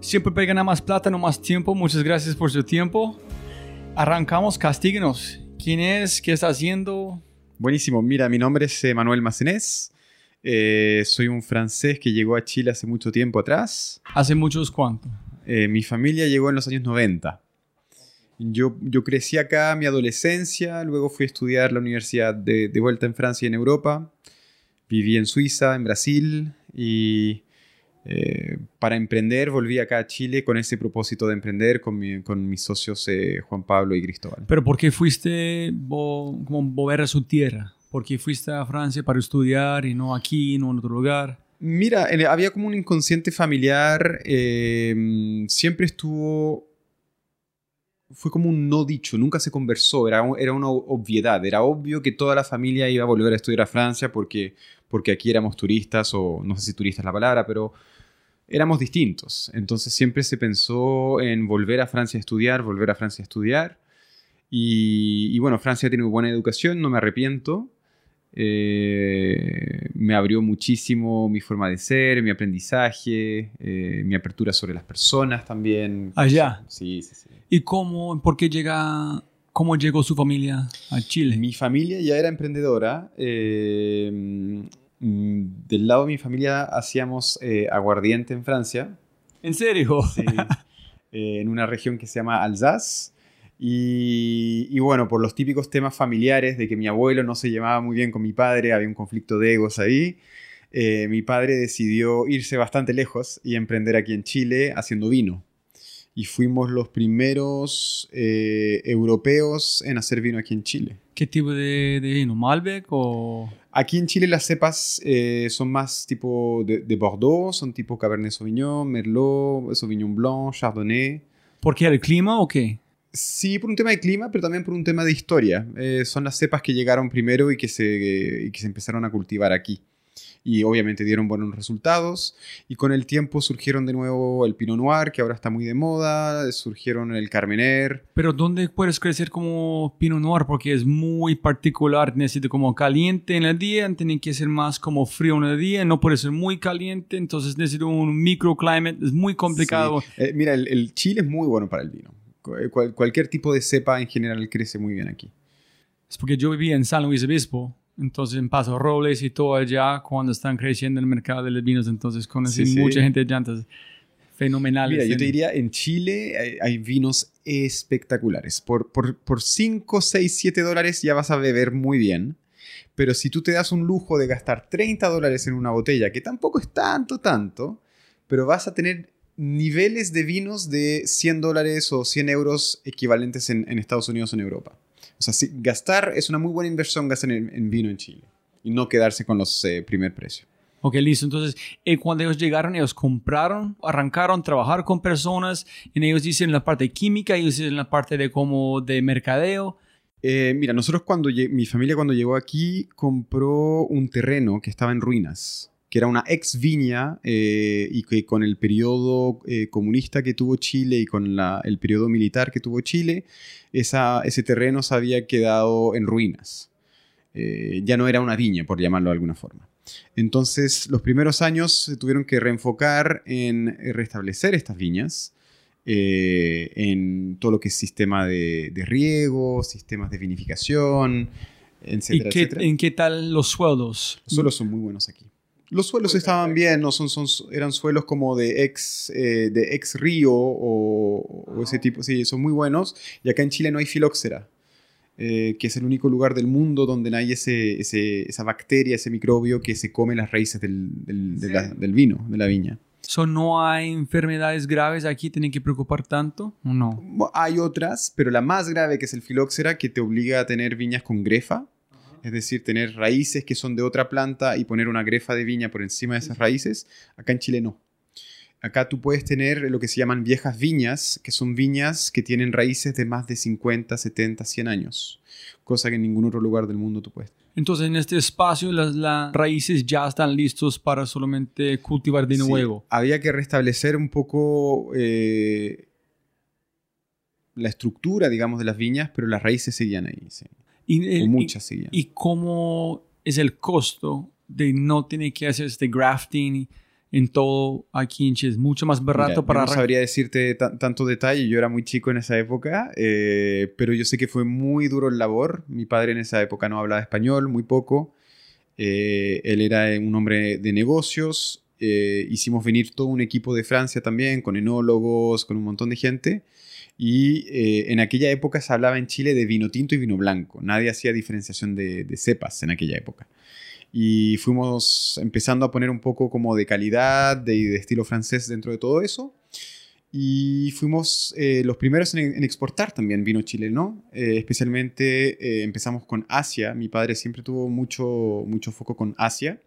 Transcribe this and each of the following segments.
Siempre a más plata, no más tiempo. Muchas gracias por su tiempo. Arrancamos, castíguenos. ¿Quién es? ¿Qué está haciendo? Buenísimo. Mira, mi nombre es eh, Manuel Macenés. Eh, soy un francés que llegó a Chile hace mucho tiempo atrás. ¿Hace muchos cuánto? Eh, mi familia llegó en los años 90. Yo, yo crecí acá mi adolescencia, luego fui a estudiar la universidad de, de vuelta en Francia y en Europa. Viví en Suiza, en Brasil y eh, para emprender volví acá a Chile con ese propósito de emprender con, con mis socios eh, Juan Pablo y Cristóbal. ¿Pero por qué fuiste como volver a su tierra? ¿Por qué fuiste a Francia para estudiar y no aquí, no en otro lugar? Mira, había como un inconsciente familiar, eh, siempre estuvo, fue como un no dicho, nunca se conversó, era, era una obviedad, era obvio que toda la familia iba a volver a estudiar a Francia porque, porque aquí éramos turistas, o no sé si turista es la palabra, pero éramos distintos. Entonces siempre se pensó en volver a Francia a estudiar, volver a Francia a estudiar. Y, bueno, Francia tiene muy buena educación, no me arrepiento. Eh, me abrió muchísimo mi forma de ser, mi aprendizaje, eh, mi apertura sobre las personas también. Allá. Sí, sí, sí. ¿Y cómo, por qué llega, cómo llegó su familia a Chile? Mi familia ya era emprendedora. Eh, Mm, del lado de mi familia hacíamos eh, aguardiente en Francia. ¿En serio? Sí. Eh, en una región que se llama Alsace. Y, bueno, por los típicos temas familiares de que mi abuelo no se llevaba muy bien con mi padre, había un conflicto de egos ahí. Mi padre decidió irse bastante lejos y emprender aquí en Chile haciendo vino. Y fuimos los primeros europeos en hacer vino aquí en Chile. ¿Qué tipo de, de vino? ¿Malbec o...? Aquí en Chile las cepas eh, son más tipo de, Bordeaux, son tipo Cabernet Sauvignon, Merlot, Sauvignon Blanc, Chardonnay. ¿Por qué? ¿El clima o qué? Sí, por un tema de clima, pero también por un tema de historia. Eh, son las cepas que llegaron primero y que, se, y que se empezaron a cultivar aquí y obviamente dieron buenos resultados. Y con el tiempo surgieron de nuevo el Pinot Noir, que ahora está muy de moda, surgieron el Carmener. Pero ¿dónde puedes crecer como Pinot Noir? Porque es muy particular, necesita como caliente en el día, tiene que ser más como frío en el día, no puede ser muy caliente, entonces necesita un microclimate, es muy complicado. Eh, mira, el, Chile es muy bueno para el vino. Eh, cualquier tipo de cepa en general crece muy bien aquí. Es porque yo vivía en San Luis Obispo entonces en Paso Robles y todo allá cuando están creciendo el mercado de los vinos. Entonces conocí mucha gente de llantas fenomenales. Mira, yo te diría, en Chile hay, vinos espectaculares. Por, por, por 5, 6, 7 dólares ya vas a beber muy bien. Pero si tú te das un lujo de gastar 30 dólares en una botella, que tampoco es tanto, tanto, pero vas a tener niveles de vinos de 100 dólares o 100 euros equivalentes en, en Estados Unidos o en Europa. O sea, gastar es una muy buena inversión gastar en, vino en Chile y no quedarse con los eh, primer precio. Ok, listo. Entonces, eh, cuando ellos llegaron, ellos compraron, arrancaron, trabajar con personas, y ellos dicen la parte de química, ellos dicen la parte de como de mercadeo. Eh, mira, nosotros cuando mi familia cuando llegó aquí compró un terreno que estaba en ruinas, que era una ex viña y que con el periodo comunista que tuvo Chile y con la, el periodo militar que tuvo Chile, ese terreno se había quedado en ruinas. Eh, ya no era una viña, por llamarlo de alguna forma. Entonces, los primeros años se tuvieron que reenfocar en eh, restablecer estas viñas, eh, en todo lo que es sistema de, riego, sistemas de vinificación, etc. ¿Y ¿En qué tal los suelos? Los suelos son muy buenos aquí. Los suelos estaban bien, no son, son, eran suelos como de ex, eh, de ex río o, ese tipo, sí, son muy buenos. Y acá en Chile no hay filóxera. eh, que es el único lugar del mundo donde no hay ese, ese- esa bacteria, ese microbio que se come las raíces del, del- de la- del vino, de la viña. So, ¿No hay enfermedades graves aquí? ¿Tienen que preocupar tanto o no? Hay otras, pero la más grave que es el filóxera, que te obliga a tener viñas con grefa, es decir, tener raíces que son de otra planta y poner una grefa de viña por encima de esas raíces. Acá en Chile no. Acá tú puedes tener lo que se llaman viejas viñas, que son viñas que tienen raíces de más de 50, 70, 100 años, cosa que en ningún otro lugar del mundo tú puedes. Entonces, en este espacio, las, las raíces ya están listos para solamente cultivar de Sí, nuevo. había que restablecer un poco eh, la estructura, digamos, de las viñas, pero las raíces seguían ahí, sí. Y, o muchas seguían. y, y cómo es el costo de no tener que hacer este grafting en todo aquí en Chile? Es mucho más barato Mira, para... no sabría decirte ta- tanto detalle, yo era muy chico en esa época, eh, pero yo sé que fue muy duro el labor. Mi padre en esa época no hablaba español, muy poco. Eh, él era un hombre de negocios. eh, hicimos venir todo un equipo de Francia también, con enólogos, con un montón de gente. Y eh, en aquella época se hablaba en Chile de vino tinto y vino blanco. Nadie hacía diferenciación de, cepas en aquella época. Y fuimos empezando a poner un poco como de calidad, de, de estilo francés dentro de todo eso. Y fuimos eh, los primeros en, exportar también vino chileno. Eh, especialmente empezamos con Asia. Mi padre siempre tuvo mucho, mucho foco con Asia.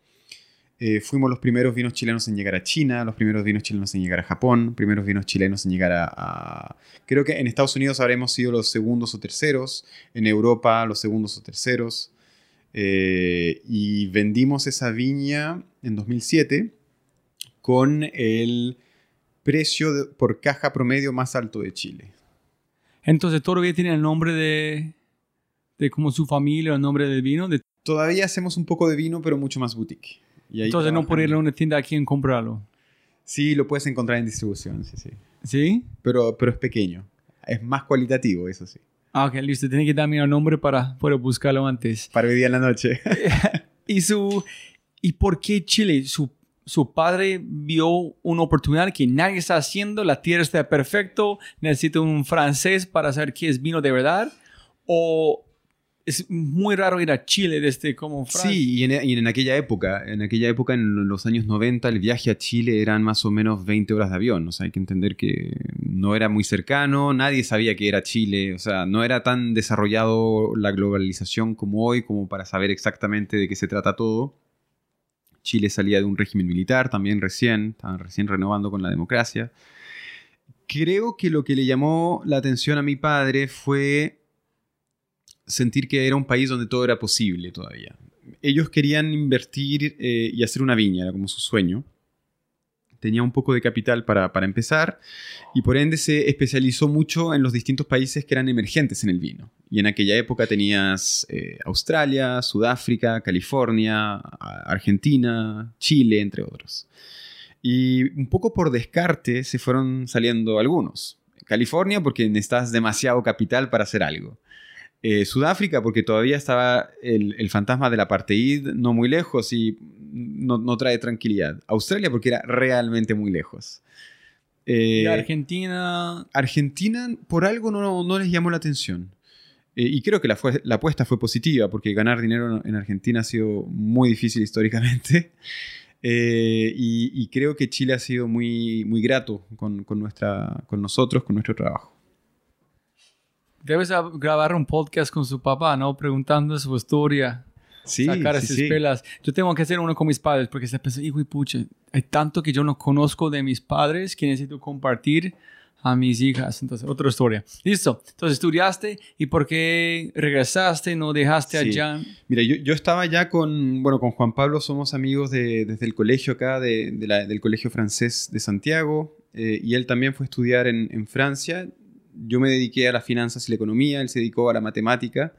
Eh, fuimos los primeros vinos chilenos en llegar a China, los primeros vinos chilenos en llegar a Japón, primeros vinos chilenos en llegar a, a- Creo que en Estados Unidos habremos sido los segundos o terceros, en Europa los segundos o terceros. Eh, y vendimos esa viña en 2007 con el precio de- por caja promedio más alto de Chile. Entonces, todavía tiene el nombre de, de como su familia, el nombre del vino. de- Todavía hacemos un poco de vino, pero mucho más boutique. Y entonces, no por ir a una tienda aquí en comprarlo. Sí, lo puedes encontrar en distribución, sí, sí. ¿Sí? Pero, pero es pequeño. Es más cualitativo, eso sí. Ah, ok, listo. Tiene que darme el nombre para poder buscarlo antes. Para hoy día en la noche. ¿Y, su, ¿Y por qué Chile? Su, su padre vio una oportunidad que nadie está haciendo, la tierra está perfecto, necesita un francés para saber qué es vino de verdad. ¿O es muy raro ir a Chile desde como Francia? Sí, y en, en aquella época, en aquella época, en los años 90, el viaje a Chile eran más o menos 20 horas de avión. O sea, hay que entender que no era muy cercano, nadie sabía que era Chile. O sea, no era tan desarrollado la globalización como hoy, como para saber exactamente de qué se trata todo. Chile salía de un régimen militar también recién, estaban recién renovando con la democracia. Creo que lo que le llamó la atención a mi padre fue sentir que era un país donde todo era posible todavía. Ellos querían invertir eh, y hacer una viña, era como su sueño. Tenía un poco de capital para, para empezar y por ende se especializó mucho en los distintos países que eran emergentes en el vino. Y en aquella época tenías eh, Australia, Sudáfrica, California, Argentina, Chile, entre otros. Y un poco por descarte se fueron saliendo algunos. California porque necesitas demasiado capital para hacer algo. Eh, Sudáfrica, porque todavía estaba el, el fantasma del apartheid no muy lejos y no, no trae tranquilidad. Australia, porque era realmente muy lejos. Eh, Y Argentina. Argentina, por algo no, no les llamó la atención. Eh, y creo que la, fue- la apuesta fue positiva, porque ganar dinero en Argentina ha sido muy difícil históricamente. Eh, y, y creo que Chile ha sido muy, muy grato con, con nuestra, con nosotros, con nuestro trabajo. Debes grabar un podcast con su papá, ¿no? Preguntando su historia. Sí, sacar sí, esas sí. pelas. Yo tengo que hacer uno con mis padres porque se pensando, hijo y pucha, hay tanto que yo no conozco de mis padres que necesito compartir a mis hijas. Entonces, otra historia. Listo. Entonces, estudiaste y por qué regresaste, no dejaste Sí. allá. Mira, yo, yo estaba ya con, bueno, con Juan Pablo, somos amigos de- desde el colegio acá, de, de la- del Colegio Francés de Santiago, eh, y él también fue a estudiar en, en Francia. Yo me dediqué a las finanzas y la economía, él se dedicó a la matemática,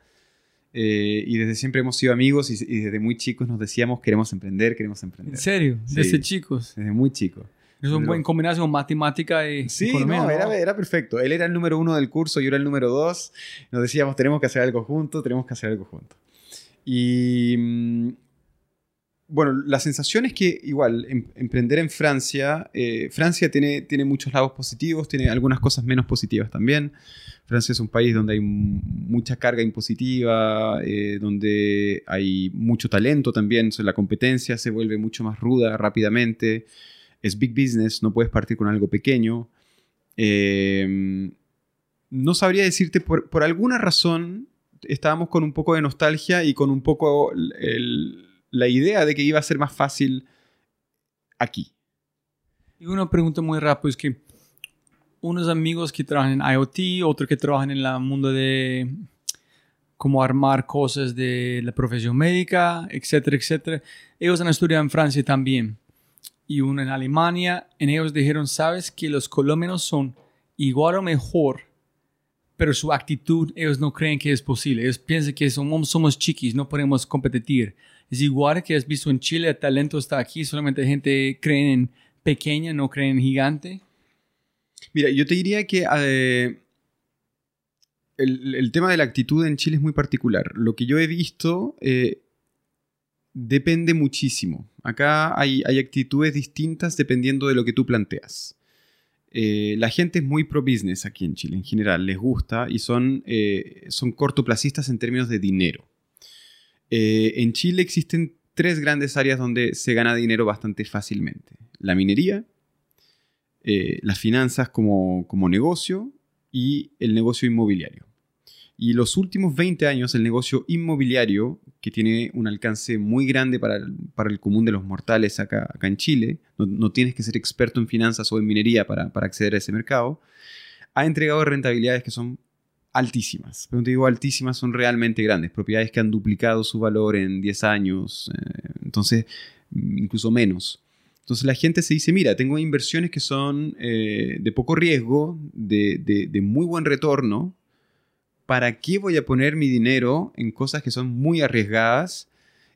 eh, y desde siempre hemos sido amigos y, y desde muy chicos nos decíamos queremos emprender, queremos emprender. En serio, Sí. desde chicos. Desde muy chico. Es una Pero- buena combinación matemática y Sí, economía. no, ¿no? Era, era perfecto. Él era el número uno del curso, yo era el número dos. Nos decíamos, tenemos que hacer algo juntos, tenemos que hacer algo juntos. Y mm, bueno, la sensación es que igual, em- emprender en Francia, eh, Francia tiene, tiene muchos lados positivos, tiene algunas cosas menos positivas también. Francia es un país donde hay mucha carga impositiva, eh, donde hay mucho talento también, o la competencia se vuelve mucho más ruda rápidamente, es big business, no puedes partir con algo pequeño. Eh, no sabría decirte, por, por alguna razón, estábamos con un poco de nostalgia y con un poco el- la idea de que iba a ser más fácil aquí. Y una pregunta muy rápida es que unos amigos que trabajan en IoT, otros que trabajan en el mundo de cómo armar cosas de la profesión médica, etcétera, etcétera, ellos han estudiado en Francia también. Y uno en Alemania, en ellos dijeron, sabes que los colombianos son igual o mejor, pero su actitud ellos no creen que es posible. Ellos piensan que somos, somos chiquis, no podemos competir. Es igual que has visto en Chile, el talento está aquí, solamente gente cree en pequeña, no creen en gigante. Mira, yo te diría que eh, el, tema de la actitud en Chile es muy particular. Lo que yo he visto eh, depende muchísimo. Acá hay, actitudes distintas dependiendo de lo que tú planteas. Eh, la gente es muy pro business aquí en Chile en general, les gusta y son, son cortoplacistas en términos de dinero. Eh, en Chile existen tres grandes áreas donde se gana dinero bastante fácilmente. La minería, eh, las finanzas como, como negocio y el negocio inmobiliario. Y los últimos 20 años el negocio inmobiliario, que tiene un alcance muy grande para el, para el común de los mortales acá, acá en Chile, no, no tienes que ser experto en finanzas o en minería para, para acceder a ese mercado, ha entregado rentabilidades que son altísimas. Pero te digo altísimas, son realmente grandes. Propiedades que han duplicado su valor en 10 años, eh, entonces incluso menos. Entonces la gente se dice, mira, tengo inversiones que son eh, de poco riesgo, de, muy buen retorno. ¿Para qué voy a poner mi dinero en cosas que son muy arriesgadas?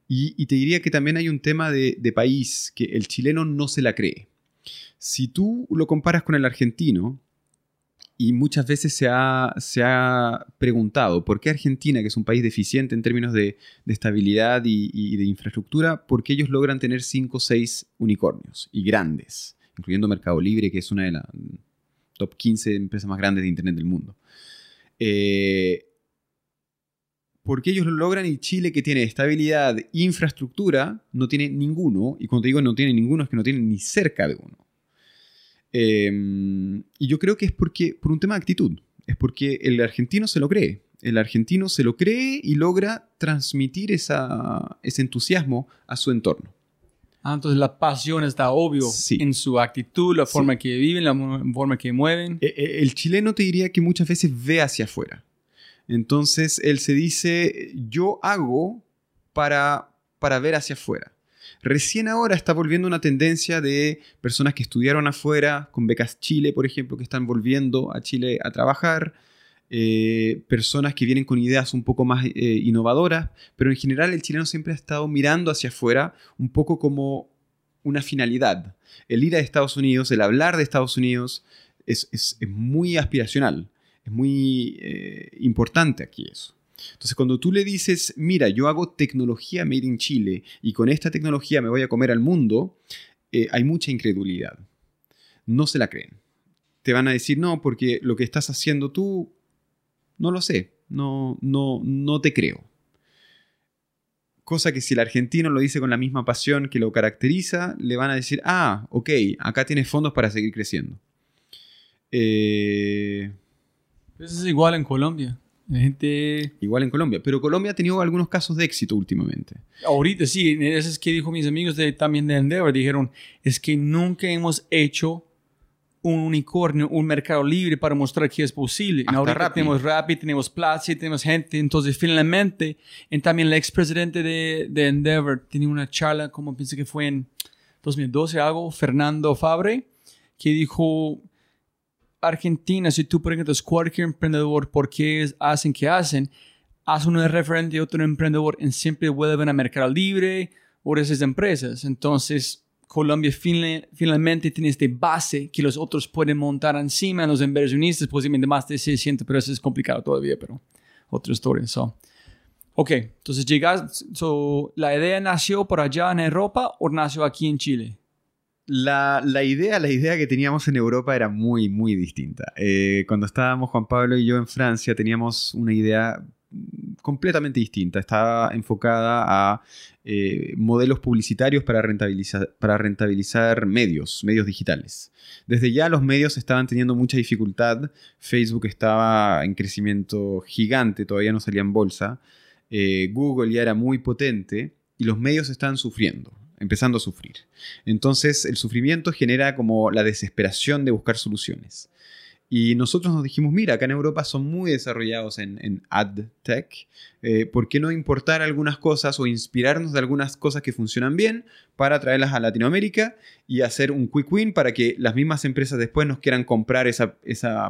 Y, y te diría que también hay un tema de, de, país, que el chileno no se la cree. Si tú lo comparas con el argentino, y muchas veces se ha, se ha, preguntado por qué Argentina, que es un país deficiente en términos de, estabilidad y, de infraestructura, por qué ellos logran tener 5 o 6 unicornios y grandes, incluyendo Mercado Libre, que es una de las top 15 empresas más grandes de Internet del mundo. Eh, ¿Por qué ellos lo logran y Chile, que tiene estabilidad, infraestructura, no tiene ninguno? Y cuando digo no tiene ninguno, es que no tiene ni cerca de uno. Eh, y yo creo que es porque, por un tema de actitud, es porque el argentino se lo cree. El argentino se lo cree y logra transmitir esa, ese entusiasmo a su entorno. Ah, entonces la pasión está obvio sí. en su actitud, la forma sí. que viven, la forma que mueven. El chileno te diría que muchas veces ve hacia afuera. Entonces él se dice, yo hago para, para ver hacia afuera. Recién ahora está volviendo una tendencia de personas que estudiaron afuera, con becas Chile, por ejemplo, que están volviendo a Chile a trabajar, eh, personas que vienen con ideas un poco más eh, innovadoras, pero en general el chileno siempre ha estado mirando hacia afuera un poco como una finalidad. El ir a Estados Unidos, el hablar de Estados Unidos es, es, muy aspiracional, es muy eh, importante aquí eso. Entonces, cuando tú le dices, mira, yo hago tecnología made in Chile y con esta tecnología me voy a comer al mundo, eh, hay mucha incredulidad. No se la creen. Te van a decir, no, porque lo que estás haciendo tú, no lo sé, no, no, no te creo. Cosa que si el argentino lo dice con la misma pasión que lo caracteriza, le van a decir, ah, ok, acá tienes fondos para seguir creciendo. Eh... Eso es igual en Colombia. La gente... Igual en Colombia. Pero Colombia ha tenido algunos casos de éxito últimamente. Ahorita sí, eso es que dijo mis amigos de, también de Endeavor. Dijeron, es que nunca hemos hecho un unicornio, un mercado libre para mostrar que es posible. Hasta Ahorita Rappi. tenemos Rappi, tenemos Platzi, tenemos gente. Entonces, finalmente, en también el expresidente de, de Endeavor tenía una charla, como pienso que fue en 2012 algo, Fernando Fabre, que dijo, Argentina, si tú preguntas cualquier emprendedor por qué hacen que hacen, haz uno de referente a otro emprendedor y siempre vuelven a Mercado Libre o a esas empresas. Entonces, Colombia fin, finalmente tiene esta base que los otros pueden montar encima, los inversionistas posiblemente más de 600, pero eso es complicado todavía, pero otra historia. So. Ok, entonces llegas, so, ¿la idea nació por allá en Europa o nació aquí en Chile? La, idea, la idea que teníamos en Europa era muy, muy distinta. Eh, cuando estábamos Juan Pablo y yo en Francia teníamos una idea completamente distinta. Estaba enfocada a eh, modelos publicitarios para rentabilizar, para rentabilizar medios, medios digitales. Desde ya los medios estaban teniendo mucha dificultad. Facebook estaba en crecimiento gigante, todavía no salía en bolsa. Eh, Google ya era muy potente y los medios estaban sufriendo, empezando a sufrir. Entonces el sufrimiento genera como la desesperación de buscar soluciones. Y nosotros nos dijimos, mira, acá en Europa son muy desarrollados en, ad tech, eh, ¿por qué no importar algunas cosas o inspirarnos de algunas cosas que funcionan bien para traerlas a Latinoamérica y hacer un quick win para que las mismas empresas después nos quieran comprar esa,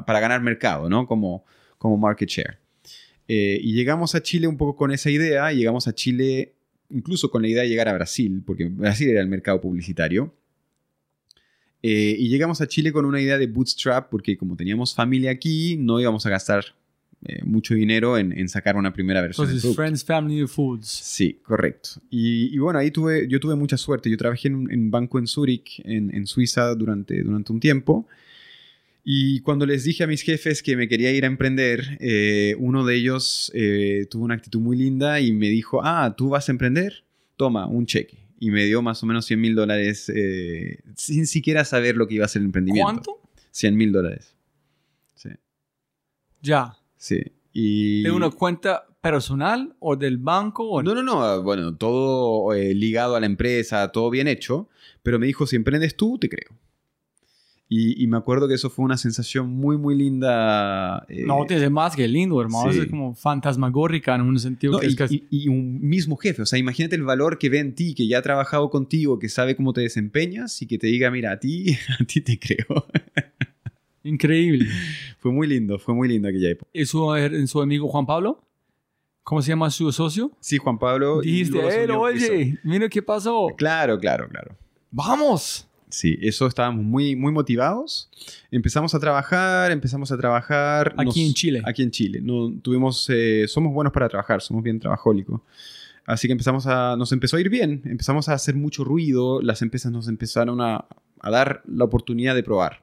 para ganar mercado, ¿no? Como, como market share. Eh, y llegamos a Chile un poco con esa idea, llegamos a Chile incluso con la idea de llegar a Brasil, porque Brasil era el mercado publicitario. Eh, y llegamos a Chile con una idea de bootstrap, porque como teníamos familia aquí, no íbamos a gastar eh, mucho dinero en, en, sacar una primera versión. Entonces, Friends, Family Foods. Sí, correcto. Y, y, bueno, ahí tuve, yo tuve mucha suerte. Yo trabajé en un banco en Zúrich, en, en, Suiza, durante, durante un tiempo. Y cuando les dije a mis jefes que me quería ir a emprender, eh, uno de ellos eh, tuvo una actitud muy linda y me dijo, ah, ¿tú vas a emprender? Toma, un cheque y me dio más o menos 100 mil dólares eh, sin siquiera saber lo que iba a ser el emprendimiento. ¿Cuánto? 100 mil dólares. Sí. Ya. Sí. Y... ¿De una cuenta personal o del banco? O no, no, no. Bueno, todo ligado a la empresa, todo bien hecho. Pero me dijo, si emprendes tú, te creo. Y, y, me acuerdo que eso fue una sensación muy, muy linda. Eh, no, tiene más que lindo, hermano. Sí. Es como fantasmagórica en un sentido no, que y, es casi... y, y, un mismo jefe. O sea, imagínate el valor que ve en ti, que ya ha trabajado contigo, que sabe cómo te desempeñas y que te diga, mira, a ti, a ti te creo. Increíble. fue muy lindo, fue muy lindo aquella época. ¿Y su, su amigo Juan Pablo? ¿Cómo se llama su socio? Sí, Juan Pablo. Dijiste, él, oye, mira qué pasó. Claro, claro, claro. ¡Vamos! Sí, eso estábamos muy, muy motivados. Empezamos a trabajar, empezamos a trabajar. Aquí nos, en Chile. Aquí en Chile. No, tuvimos, eh, somos buenos para trabajar, somos bien trabajólicos. Así que empezamos a, nos empezó a ir bien, empezamos a hacer mucho ruido, las empresas nos empezaron a, a dar la oportunidad de probar.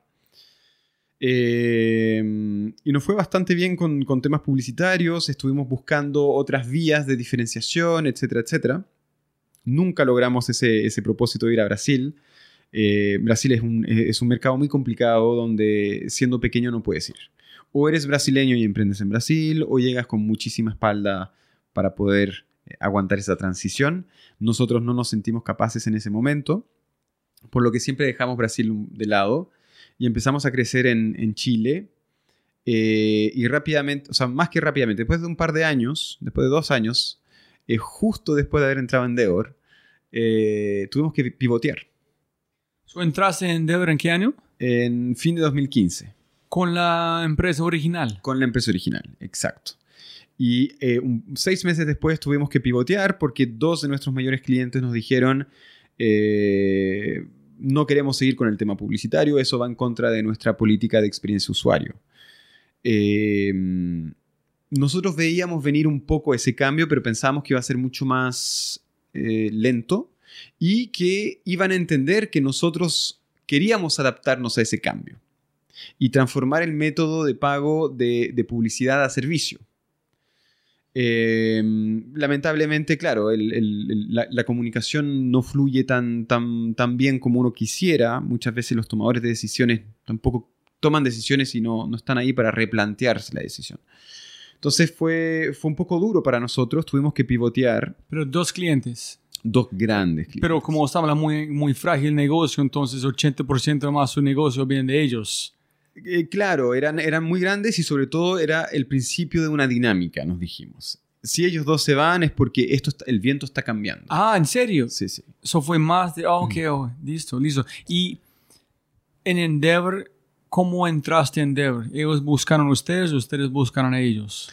Eh, y nos fue bastante bien con, con, temas publicitarios, estuvimos buscando otras vías de diferenciación, etcétera, etcétera. Nunca logramos ese, ese propósito de ir a Brasil. Eh, Brasil es un, es un, mercado muy complicado donde siendo pequeño no puedes ir. O eres brasileño y emprendes en Brasil, o llegas con muchísima espalda para poder eh, aguantar esa transición. Nosotros no nos sentimos capaces en ese momento, por lo que siempre dejamos Brasil de lado y empezamos a crecer en, Chile. Eh, y rápidamente, o sea, más que rápidamente, después de un par de años, después de dos años, eh, justo después de haber entrado en Endeavor, tuvimos que pivotear. ¿Tú entraste en Endeavor en qué año? En fin de 2015. ¿Con la empresa original? Con la empresa original, exacto. Y eh, un, seis meses después tuvimos que pivotear porque dos de nuestros mayores clientes nos dijeron, eh, no queremos seguir con el tema publicitario, eso va en contra de nuestra política de experiencia usuario. Eh, nosotros veíamos venir un poco ese cambio, pero pensábamos que iba a ser mucho más eh, lento y que iban a entender que nosotros queríamos adaptarnos a ese cambio y transformar el método de pago de, de publicidad a servicio. Eh, lamentablemente, claro, la, la, comunicación no fluye tan, tan, tan bien como uno quisiera. Muchas veces los tomadores de decisiones tampoco toman decisiones y no, no están ahí para replantearse la decisión. Entonces fue, fue un poco duro para nosotros, tuvimos que pivotear. Pero dos clientes. Dos grandes clientes. Pero como estaba muy, muy frágil el negocio, entonces 80% más su negocio viene de ellos. Eh, claro, eran, eran muy grandes y sobre todo era el principio de una dinámica, nos dijimos. Si ellos dos se van es porque esto está, el viento está cambiando. Ah, ¿en serio? Sí, sí. Eso fue más de, oh, ok, oh, listo, listo. Y en Endeavor, ¿cómo entraste en Endeavor? ¿Ellos buscaron a ustedes o ustedes buscaron a ellos?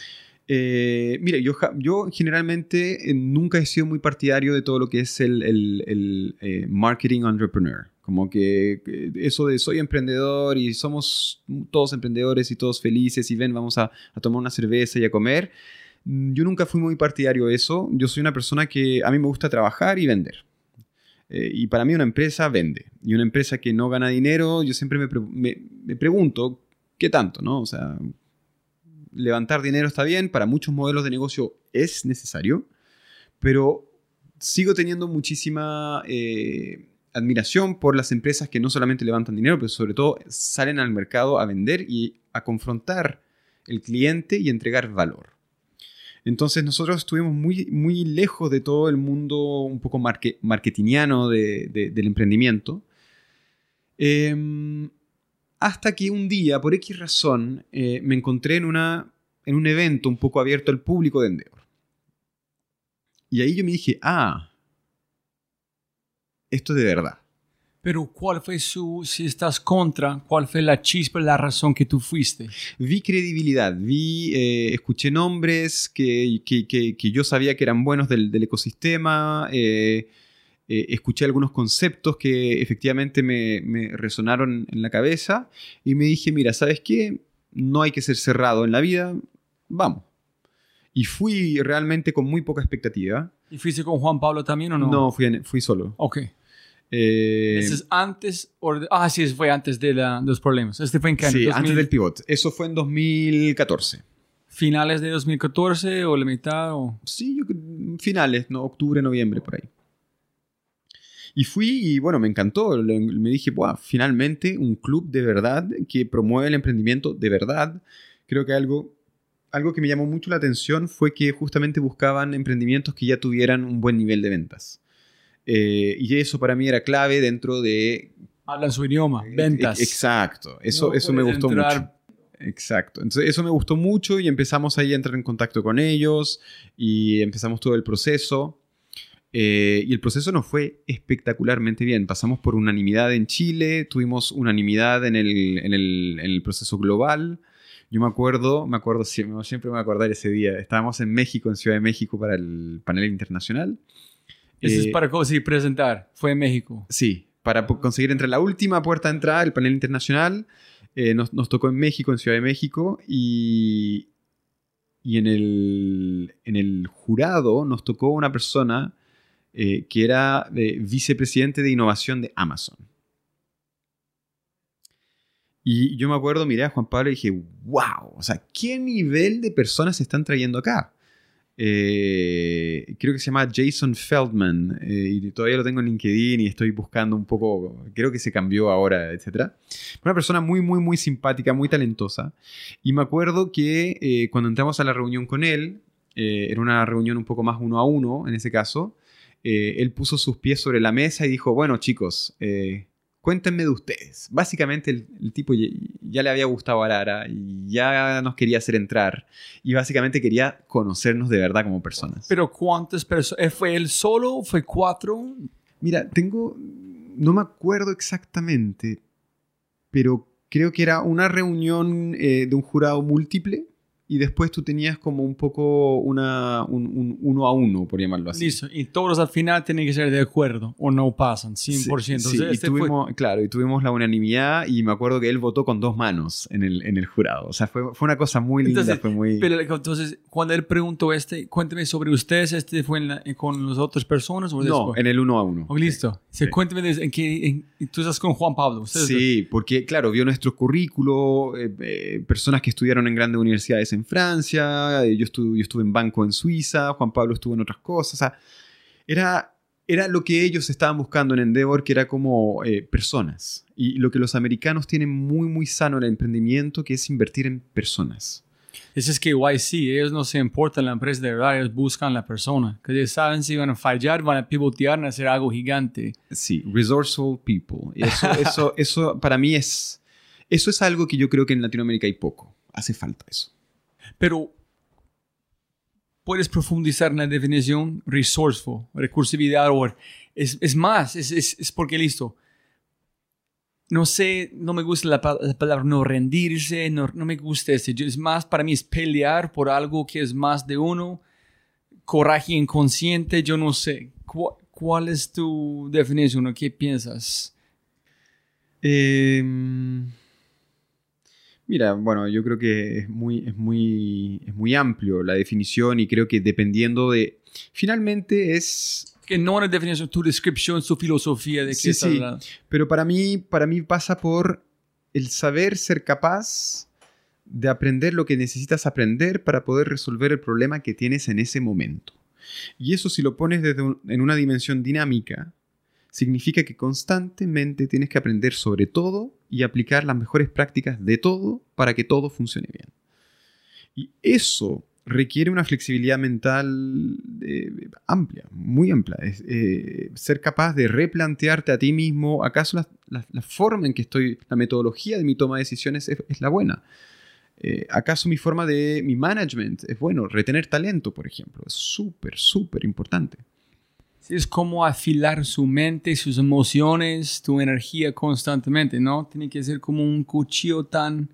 Eh, mire, yo, yo generalmente eh, nunca he sido muy partidario de todo lo que es el, el, el eh, marketing entrepreneur. Como que eso de soy emprendedor y somos todos emprendedores y todos felices y ven, vamos a, a tomar una cerveza y a comer. Mm, Yo nunca fui muy partidario de eso. Yo soy una persona que a mí me gusta trabajar y vender. Eh, y para mí una empresa vende. Y una empresa que no gana dinero, yo siempre me, pre- me- me pregunto, ¿qué tanto? ¿no? O sea, levantar dinero está bien, para muchos modelos de negocio es necesario, pero sigo teniendo muchísima eh, admiración por las empresas que no solamente levantan dinero, pero sobre todo salen al mercado a vender y a confrontar el cliente y entregar valor. Entonces nosotros estuvimos muy, muy lejos de todo el mundo un poco marketingiano de- del emprendimiento. Em, hasta que un día, por X razón, eh, me encontré en, una, en un evento un poco abierto al público de Endeavor. Y ahí yo me dije, ah, esto es de verdad. Pero ¿cuál fue su, si estás contra, cuál fue la chispa, la razón que tú fuiste? Vi credibilidad, vi, eh, escuché nombres que, que- que- que yo sabía que eran buenos del, del ecosistema, eh, eh, escuché algunos conceptos que efectivamente me, me resonaron en la cabeza y me dije, mira, ¿sabes qué? No hay que ser cerrado en la vida, vamos. Y fui realmente con muy poca expectativa. ¿Y fuiste con Juan Pablo también o no? No, fui, en- fui solo. Ok. Eh, ¿Ese es antes? o de- ah, sí, fue antes de, la- de los problemas. Este fue en año? sí, 2000, antes del pivot. Eso fue en 2014. ¿Finales de 2014 o la mitad? O... Sí, yo finales, ¿no? octubre, noviembre, por ahí. Y fui y bueno, me encantó. Le- Me dije, wow, finalmente un club de verdad que promueve el emprendimiento de verdad. Creo que algo, algo que me llamó mucho la atención fue que justamente buscaban emprendimientos que ya tuvieran un buen nivel de ventas. Eh, y eso para mí era clave dentro de... Hablan su idioma, ventas. Exacto, eso, No eso me gustó entrar- mucho. Exacto. Entonces eso me gustó mucho y empezamos ahí a entrar en contacto con ellos y empezamos todo el proceso. Eh, y el proceso nos fue espectacularmente bien. Pasamos por unanimidad en Chile, tuvimos unanimidad en el, en el, en el proceso global. Yo me acuerdo, me acuerdo siempre, siempre me voy a acordar ese día. Estábamos en México, en Ciudad de México, para el panel internacional. Ese es Eh, para sí, presentar. Fue en México. Sí, para conseguir entre la última puerta de entrada, el panel internacional, eh, nos, nos tocó en México, en Ciudad de México, y, y en, el, en el jurado nos tocó una persona eh, que era vicepresidente de innovación de Amazon. Y yo me acuerdo, miré a Juan Pablo y dije, wow, o sea, ¿qué nivel de personas se están trayendo acá? Eh, creo que se llama Jason Feldman eh, y todavía lo tengo en LinkedIn y estoy buscando un poco, creo que se cambió ahora, etc. Una persona muy, muy, muy simpática, muy talentosa. Y me acuerdo que eh, cuando entramos a la reunión con él, era una reunión un poco más uno a uno en ese caso, eh, él puso sus pies sobre la mesa y dijo, bueno chicos, eh, cuéntenme de ustedes. Básicamente el, el tipo ya, ya le había gustado a Lara y ya nos quería hacer entrar y básicamente quería conocernos de verdad como personas. Pero ¿cuántas personas? ¿Fue él solo? ¿Fue cuatro? Mira, tengo, no me acuerdo exactamente, pero creo que era una reunión eh, de un jurado múltiple y después tú tenías como un poco una, un, un uno a uno, por llamarlo así. Listo. Y todos al final tienen que ser de acuerdo o no pasan, 100%. Sí, sí, Entonces, y este fue- tuvimos, claro, y tuvimos la unanimidad y me acuerdo que él votó con dos manos en el, en el jurado. O sea, fue, fue una cosa muy linda, Entonces, fue muy... Pero entonces, cuando él preguntó este, cuénteme sobre ustedes, ¿este fue en la- con las otras personas o no, después? en el uno a uno. Oh, listo. Sí. Cuénteme, de- en qué, en- tú estás con Juan Pablo. Sí, porque claro, vio nuestro currículo, eh, eh, personas que estudiaron en grandes universidades en Francia, eh, yo, estuve, yo estuve en banco en Suiza, Juan Pablo estuvo en otras cosas, o sea, era, era lo que ellos estaban buscando en Endeavor, que era como eh, personas. Y lo que los americanos tienen muy, muy sano en el emprendimiento, que es invertir en personas. Eso es que YC, ellos no se importan la empresa de verdad, ellos buscan la persona. Que ellos saben si van a fallar, van a pivotear, van a hacer algo gigante. Sí, resourceful people. Eso, eso, eso para mí es, eso es algo que yo creo que en Latinoamérica hay poco. Hace falta eso. Pero puedes profundizar en la definición resourceful, recursividad o es, es más, es, es, es porque listo. No sé, no me gusta la, la palabra no rendirse, no, no me gusta este. Es más, para mí es pelear por algo que es más de uno, coraje inconsciente, yo no sé. ¿Cu- ¿Cuál es tu definición o qué piensas? Eh, Mira, bueno, yo creo que es muy, es muy, es muy amplio la definición y creo que dependiendo de... Finalmente es... Que no una definición, tu descripción, su filosofía de qué sí, sí. Pero para mí, para mí pasa por el saber ser capaz de aprender lo que necesitas aprender para poder resolver el problema que tienes en ese momento. Y eso si lo pones desde en una dimensión dinámica, significa que constantemente tienes que aprender sobre todo y aplicar las mejores prácticas de todo para que todo funcione bien. Y eso requiere una flexibilidad mental eh, amplia, muy amplia. Es, eh, ser capaz de replantearte a ti mismo, ¿acaso la, forma en que estoy, la metodología de mi toma de decisiones es, la buena? Eh, ¿Acaso mi forma de mi management es bueno? Retener talento, por ejemplo, es súper, súper importante es como afilar su mente, sus emociones, tu energía constantemente, ¿no? Tiene que ser como un cuchillo tan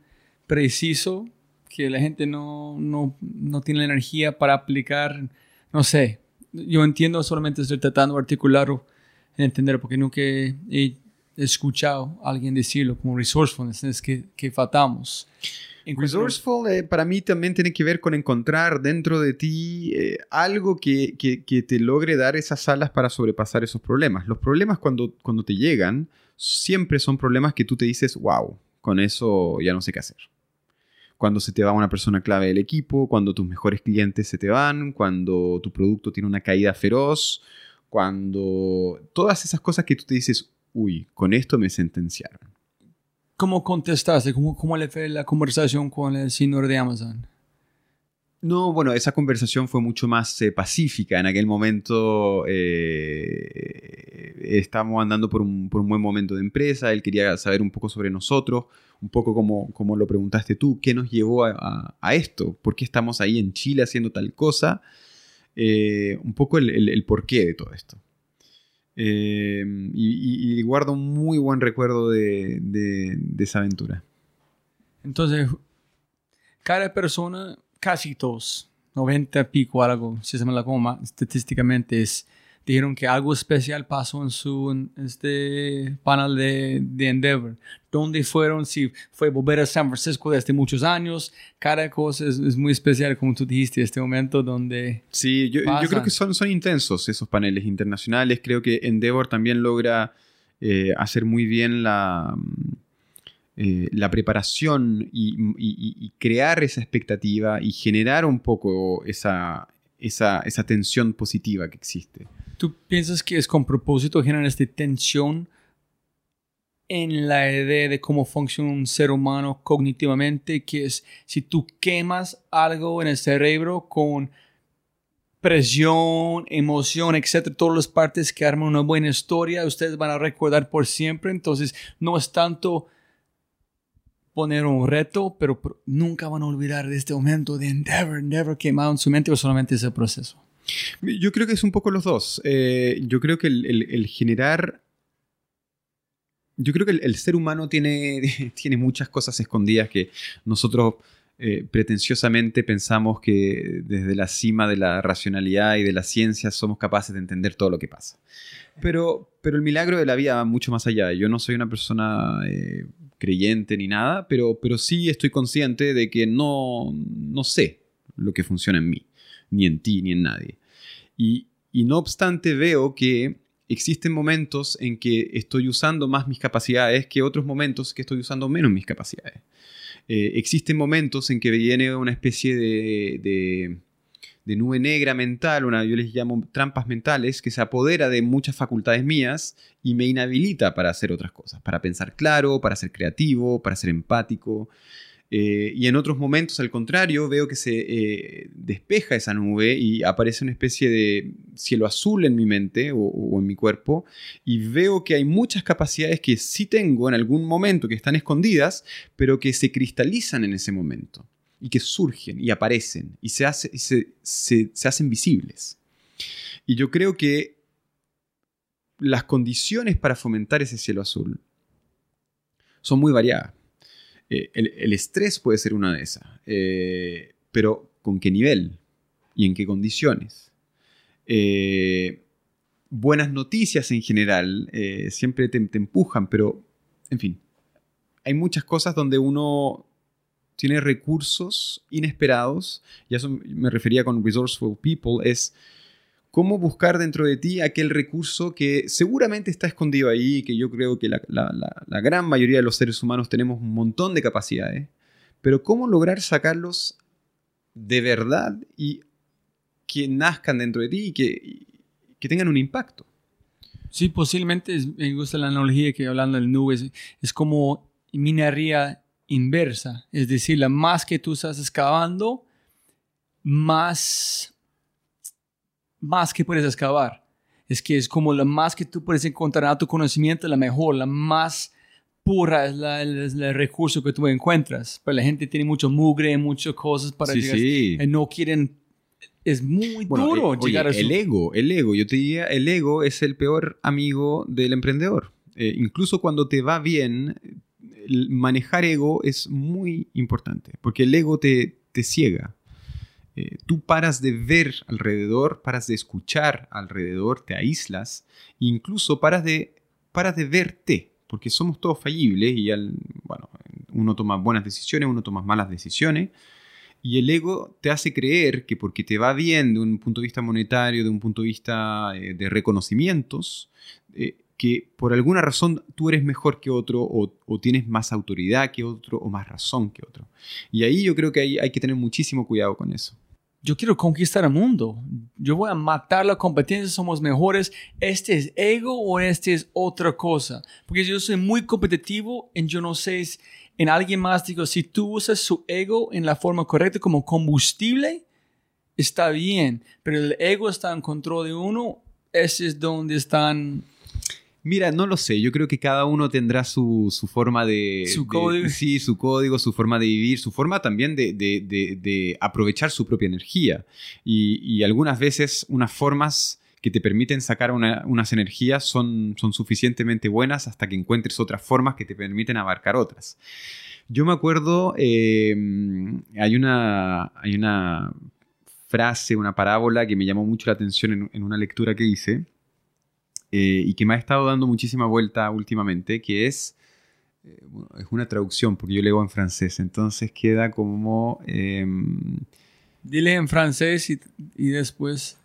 preciso que la gente no, no, no tiene la energía para aplicar, no sé, yo entiendo, solamente estoy tratando de articularlo, entender, porque nunca he escuchado a alguien decirlo como resourcefulness, es que, que. Resourceful eh, para mí también tiene que ver con encontrar dentro de ti eh, algo que, que, te logre dar esas alas para sobrepasar esos problemas. Los problemas cuando, cuando te llegan siempre son problemas que tú te dices, wow, con eso ya no sé qué hacer. Cuando se te va una persona clave del equipo, cuando tus mejores clientes se te van, cuando tu producto tiene una caída feroz, cuando todas esas cosas que tú te dices, uy, con esto me sentenciaron. ¿Cómo contestaste? ¿Cómo, ¿Cómo, le fue la conversación con el señor de Amazon? No, bueno, esa conversación fue mucho más eh, pacífica. En aquel momento eh, estábamos andando por un, por un, buen momento de empresa. Él quería saber un poco sobre nosotros, un poco como, como lo preguntaste tú, qué nos llevó a, a, esto, por qué estamos ahí en Chile haciendo tal cosa, eh, un poco el, el, el porqué de todo esto. Eh, y, guardo un muy buen recuerdo de, esa aventura. Entonces, cada persona, casi todos, 90 pico algo, si se me la coma, estadísticamente es dijeron que algo especial pasó en su este panel de, de Endeavor. ¿Dónde fueron? Si fue volver a San Francisco desde muchos años. Cada cosa es, es muy especial, como tú dijiste, este momento donde... Sí, yo, yo, creo que son, son intensos esos paneles internacionales. Creo que Endeavor también logra eh, hacer muy bien la... Eh, la preparación y, y, crear esa expectativa y generar un poco esa, esa, esa tensión positiva que existe. ¿Tú piensas que es con propósito generar esta tensión en la idea de cómo funciona un ser humano cognitivamente? Que es si tú quemas algo en el cerebro con presión, emoción, etcétera, todas las partes que arman una buena historia, ustedes van a recordar por siempre. Entonces, no es tanto poner un reto, pero nunca van a olvidar de este momento de Endeavor, Endeavor quemado en su mente o solamente ese proceso. Yo creo que es un poco los dos. Eh, yo creo que el, generar... Yo creo que el, ser humano tiene, tiene muchas cosas escondidas que nosotros eh, pretenciosamente pensamos que desde la cima de la racionalidad y de la ciencia somos capaces de entender todo lo que pasa. Pero, pero el milagro de la vida va mucho más allá. Yo no soy una persona eh, creyente ni nada, pero, pero sí estoy consciente de que no, no sé lo que funciona en mí, ni en ti, ni en nadie. Y, no obstante veo que existen momentos en que estoy usando más mis capacidades que otros momentos que estoy usando menos mis capacidades. Eh, existen momentos en que viene una especie de, de, nube negra mental, una, yo les llamo trampas mentales, que se apodera de muchas facultades mías y me inhabilita para hacer otras cosas, para pensar claro, para ser creativo, para ser empático. Eh, y en otros momentos, al contrario, veo que se eh, despeja esa nube y aparece una especie de cielo azul en mi mente o, en mi cuerpo y veo que hay muchas capacidades que sí tengo en algún momento que están escondidas, pero que se cristalizan en ese momento y que surgen y aparecen y se, hace, se hacen visibles. Y yo creo que las condiciones para fomentar ese cielo azul son muy variadas. Eh, el, estrés puede ser una de esas, eh, pero ¿con qué nivel? ¿Y en qué condiciones? Eh, buenas noticias en general siempre te, empujan, pero, en fin, hay muchas cosas donde uno tiene recursos inesperados, y a eso me refería con resourceful people, es cómo buscar dentro de ti aquel recurso que seguramente está escondido ahí, que yo creo que la, gran mayoría de los seres humanos tenemos un montón de capacidades, pero cómo lograr sacarlos de verdad y que nazcan dentro de ti y que, que tengan un impacto. Sí, posiblemente me gusta la analogía que hablando del nube es, como minería inversa, es decir, la más que tú estás excavando, más, más que puedes excavar. Es que es como la más que tú puedes encontrar a tu conocimiento, la mejor, la más pura es, la, el recurso que tú encuentras. Pero la gente tiene mucho mugre, muchas cosas para sí, llegar. Sí. Eh, no quieren es muy duro eh, llegar a su... El ego, el ego, yo te diría, el ego es el peor amigo del emprendedor. Eh, incluso cuando te va bien, manejar ego es muy importante, porque el ego te, te ciega. Eh, tú paras de ver alrededor, paras de escuchar alrededor, te aíslas, e incluso paras de, paras de verte, porque somos todos fallibles y al, bueno, uno toma buenas decisiones, uno toma malas decisiones, y el ego te hace creer que porque te va bien de un punto de vista monetario, de un punto de vista eh, de reconocimientos, eh, que por alguna razón tú eres mejor que otro o, tienes más autoridad que otro o más razón que otro. Y ahí yo creo que hay, hay que tener muchísimo cuidado con eso. Yo quiero conquistar el mundo. Yo voy a matar la competencia, somos mejores. ¿Este es ego o este es otra cosa? Porque yo soy muy competitivo y yo no sé en alguien más, digo, si tú usas su ego en la forma correcta como combustible, está bien, pero el ego está en control de uno, ese es donde están... Mira, no lo sé, yo creo que cada uno tendrá su, forma de... Su código. Sí, su código, su forma de vivir, su forma también de, aprovechar su propia energía. Y, y algunas veces unas formas que te permiten sacar unas energías son, son suficientemente buenas hasta que encuentres otras formas que te permiten abarcar otras. Yo me acuerdo, em, hay, una, hay una frase, una parábola que me llamó mucho la atención en, una lectura que hice eh, y que me ha estado dando muchísima vuelta últimamente, que es, eh, es una traducción porque yo leo en francés, entonces queda como... Em, Dile en francés y, y después...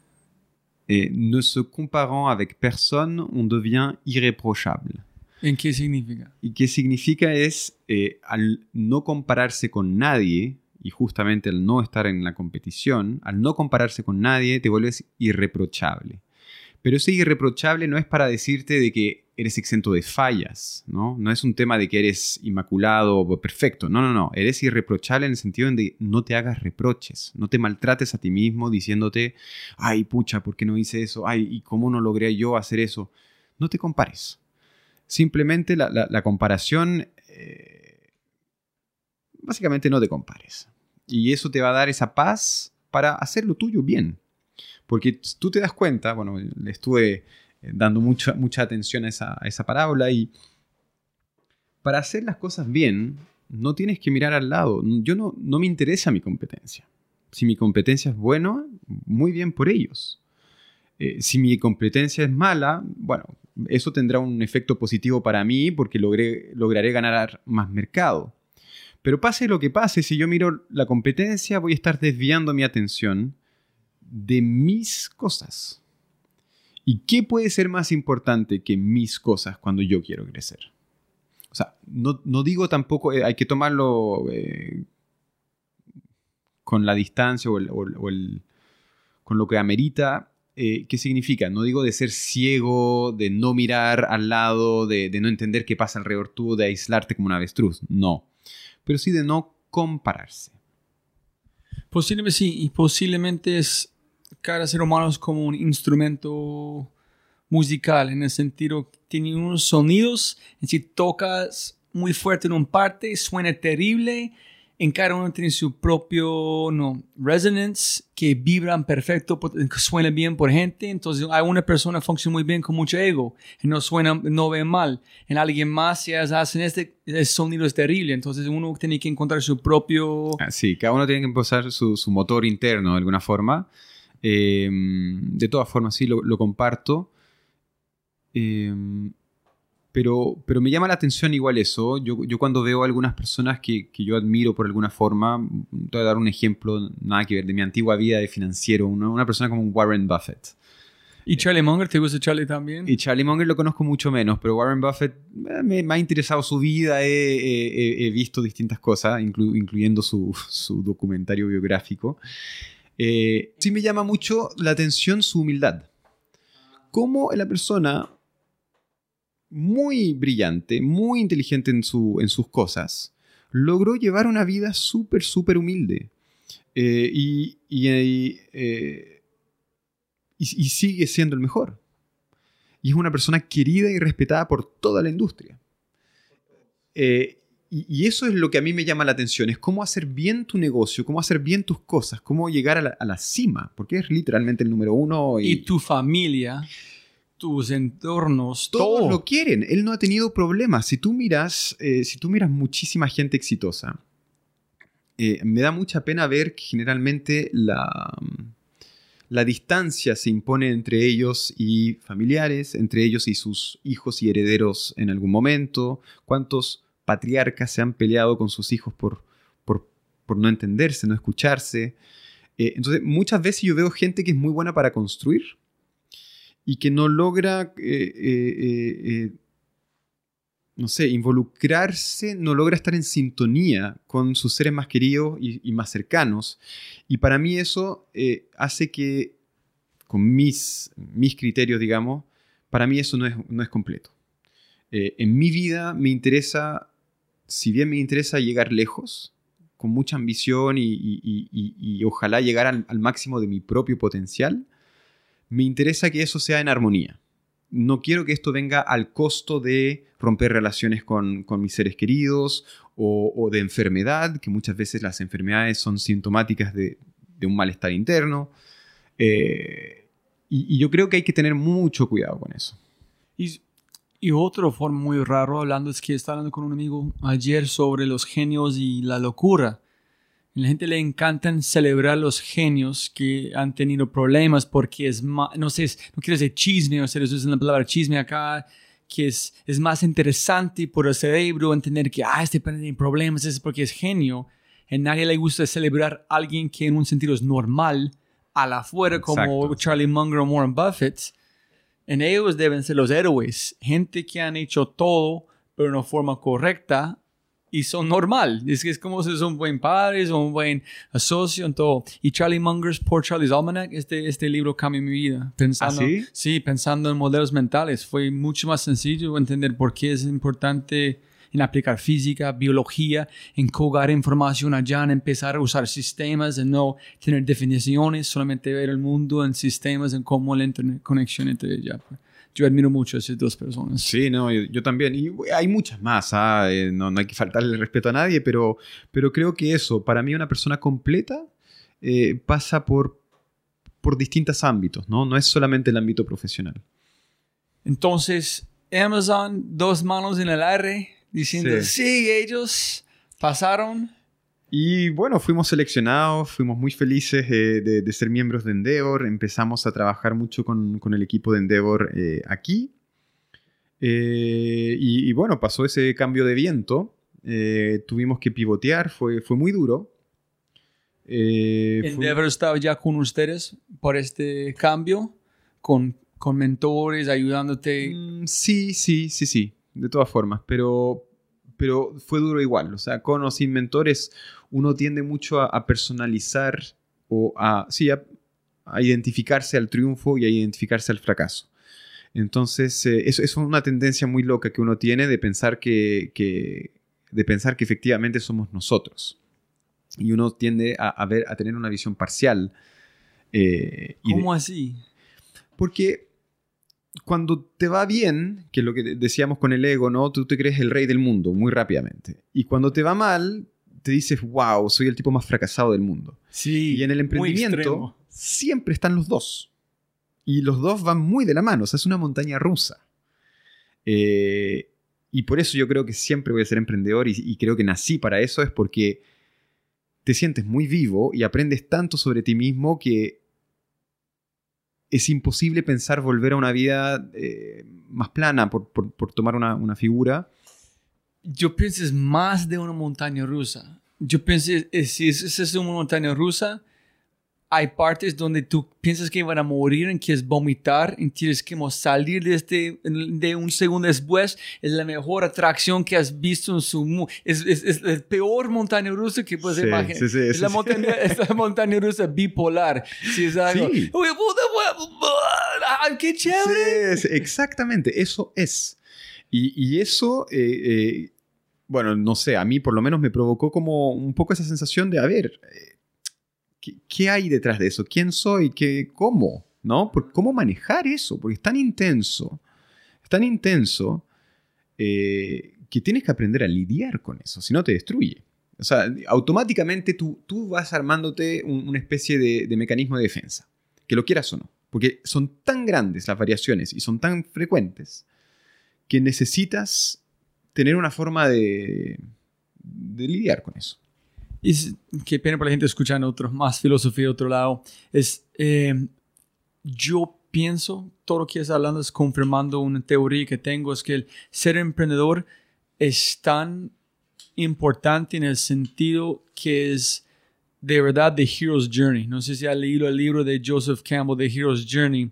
Et ne se comparant avec personne, on devient irreprochable. ¿En qué significa? Y qué significa es, eh, al no compararse con nadie, y justamente al no estar en la competición, al no compararse con nadie, te vuelves irreprochable. Pero ese irreprochable no es para decirte de que eres exento de fallas, ¿no? No es un tema de que eres inmaculado o perfecto, no, no, no, eres irreprochable en el sentido de no te hagas reproches, no te maltrates a ti mismo diciéndote, ay, pucha, ¿por qué no hice eso? Ay, ¿y cómo no logré yo hacer eso? No te compares. Simplemente la, comparación, eh, básicamente no te compares. Y eso te va a dar esa paz para hacer lo tuyo bien. Porque tú te das cuenta, bueno, le estuve eh, dando mucha, mucha atención a esa, a parábola y para hacer las cosas bien, no tienes que mirar al lado. Yo no, no me interesa mi competencia. Si mi competencia es buena, muy bien por ellos. Eh, si mi competencia es mala, bueno, eso tendrá un efecto positivo para mí porque logré, lograré ganar más mercado. Pero pase lo que pase, si yo miro la competencia, voy a estar desviando mi atención de mis cosas. ¿Y qué puede ser más importante que mis cosas cuando yo quiero crecer? O sea, no, digo tampoco, eh, hay que tomarlo eh, con la distancia o, con lo que amerita. Eh, ¿Qué significa? No digo de ser ciego, de no mirar al lado, de, de no entender qué pasa alrededor tú, de aislarte como un avestruz. No. Pero sí de no compararse. Posiblemente sí, y posiblemente es cada ser humano es como un instrumento musical, en el sentido que tiene unos sonidos, y si tocas muy fuerte en un parte, suena terrible, en cada uno tiene su propio no, resonance que vibran perfecto, suena bien por gente. Entonces, hay una persona que funciona muy bien con mucho ego y no suena, no ve mal. En alguien más, si hacen este, el sonido es terrible. Entonces, uno tiene que encontrar su propio. Ah, sí, cada uno tiene que empezar su, su motor interno de alguna forma. Em, de todas formas, sí, lo, comparto. Em, Pero, pero me llama la atención igual eso. Yo, yo cuando veo a algunas personas que, que, yo admiro por alguna forma, te voy a dar un ejemplo, nada que ver, de mi antigua vida de financiero, una, una persona como Warren Buffett. ¿Y Charlie Munger? ¿Te gusta Charlie también? Y Charlie Munger lo conozco mucho menos, pero Warren Buffett eh, me, me ha interesado su vida, he, he, he visto distintas cosas, inclu, incluyendo su, su, documentario biográfico. Eh, sí me llama mucho la atención su humildad. Cómo la persona muy brillante, muy inteligente en, su, en sus cosas, logró llevar una vida súper, súper humilde. Eh, eh, y, sigue siendo el mejor. Y es una persona querida y respetada por toda la industria. Y, eso es lo que a mí me llama la atención, es cómo hacer bien tu negocio, cómo hacer bien tus cosas, cómo llegar a la, a la cima, porque es literalmente el número uno. Y, tu familia tus entornos, todos todo. lo quieren. Él no ha tenido problemas. Si tú miras, eh, si tú miras muchísima gente exitosa, eh, me da mucha pena ver que generalmente la, la distancia se impone entre ellos y familiares, entre ellos y sus hijos y herederos en algún momento. ¿Cuántos patriarcas se han peleado con sus hijos por, por, por no entenderse, no escucharse? Eh, entonces, muchas veces yo veo gente que es muy buena para construir, y que no logra, eh, eh, no sé, involucrarse, no logra estar en sintonía con sus seres más queridos y, y más cercanos. Y para mí eso hace que, con mis, mis criterios, digamos, para mí eso no es, no es completo. en mi vida me interesa, si bien me interesa llegar lejos, con mucha ambición y, ojalá llegar al, máximo de mi propio potencial, me interesa que eso sea en armonía. No quiero que esto venga al costo de romper relaciones con, mis seres queridos o, de enfermedad, que muchas veces las enfermedades son sintomáticas de, un malestar interno. Eh, y, yo creo que hay que tener mucho cuidado con eso. Y otra forma muy raro hablando es que estaba hablando con un amigo ayer sobre los genios y la locura. A la gente le encantan celebrar los genios que han tenido problemas porque es más, no sé, no quiero decir chisme, o sea, usan la palabra chisme acá, que es, es más interesante por el cerebro entender que, ah, este tiene problemas, es porque es genio. A nadie le gusta celebrar a alguien que en un sentido es normal, a la afuera, como Charlie Munger o Warren Buffett. En ellos deben ser los héroes, gente que han hecho todo, pero de una forma correcta, y son normal. Es que es como si son un buen padre, son un buen socio en todo. Y Charlie Munger's Poor Charlie's Almanac, este, este libro cambió mi vida. Pensando, ¿Ah, sí? sí, pensando en modelos mentales. Fue mucho más sencillo entender por qué es importante en aplicar física, biología, en colgar información allá, en empezar a usar sistemas, en no tener definiciones, solamente ver el mundo en sistemas, en cómo la interconexión entre ellas yo admiro mucho a esas dos personas. Sí, no, yo, yo también. Y hay muchas más, ¿ah? eh, no, no, hay que faltarle el respeto a nadie, pero, pero creo que eso, para mí una persona completa eh, pasa por, por distintos ámbitos, ¿no? No es solamente el ámbito profesional. Entonces, Amazon, dos manos en el aire, diciendo, sí, sí ellos pasaron. Y bueno, fuimos seleccionados, fuimos muy felices eh, de, de, ser miembros de Endeavor, empezamos a trabajar mucho con, con el equipo de Endeavor eh, aquí. Eh, y, y, bueno, pasó ese cambio de viento, eh, tuvimos que pivotear, fue, fue muy duro. Endeavor fue... estaba ya con ustedes por este cambio, con, con mentores, ayudándote. Mm, sí, sí, sí, sí, de todas formas, pero, pero fue duro igual. O sea, con o sin mentores, uno tiende mucho a, a personalizar o a, sí, a, a, identificarse al triunfo y a identificarse al fracaso. Entonces, eh, eso, eso, es una tendencia muy loca que uno tiene de pensar que, que, de pensar que efectivamente somos nosotros. Y uno tiende a, a ver, a tener una visión parcial. Eh, ¿Cómo de, así? Porque cuando te va bien, que es lo que decíamos con el ego, ¿no? Tú te crees el rey del mundo muy rápidamente. Y cuando te va mal, te dices, wow, soy el tipo más fracasado del mundo. Sí. Y en el emprendimiento siempre están los dos. Y los dos van muy de la mano, o sea, es una montaña rusa. Eh, y por eso yo creo que siempre voy a ser emprendedor y, y, creo que nací para eso, es porque te sientes muy vivo y aprendes tanto sobre ti mismo que es imposible pensar volver a una vida eh, más plana, por, por, por tomar una, una, figura. Yo pienso es más de una montaña rusa. Yo pienso, si es, es una montaña rusa, hay partes donde tú piensas que van a morir, en quieres vomitar, y tienes que salir de, este, de un segundo después. Es la mejor atracción que has visto en su... Es, es, es la peor montaña rusa que puedes sí, imaginar. Sí, sí, es, la montaña, es, la montaña, rusa bipolar. Si es algo... Sí. ¡Qué chévere! exactamente, eso es. Y, y eso... Eh, eh, bueno, no sé, a mí por lo menos me provocó como un poco esa sensación de, a ver, eh, ¿qué, hay detrás de eso? ¿Quién soy? ¿Qué, ¿Cómo? ¿No? ¿Cómo manejar eso? Porque es tan intenso, es tan intenso eh, que tienes que aprender a lidiar con eso, si no te destruye. O sea, automáticamente tú, tú vas armándote una especie de, mecanismo de defensa, que lo quieras o no, porque son tan grandes las variaciones y son tan frecuentes que necesitas tener una forma de, de lidiar con eso y qué pena para la gente escuchando otro, más filosofía de otro lado, es, eh, yo pienso, todo lo que estás hablando es confirmando una teoría que tengo, es que el ser emprendedor es tan importante en el sentido que es de verdad The Hero's Journey. No sé si has leído el libro de Joseph Campbell, The Hero's Journey,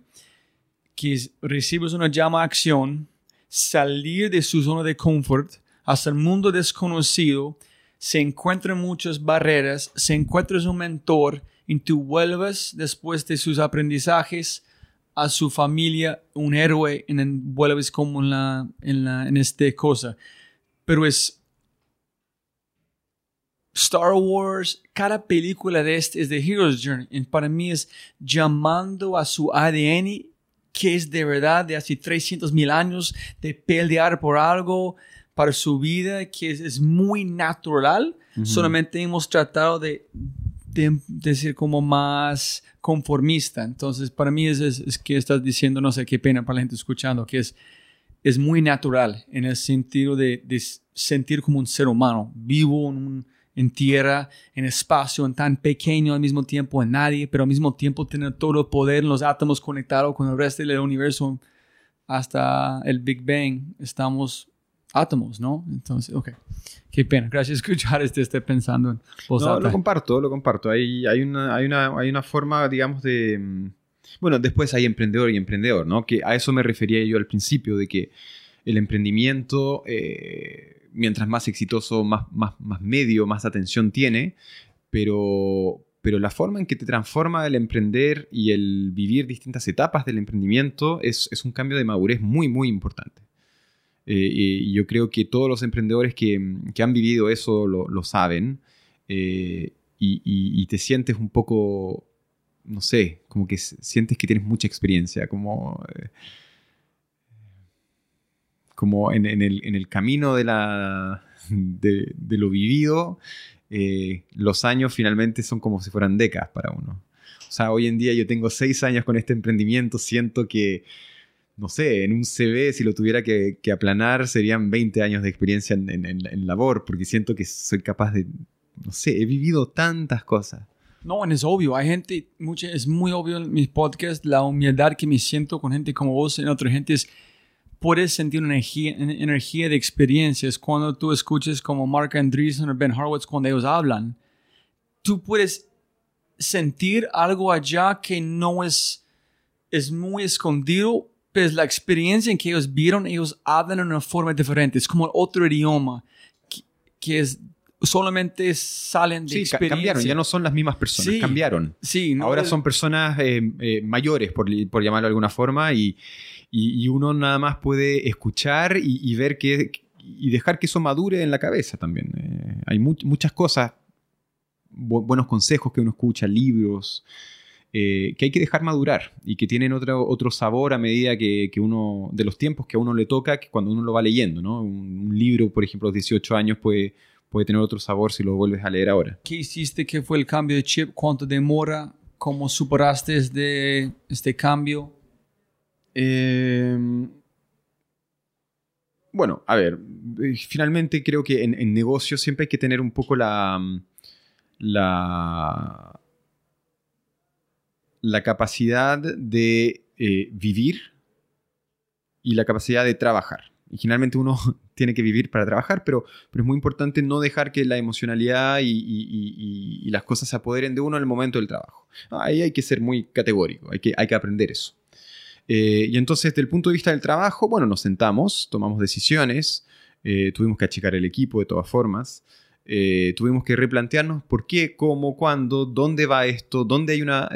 que recibes una llama a acción, salir de su zona de confort hasta el mundo desconocido, se encuentran muchas barreras, se encuentra un mentor y tú vuelves después de sus aprendizajes a su familia un héroe y vuelves como en la en la en este cosa. Pero es Star Wars cada película de este es The Hero's Journey. Y para mí es llamando a su ADN que es de verdad de hace 300 mil años de pelear por algo para su vida que es, muy natural. Solamente hemos tratado de, de, decir como más conformista. Entonces, para mí es, es, que estás diciendo, no sé qué pena para la gente escuchando, que es, es muy natural en el sentido de, de sentir como un ser humano, vivo en, un, en tierra, en espacio, en tan pequeño al mismo tiempo en nadie, pero al mismo tiempo tener todo el poder los átomos conectados con el resto del universo hasta el Big Bang. Estamos átomos, ¿no? Entonces, ok. Qué pena. Gracias por escuchar este, esté pensando en No, lo comparto, lo comparto. Hay, hay, una, hay, una, hay una forma, digamos, de... Mm, bueno, después hay emprendedor y emprendedor, ¿no? Que a eso me refería yo al principio, de que el emprendimiento, eh, mientras más exitoso, más, más, más medio, más atención tiene, pero, pero la forma en que te transforma el emprender y el vivir distintas etapas del emprendimiento es, es un cambio de madurez muy, muy importante. Eh, y yo creo que todos los emprendedores que, han vivido eso lo, saben. Eh, y, te sientes un poco, no sé, como que sientes que tienes mucha experiencia, como, eh, como en, el, camino de, la, de, lo vivido, los años finalmente son como si fueran décadas para uno. O sea, hoy en día yo tengo seis años con este emprendimiento, siento que no sé, en un CV, si lo tuviera que, aplanar, serían 20 años de experiencia en, labor, porque siento que soy capaz de, no sé, he vivido tantas cosas. No, es obvio, hay gente, mucha, es muy obvio en mis podcasts, la humildad que me siento con gente como vos, en otra gente es, puedes sentir una energía, energía de experiencias cuando tú escuches como Mark Andreessen o Ben Horowitz cuando ellos hablan. Tú puedes sentir algo allá que no es, es muy escondido, pues la experiencia en que ellos vieron, ellos hablan de una forma diferente. Es como otro idioma que, es solamente salen de sí, experiencia. cambiaron, ya no son las mismas personas, cambiaron. Sí, Ahora son personas eh, eh, mayores, por, por, llamarlo de alguna forma, y, y, uno nada más puede escuchar y, ver que y dejar que eso madure en la cabeza también. Eh, hay muchas cosas, buenos consejos que uno escucha, libros, eh, que hay que dejar madurar y que tienen otro, otro sabor a medida que, uno, de los tiempos que a uno le toca, que cuando uno lo va leyendo, ¿no? Un, libro, por ejemplo, a los 18 años puede, puede tener otro sabor si lo vuelves a leer ahora. ¿Qué hiciste? ¿Qué fue el cambio de chip? ¿Cuánto demora? ¿Cómo superaste este, este cambio? Em, bueno, a ver, finalmente creo que en, en negocios siempre hay que tener un poco la, la la capacidad de eh, vivir y la capacidad de trabajar. Y generalmente uno tiene que vivir para trabajar, pero, pero es muy importante no dejar que la emocionalidad y, las cosas se apoderen de uno en el momento del trabajo. Ahí hay que ser muy categórico, hay que, hay que aprender eso. Eh, y entonces, desde el punto de vista del trabajo, bueno, nos sentamos, tomamos decisiones, eh, tuvimos que achicar el equipo de todas formas, eh, tuvimos que replantearnos por qué, cómo, cuándo, dónde va esto, dónde hay una,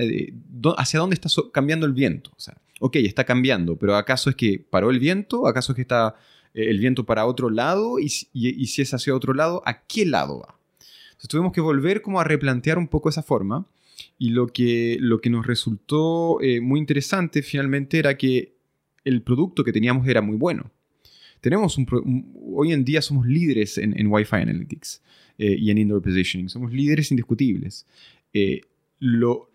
hacia dónde está cambiando el viento. O sea, ok, está cambiando, pero ¿acaso es que paró el viento? ¿Acaso es que está el viento para otro lado? Y, y, si es hacia otro lado, ¿a qué lado va? Entonces tuvimos que volver como a replantear un poco esa forma y lo que, lo que nos resultó eh, muy interesante finalmente era que el producto que teníamos era muy bueno. Tenemos un, hoy en día somos líderes en, Wi-Fi Analytics eh, y en Indoor Positioning. Somos líderes indiscutibles. Eh, lo,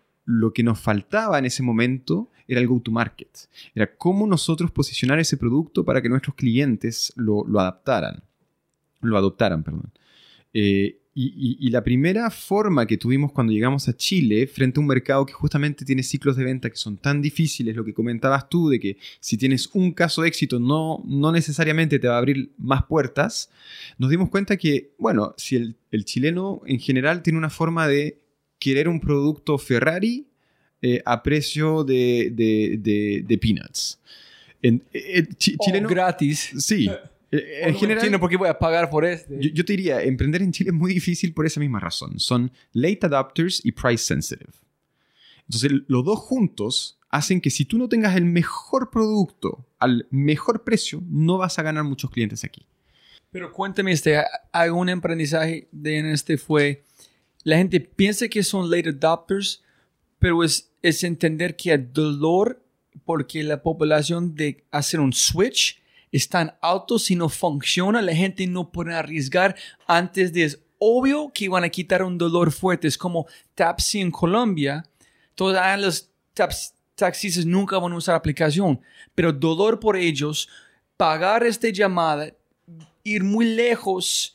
que nos faltaba en ese momento era el go-to-market. Era cómo nosotros posicionar ese producto para que nuestros clientes lo, adaptaran. Lo adoptaran. Y, la primera forma que tuvimos cuando llegamos a Chile, frente a un mercado que justamente tiene ciclos de venta que son tan difíciles, lo que comentabas tú, de que si tienes un caso de éxito no, no necesariamente te va a abrir más puertas, nos dimos cuenta que, bueno, si el, chileno en general tiene una forma de querer un producto Ferrari eh, a precio de, de, peanuts. En, eh, chileno, gratis. Sí. Eh, en general, por qué voy a pagar por este. Yo, te diría, emprender en Chile es muy difícil por esa misma razón. Son late adopters y price sensitive. Entonces, los dos juntos hacen que si tú no tengas el mejor producto al mejor precio, no vas a ganar muchos clientes aquí. Pero cuéntame, este, algún aprendizaje de en este fue, la gente piensa que son late adopters, pero es, es entender que el dolor porque la población de hacer un switch están altos, si no funciona, la gente no puede arriesgar antes de... Es obvio que van a quitar un dolor fuerte. Es como taxi en Colombia. Todos los taxistas nunca van a usar aplicación, pero dolor por ellos, pagar esta llamada, ir muy lejos,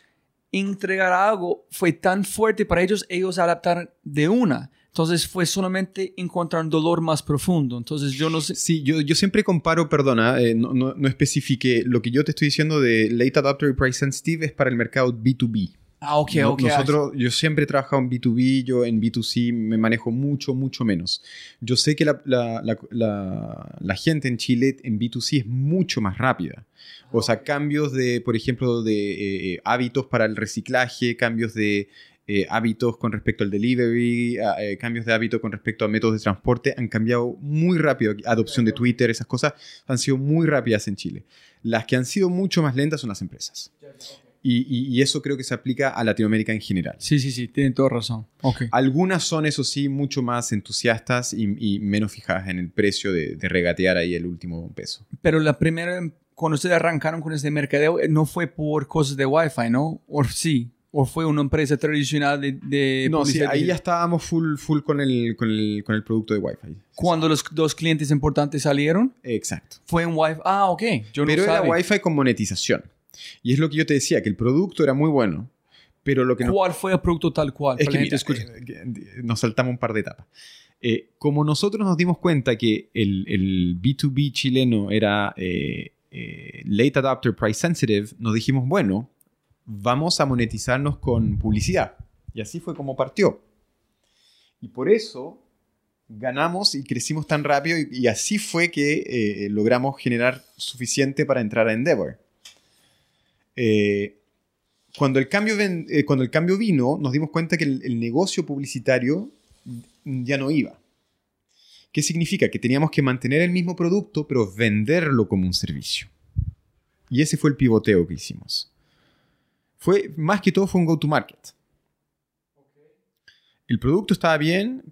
entregar algo, fue tan fuerte para ellos, ellos adaptaron de una. Entonces fue solamente encontrar un dolor más profundo. Entonces yo no sé. Sí, yo, yo siempre comparo, perdona, eh, no, no, no especifique. Lo que yo te estoy diciendo de late adopter y price sensitive es para el mercado B2B. Ah, ok, ok. Nosotros, yo siempre he trabajado en B2B, yo en B2C me manejo mucho, mucho menos. Yo sé que la, la, la, la gente en Chile en B2C es mucho más rápida. O sea, cambios de, por ejemplo, de eh, hábitos para el reciclaje, cambios de eh, hábitos con respecto al delivery, eh, cambios de hábito con respecto a métodos de transporte han cambiado muy rápido. Adopción de Twitter, esas cosas han sido muy rápidas en Chile. Las que han sido mucho más lentas son las empresas. Y, eso creo que se aplica a Latinoamérica en general. Sí, sí, sí, tienen toda razón. Okay. Algunas son, eso sí, mucho más entusiastas y, menos fijadas en el precio de, de, regatear ahí el último peso. Pero la primera, cuando ustedes arrancaron con este mercadeo, no fue por cosas de Wi-Fi, ¿no? ¿O sí? ¿O fue una empresa tradicional de, No, sí, ahí ya estábamos full, full con, el, con, el, con el producto de Wi-Fi. ¿Cuando los dos clientes importantes salieron? Exacto. Fue en Wi-Fi. Ah, ok. Yo pero era Wi-Fi con monetización. Y es lo que yo te decía, que el producto era muy bueno, pero lo que ¿Cuál fue el producto tal cual? Es que eh, nos saltamos un par de etapas. Eh, como nosotros nos dimos cuenta que el, el B2B chileno era eh, late adopter price sensitive, nos dijimos, bueno, vamos a monetizarnos con publicidad. Y así fue como partió. Y por eso ganamos y crecimos tan rápido y, así fue que eh, logramos generar suficiente para entrar a Endeavor. Eh, cuando, el cambio eh, cuando el cambio vino, nos dimos cuenta que el, negocio publicitario ya no iba. ¿Qué significa? Que teníamos que mantener el mismo producto, pero venderlo como un servicio. Y ese fue el pivoteo que hicimos fue, más que todo fue un go-to-market. El producto estaba bien,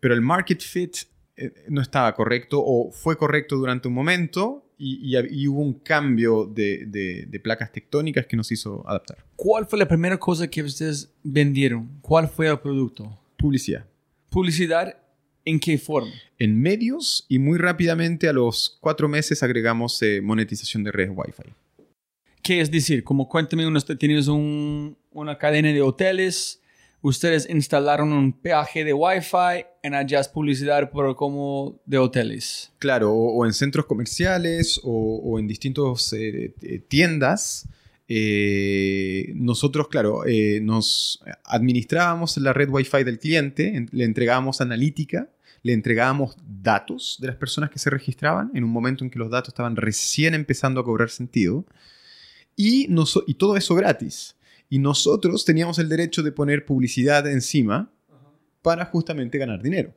pero el market fit eh, no estaba correcto o fue correcto durante un momento y, hubo un cambio de, placas tectónicas que nos hizo adaptar. ¿Cuál fue la primera cosa que ustedes vendieron? ¿Cuál fue el producto? Publicidad. ¿Publicidad en qué forma? En medios y muy rápidamente a los cuatro meses agregamos eh, monetización de redes Wi-Fi. ¿Qué es decir? Como cuéntame, uno, tienes un, una cadena de hoteles, ustedes instalaron un peaje de Wi-Fi en allá es publicidad por como de hoteles. Claro, o, o en centros comerciales o, o en distintos eh, eh, tiendas. Eh, nosotros, claro, eh, nos administrábamos la red Wi-Fi del cliente, en- le entregábamos analítica, le entregábamos datos de las personas que se registraban en un momento en que los datos estaban recién empezando a cobrar sentido. Y, todo eso gratis. Y nosotros teníamos el derecho de poner publicidad encima para justamente ganar dinero.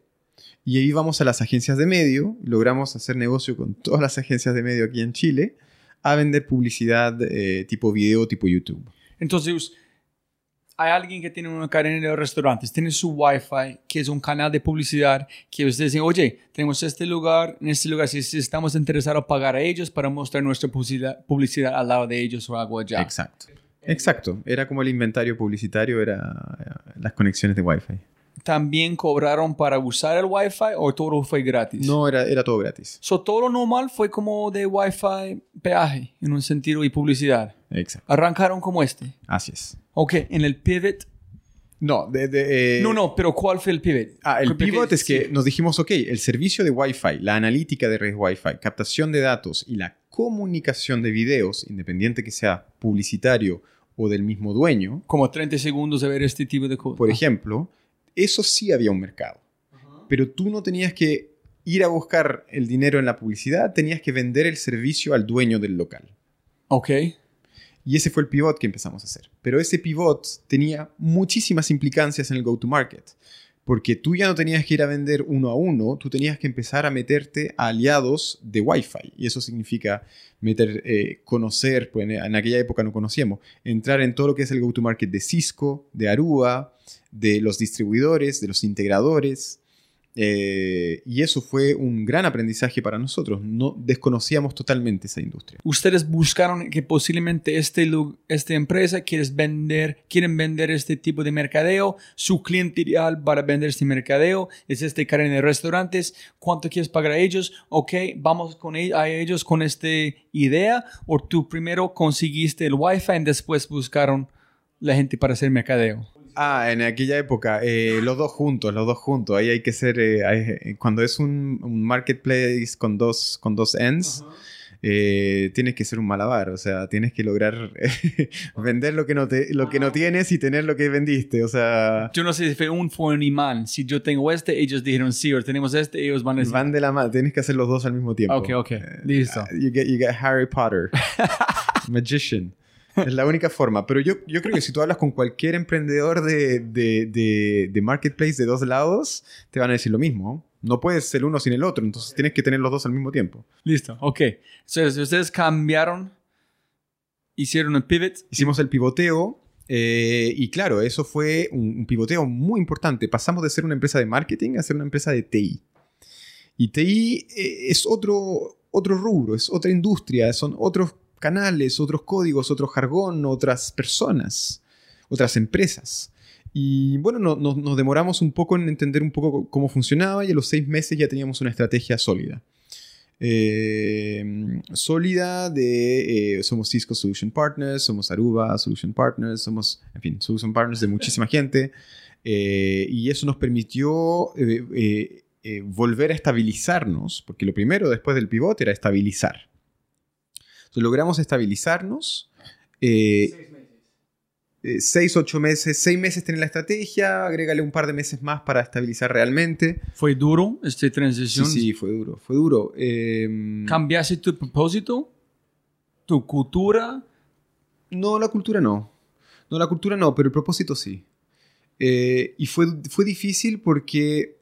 Y ahí íbamos a las agencias de medio, logramos hacer negocio con todas las agencias de medio aquí en Chile, a vender publicidad eh, tipo video, tipo YouTube. Entonces, hay alguien que tiene una cadena de restaurantes, tiene su Wi-Fi, que es un canal de publicidad, que ustedes dicen, oye, tenemos este lugar, en este lugar, si, si estamos interesados en pagar a ellos para mostrar nuestra publicidad, publicidad al lado de ellos o algo allá. Exacto. Exacto. Era como el inventario publicitario, era eh, las conexiones de Wi-Fi. ¿También cobraron para usar el Wi-Fi o todo fue gratis? No, era, era todo gratis. So, todo lo normal fue como de Wi-Fi peaje, en un sentido, y publicidad. Exacto. Arrancaron como este. Así es. Ok, en el pivot. No, de, de, eh, no, no, pero ¿cuál fue el pivot? Ah, el Porque- pivot es que sí. nos dijimos, ok, el servicio de Wi-Fi, la analítica de red Wi-Fi, captación de datos y la comunicación de videos, independiente que sea publicitario o del mismo dueño, Como 30 segundos de ver este tipo de cosas. por ejemplo, eso sí había un mercado. Pero tú no tenías que ir a buscar el dinero en la publicidad, tenías que vender el servicio al dueño del local. Ok. Y ese fue el pivot que empezamos a hacer. Pero ese pivot tenía muchísimas implicancias en el go-to-market. Porque tú ya no tenías que ir a vender uno a uno, tú tenías que empezar a meterte a aliados de Wi-Fi. Y eso significa meter, eh, conocer, pues en, aquella época no conocíamos, entrar en todo lo que es el go-to-market de Cisco, de Aruba, de los distribuidores, de los integradores. Eh, y eso fue un gran aprendizaje para nosotros. No desconocíamos totalmente esa industria. Ustedes buscaron que posiblemente este, esta empresa quieres vender, quieren vender este tipo de mercadeo, su cliente ideal para vender este mercadeo es este cadena de restaurantes, ¿cuánto quieres pagar a ellos? Ok, vamos con e- a ellos con esta idea, o tú primero conseguiste el wifi y después buscaron la gente para hacer mercadeo. Ah, en aquella época, eh, los dos juntos, los dos juntos. Ahí hay que ser, eh, hay- cuando es un, un marketplace con dos, con dos ends, eh, tienes que ser un malabar. O sea, tienes que lograr vender lo que, no te, lo que no tienes y tener lo que vendiste. O sea, Yo no sé si fue un fue un imán. Si yo tengo este, ellos dijeron sí, o tenemos este, ellos van a decir. van de la mano. Tienes que hacer los dos al mismo tiempo. Ok, ok. Listo. You get, you get Harry Potter. Magician. Es la única forma. Pero yo, yo creo que si tú hablas con cualquier emprendedor de, de, de, de marketplace de dos lados, te van a decir lo mismo. No puedes ser uno sin el otro, entonces tienes que tener los dos al mismo tiempo. Listo, ok. Entonces, ustedes cambiaron, hicieron un pivot. Hicimos el pivoteo eh, y claro, eso fue un, un pivoteo muy importante. Pasamos de ser una empresa de marketing a ser una empresa de TI. Y TI eh, es otro, otro rubro, es otra industria, son otros canales, otros códigos, otro jargón, otras personas, otras empresas. Y bueno, no- no- nos demoramos un poco en entender un poco cómo funcionaba y a los seis meses ya teníamos una estrategia sólida. Eh, sólida de, eh, somos Cisco Solution Partners, somos Aruba Solution Partners, somos, en fin, Solution Partners de muchísima gente. Eh, y eso nos permitió volver a estabilizarnos, porque lo primero después del pivote era estabilizar. Logramos estabilizarnos. eh, eh, seis, ocho meses, seis meses tener la estrategia, agrégale un par de meses más para estabilizar realmente. Fue duro esta Sí, transición. sí, fue duro, fue duro. Eh, ¿Cambiaste tu propósito? ¿Tu cultura? no, la cultura no. No, la cultura no, pero el propósito sí. Eh, y fue, fue difícil porque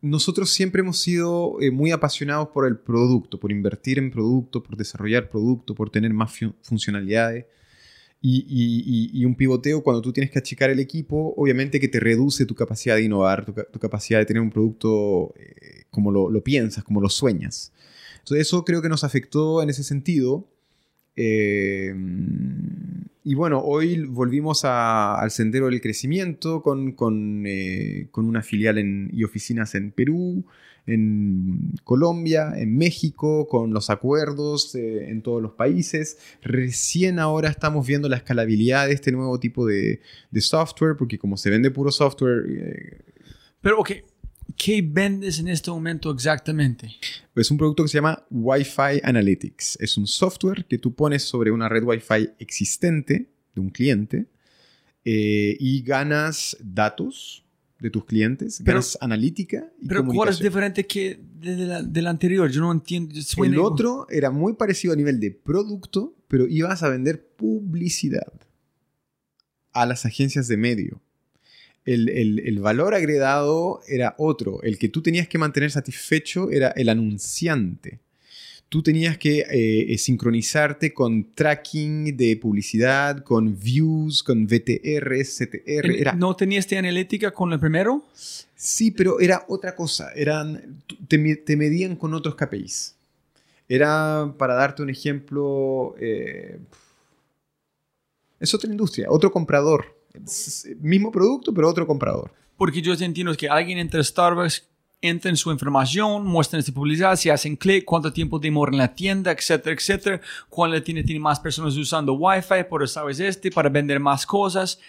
nosotros siempre hemos sido eh, muy apasionados por el producto, por invertir en producto, por desarrollar producto, por tener más fu- funcionalidades. Y, un pivoteo, cuando tú tienes que achicar el equipo, obviamente que te reduce tu capacidad de innovar, tu, ca- tu capacidad de tener un producto eh, como lo, lo piensas, como lo sueñas. Entonces eso creo que nos afectó en ese sentido. Eh, y bueno, hoy volvimos al sendero del crecimiento con, con, eh, con una filial en, y oficinas en Perú, en Colombia, en México, con los acuerdos eh, en todos los países. Recién ahora estamos viendo la escalabilidad de este nuevo tipo de, software, porque como se vende puro software... Eh, Pero, ok, ¿qué vendes en este momento exactamente? Es un producto que se llama Wi-Fi Analytics. Es un software que tú pones sobre una red Wi-Fi existente de un cliente eh, y ganas datos de tus clientes, pero, ganas analítica y Pero ¿cuál es diferente que del anterior? Yo no entiendo. El otro era muy parecido a nivel de producto, pero ibas a vender publicidad a las agencias de medio. El, el, el, valor agregado era otro. El que tú tenías que mantener satisfecho era el anunciante tú tenías que eh, eh, sincronizarte con tracking de publicidad, con views, con VTR, CTR. Era... ¿No tenías esta analítica con el primero? Sí, pero era otra cosa. Eran, te, medían con otros KPIs. Era, para darte un ejemplo, eh, es otra industria, otro comprador. Mismo producto, pero otro comprador. Porque yo entiendo que alguien entre Starbucks entren su información, muestren su publicidad, si hacen clic, cuánto tiempo demora en la tienda, etcétera, etcétera, cuál tiene, tiene más personas usando Wi-Fi, por sabes este, para vender más cosas,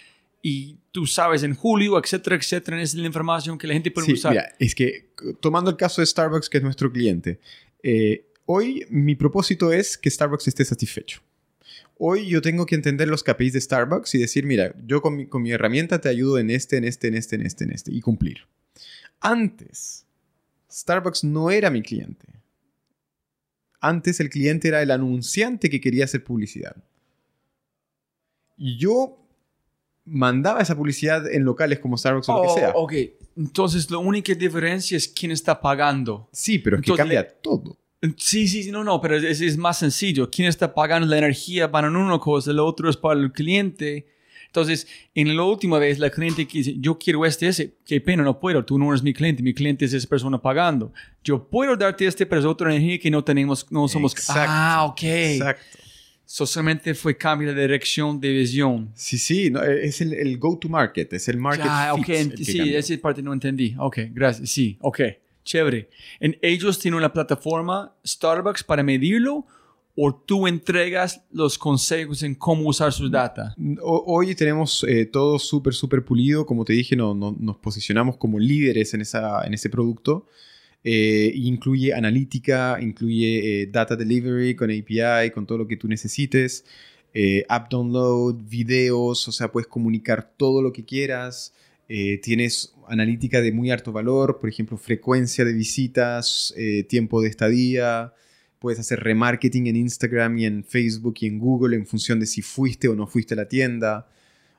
y tú sabes en julio, etcétera, etcétera, es la información que la gente puede usar. Mira, es que tomando el caso de Starbucks, que es nuestro cliente, eh, hoy mi propósito es que Starbucks esté satisfecho. Hoy yo tengo que entender los KPIs de Starbucks y decir, mira, yo con mi, con mi herramienta te ayudo en este, en este, en este, en este, en este, y cumplir. Antes, Starbucks no era mi cliente. Antes el cliente era el anunciante que quería hacer publicidad. Y yo mandaba esa publicidad en locales como Starbucks o lo que sea. Ok, entonces la única diferencia es quién está pagando. Sí, pero es que cambia todo. Sí, sí, no, no, pero es, es, más sencillo. ¿Quién está pagando la energía para una cosa? El otro es para el cliente. Entonces, en la última vez, la cliente que dice, yo quiero este, ese, qué pena, no puedo, tú no eres mi cliente, mi cliente es esa persona pagando. Yo puedo darte este, pero es otra energía que no tenemos, no somos... Exacto, ah, ok. Exacto. solamente fue cambio de dirección de visión. Sí, sí, no, es el, el go-to-market, es el market ah, ok, sí, esa parte no entendí. Ok, gracias, sí, ok, chévere. ¿En ellos tienen una plataforma Starbucks para medirlo o tú entregas los consejos en cómo usar sus data? Hoy tenemos eh, todo súper, súper pulido. Como te dije, no, nos posicionamos como líderes en, esa, en ese producto. Eh, incluye analítica, incluye eh, data delivery con API, con todo lo que tú necesites. app download, videos, o sea, puedes comunicar todo lo que quieras. tienes analítica de muy alto valor, por ejemplo, frecuencia de visitas, tiempo de estadía, Puedes hacer remarketing en Instagram y en Facebook y en Google en función de si fuiste o no fuiste a la tienda.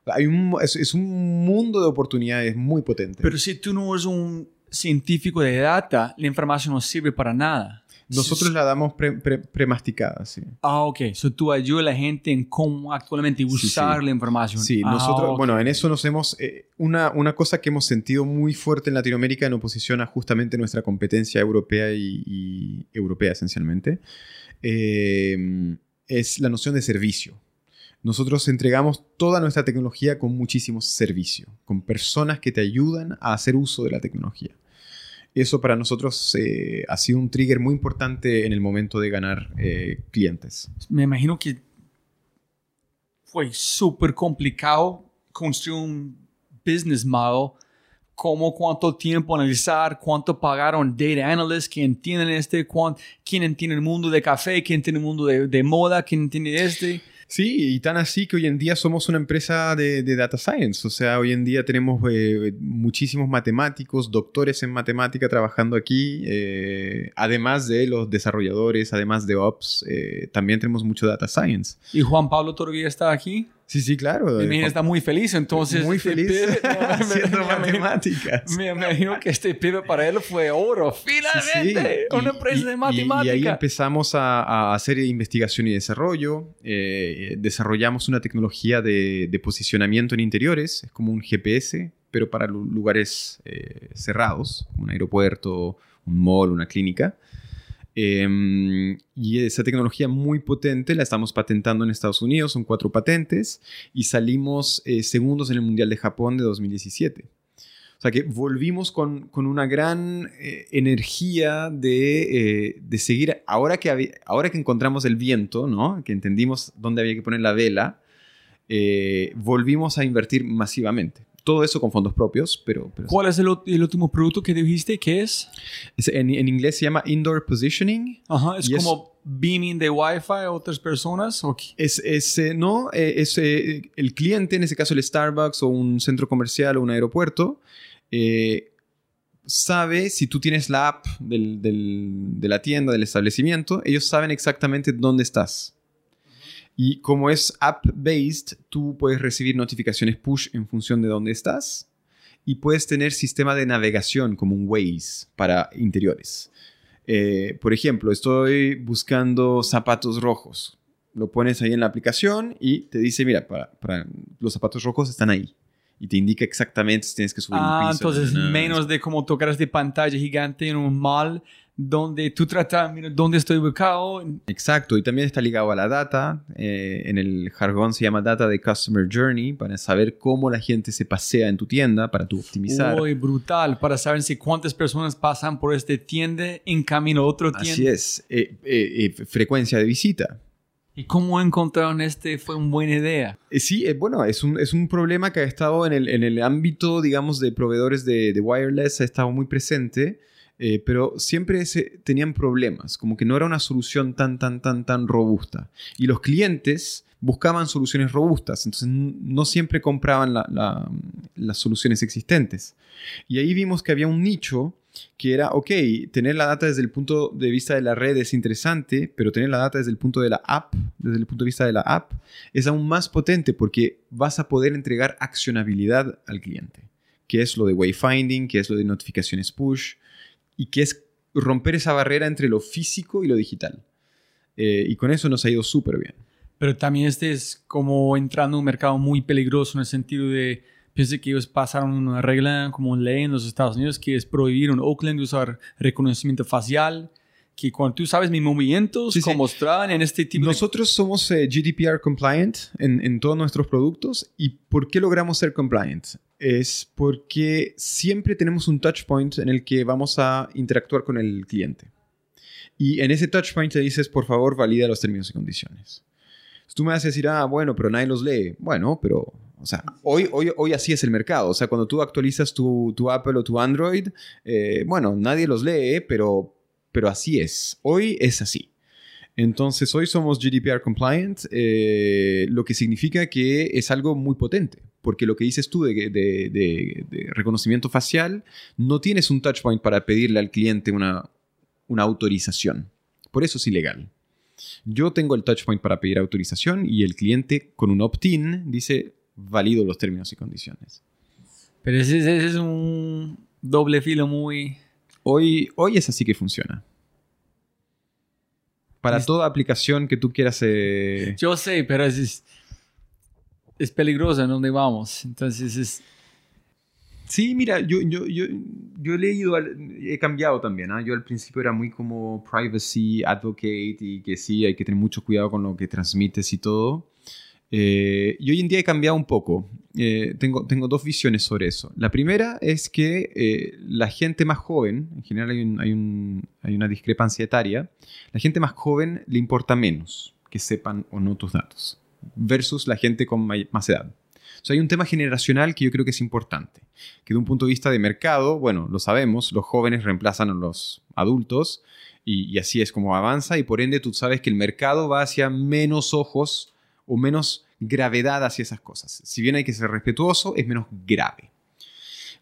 Hay un, es, un mundo de oportunidades muy potente. Pero si tú no eres un científico de data, la información no sirve para nada. Nosotros la damos premasticada, pre, sí. Ah, ok. So tú ayudas a la gente en cómo actualmente usar la información. Sí, ah, nosotros, bueno, en eso nos hemos... Eh, una, una cosa que hemos sentido muy fuerte en Latinoamérica en oposición a justamente nuestra competencia europea y, europea esencialmente, eh, es la noción de servicio. Nosotros entregamos toda nuestra tecnología con muchísimo servicio, con personas que te ayudan a hacer uso de la tecnología eso para nosotros eh, ha sido un trigger muy importante en el momento de ganar eh, clientes. Me imagino que fue súper complicado construir un business model, como cuánto tiempo analizar, cuánto pagaron data analysts que entienden este, quién entiende el mundo de café, quién entiende el mundo de, de moda, quién entiende este. Sí, y tan así que hoy en día somos una empresa de, data science. O sea, hoy en día tenemos eh, muchísimos matemáticos, doctores en matemática trabajando aquí, eh, además de los desarrolladores, además de Ops, eh, también tenemos mucho data science. ¿Y Juan Pablo Torguía está aquí? Sí, sí, claro. Mi está muy feliz, entonces. Muy feliz haciendo matemáticas. Me imagino que este pibe para él fue oro. Finalmente, una empresa de matemáticas. Y, ahí empezamos a, hacer investigación y desarrollo. Eh, desarrollamos una tecnología de, posicionamiento en interiores. Es como un GPS, pero para lugares eh, cerrados, un aeropuerto, un mall, una clínica. Em, y esa tecnología muy potente la estamos patentando en Estados Unidos, son cuatro patentes, y salimos eh, segundos en el Mundial de Japón de 2017. O sea que volvimos con, con una gran eh, energía de, eh, de, seguir, ahora que, ahora que encontramos el viento, ¿no? que entendimos dónde había que poner la vela, volvimos a invertir masivamente todo eso con fondos propios, pero... ¿Cuál es el, último producto que dijiste? ¿Qué es? en, inglés se llama Indoor Positioning. Ajá, es como beaming de Wi-Fi a otras personas. Es, es eh, no, eh, es eh, el cliente, en ese caso el Starbucks o un centro comercial o un aeropuerto, sabe si tú tienes la app de la tienda, del establecimiento, ellos saben exactamente dónde estás. Y como es app-based, tú puedes recibir notificaciones push en función de dónde estás y puedes tener sistema de navegación como un Waze para interiores. Eh, por ejemplo, estoy buscando zapatos rojos. Lo pones ahí en la aplicación y te dice, mira, para, los zapatos rojos están ahí. Y te indica exactamente si tienes que subir un ah, piso. Ah, entonces menos de como tocar de pantalla gigante en un mall donde tú tratas, mira, dónde estoy ubicado. Exacto, y también está ligado a la data. Eh, en el jargón se llama data de Customer Journey, para saber cómo la gente se pasea en tu tienda, para tu optimizar. Uy, brutal, para saber si cuántas personas pasan por este tienda en camino a otro tienda. Así es, eh, eh, frecuencia de visita. ¿Y cómo encontraron este? Fue una buena idea. sí, bueno, es un, es un problema que ha estado en el, en el ámbito, digamos, de proveedores de, de wireless, ha estado muy presente eh, pero siempre tenían problemas, como que no era una solución tan, tan, tan, tan robusta. Y los clientes buscaban soluciones robustas, entonces no siempre compraban las soluciones existentes. Y ahí vimos que había un nicho que era, ok, tener la data desde el punto de vista de la red es interesante, pero tener la data desde el punto de la app, desde el punto de vista de la app, es aún más potente porque vas a poder entregar accionabilidad al cliente, que es lo de wayfinding, que es lo de notificaciones push, y que es romper esa barrera entre lo físico y lo digital. Eh, y con eso nos ha ido súper bien. Pero también este es como entrando en un mercado muy peligroso en el sentido de, piense que ellos pasaron una regla como ley en los Estados Unidos que es prohibir en Oakland usar reconocimiento facial que cuando tú sabes mis movimientos, como mostraban en este tipo Nosotros somos eh, GDPR compliant en, en, todos nuestros productos. ¿Y por qué logramos ser compliant? Es porque siempre tenemos un touch point en el que vamos a interactuar con el cliente. Y en ese touch point te dices, por favor, valida los términos y condiciones. tú me vas a decir, ah, bueno, pero nadie los lee. Bueno, pero o sea, hoy, hoy, hoy así es el mercado. O sea, cuando tú actualizas tu, tu Apple o tu Android, eh, bueno, nadie los lee, pero, pero así es. Hoy es así. Entonces, hoy somos GDPR compliant, eh, lo que significa que es algo muy potente, porque lo que dices tú de, reconocimiento facial, no tienes un touch point para pedirle al cliente una, autorización. Por eso es ilegal. Yo tengo el touch point para pedir autorización y el cliente con un opt-in dice valido los términos y condiciones. Pero ese es un doble filo muy Hoy, hoy es así que funciona. Para toda aplicación que tú quieras... Eh, yo sé, pero es, es, peligroso en donde vamos. Entonces es... Sí, mira, yo, yo, yo, yo he leído, he cambiado también. ¿ah? Yo al principio era muy como privacy advocate y que sí, hay que tener mucho cuidado con lo que transmites y todo. Eh, y hoy en día he cambiado un poco. Eh, tengo, tengo dos visiones sobre eso. La primera es que eh, la gente más joven, en general hay, hay, una discrepancia etaria, la gente más joven le importa menos que sepan o no tus datos, versus la gente con más edad. O hay un tema generacional que yo creo que es importante, que de un punto de vista de mercado, bueno, lo sabemos, los jóvenes reemplazan a los adultos y así es como avanza y por ende tú sabes que el mercado va hacia menos ojos o menos gravedad hacia esas cosas. Si bien hay que ser respetuoso, es menos grave.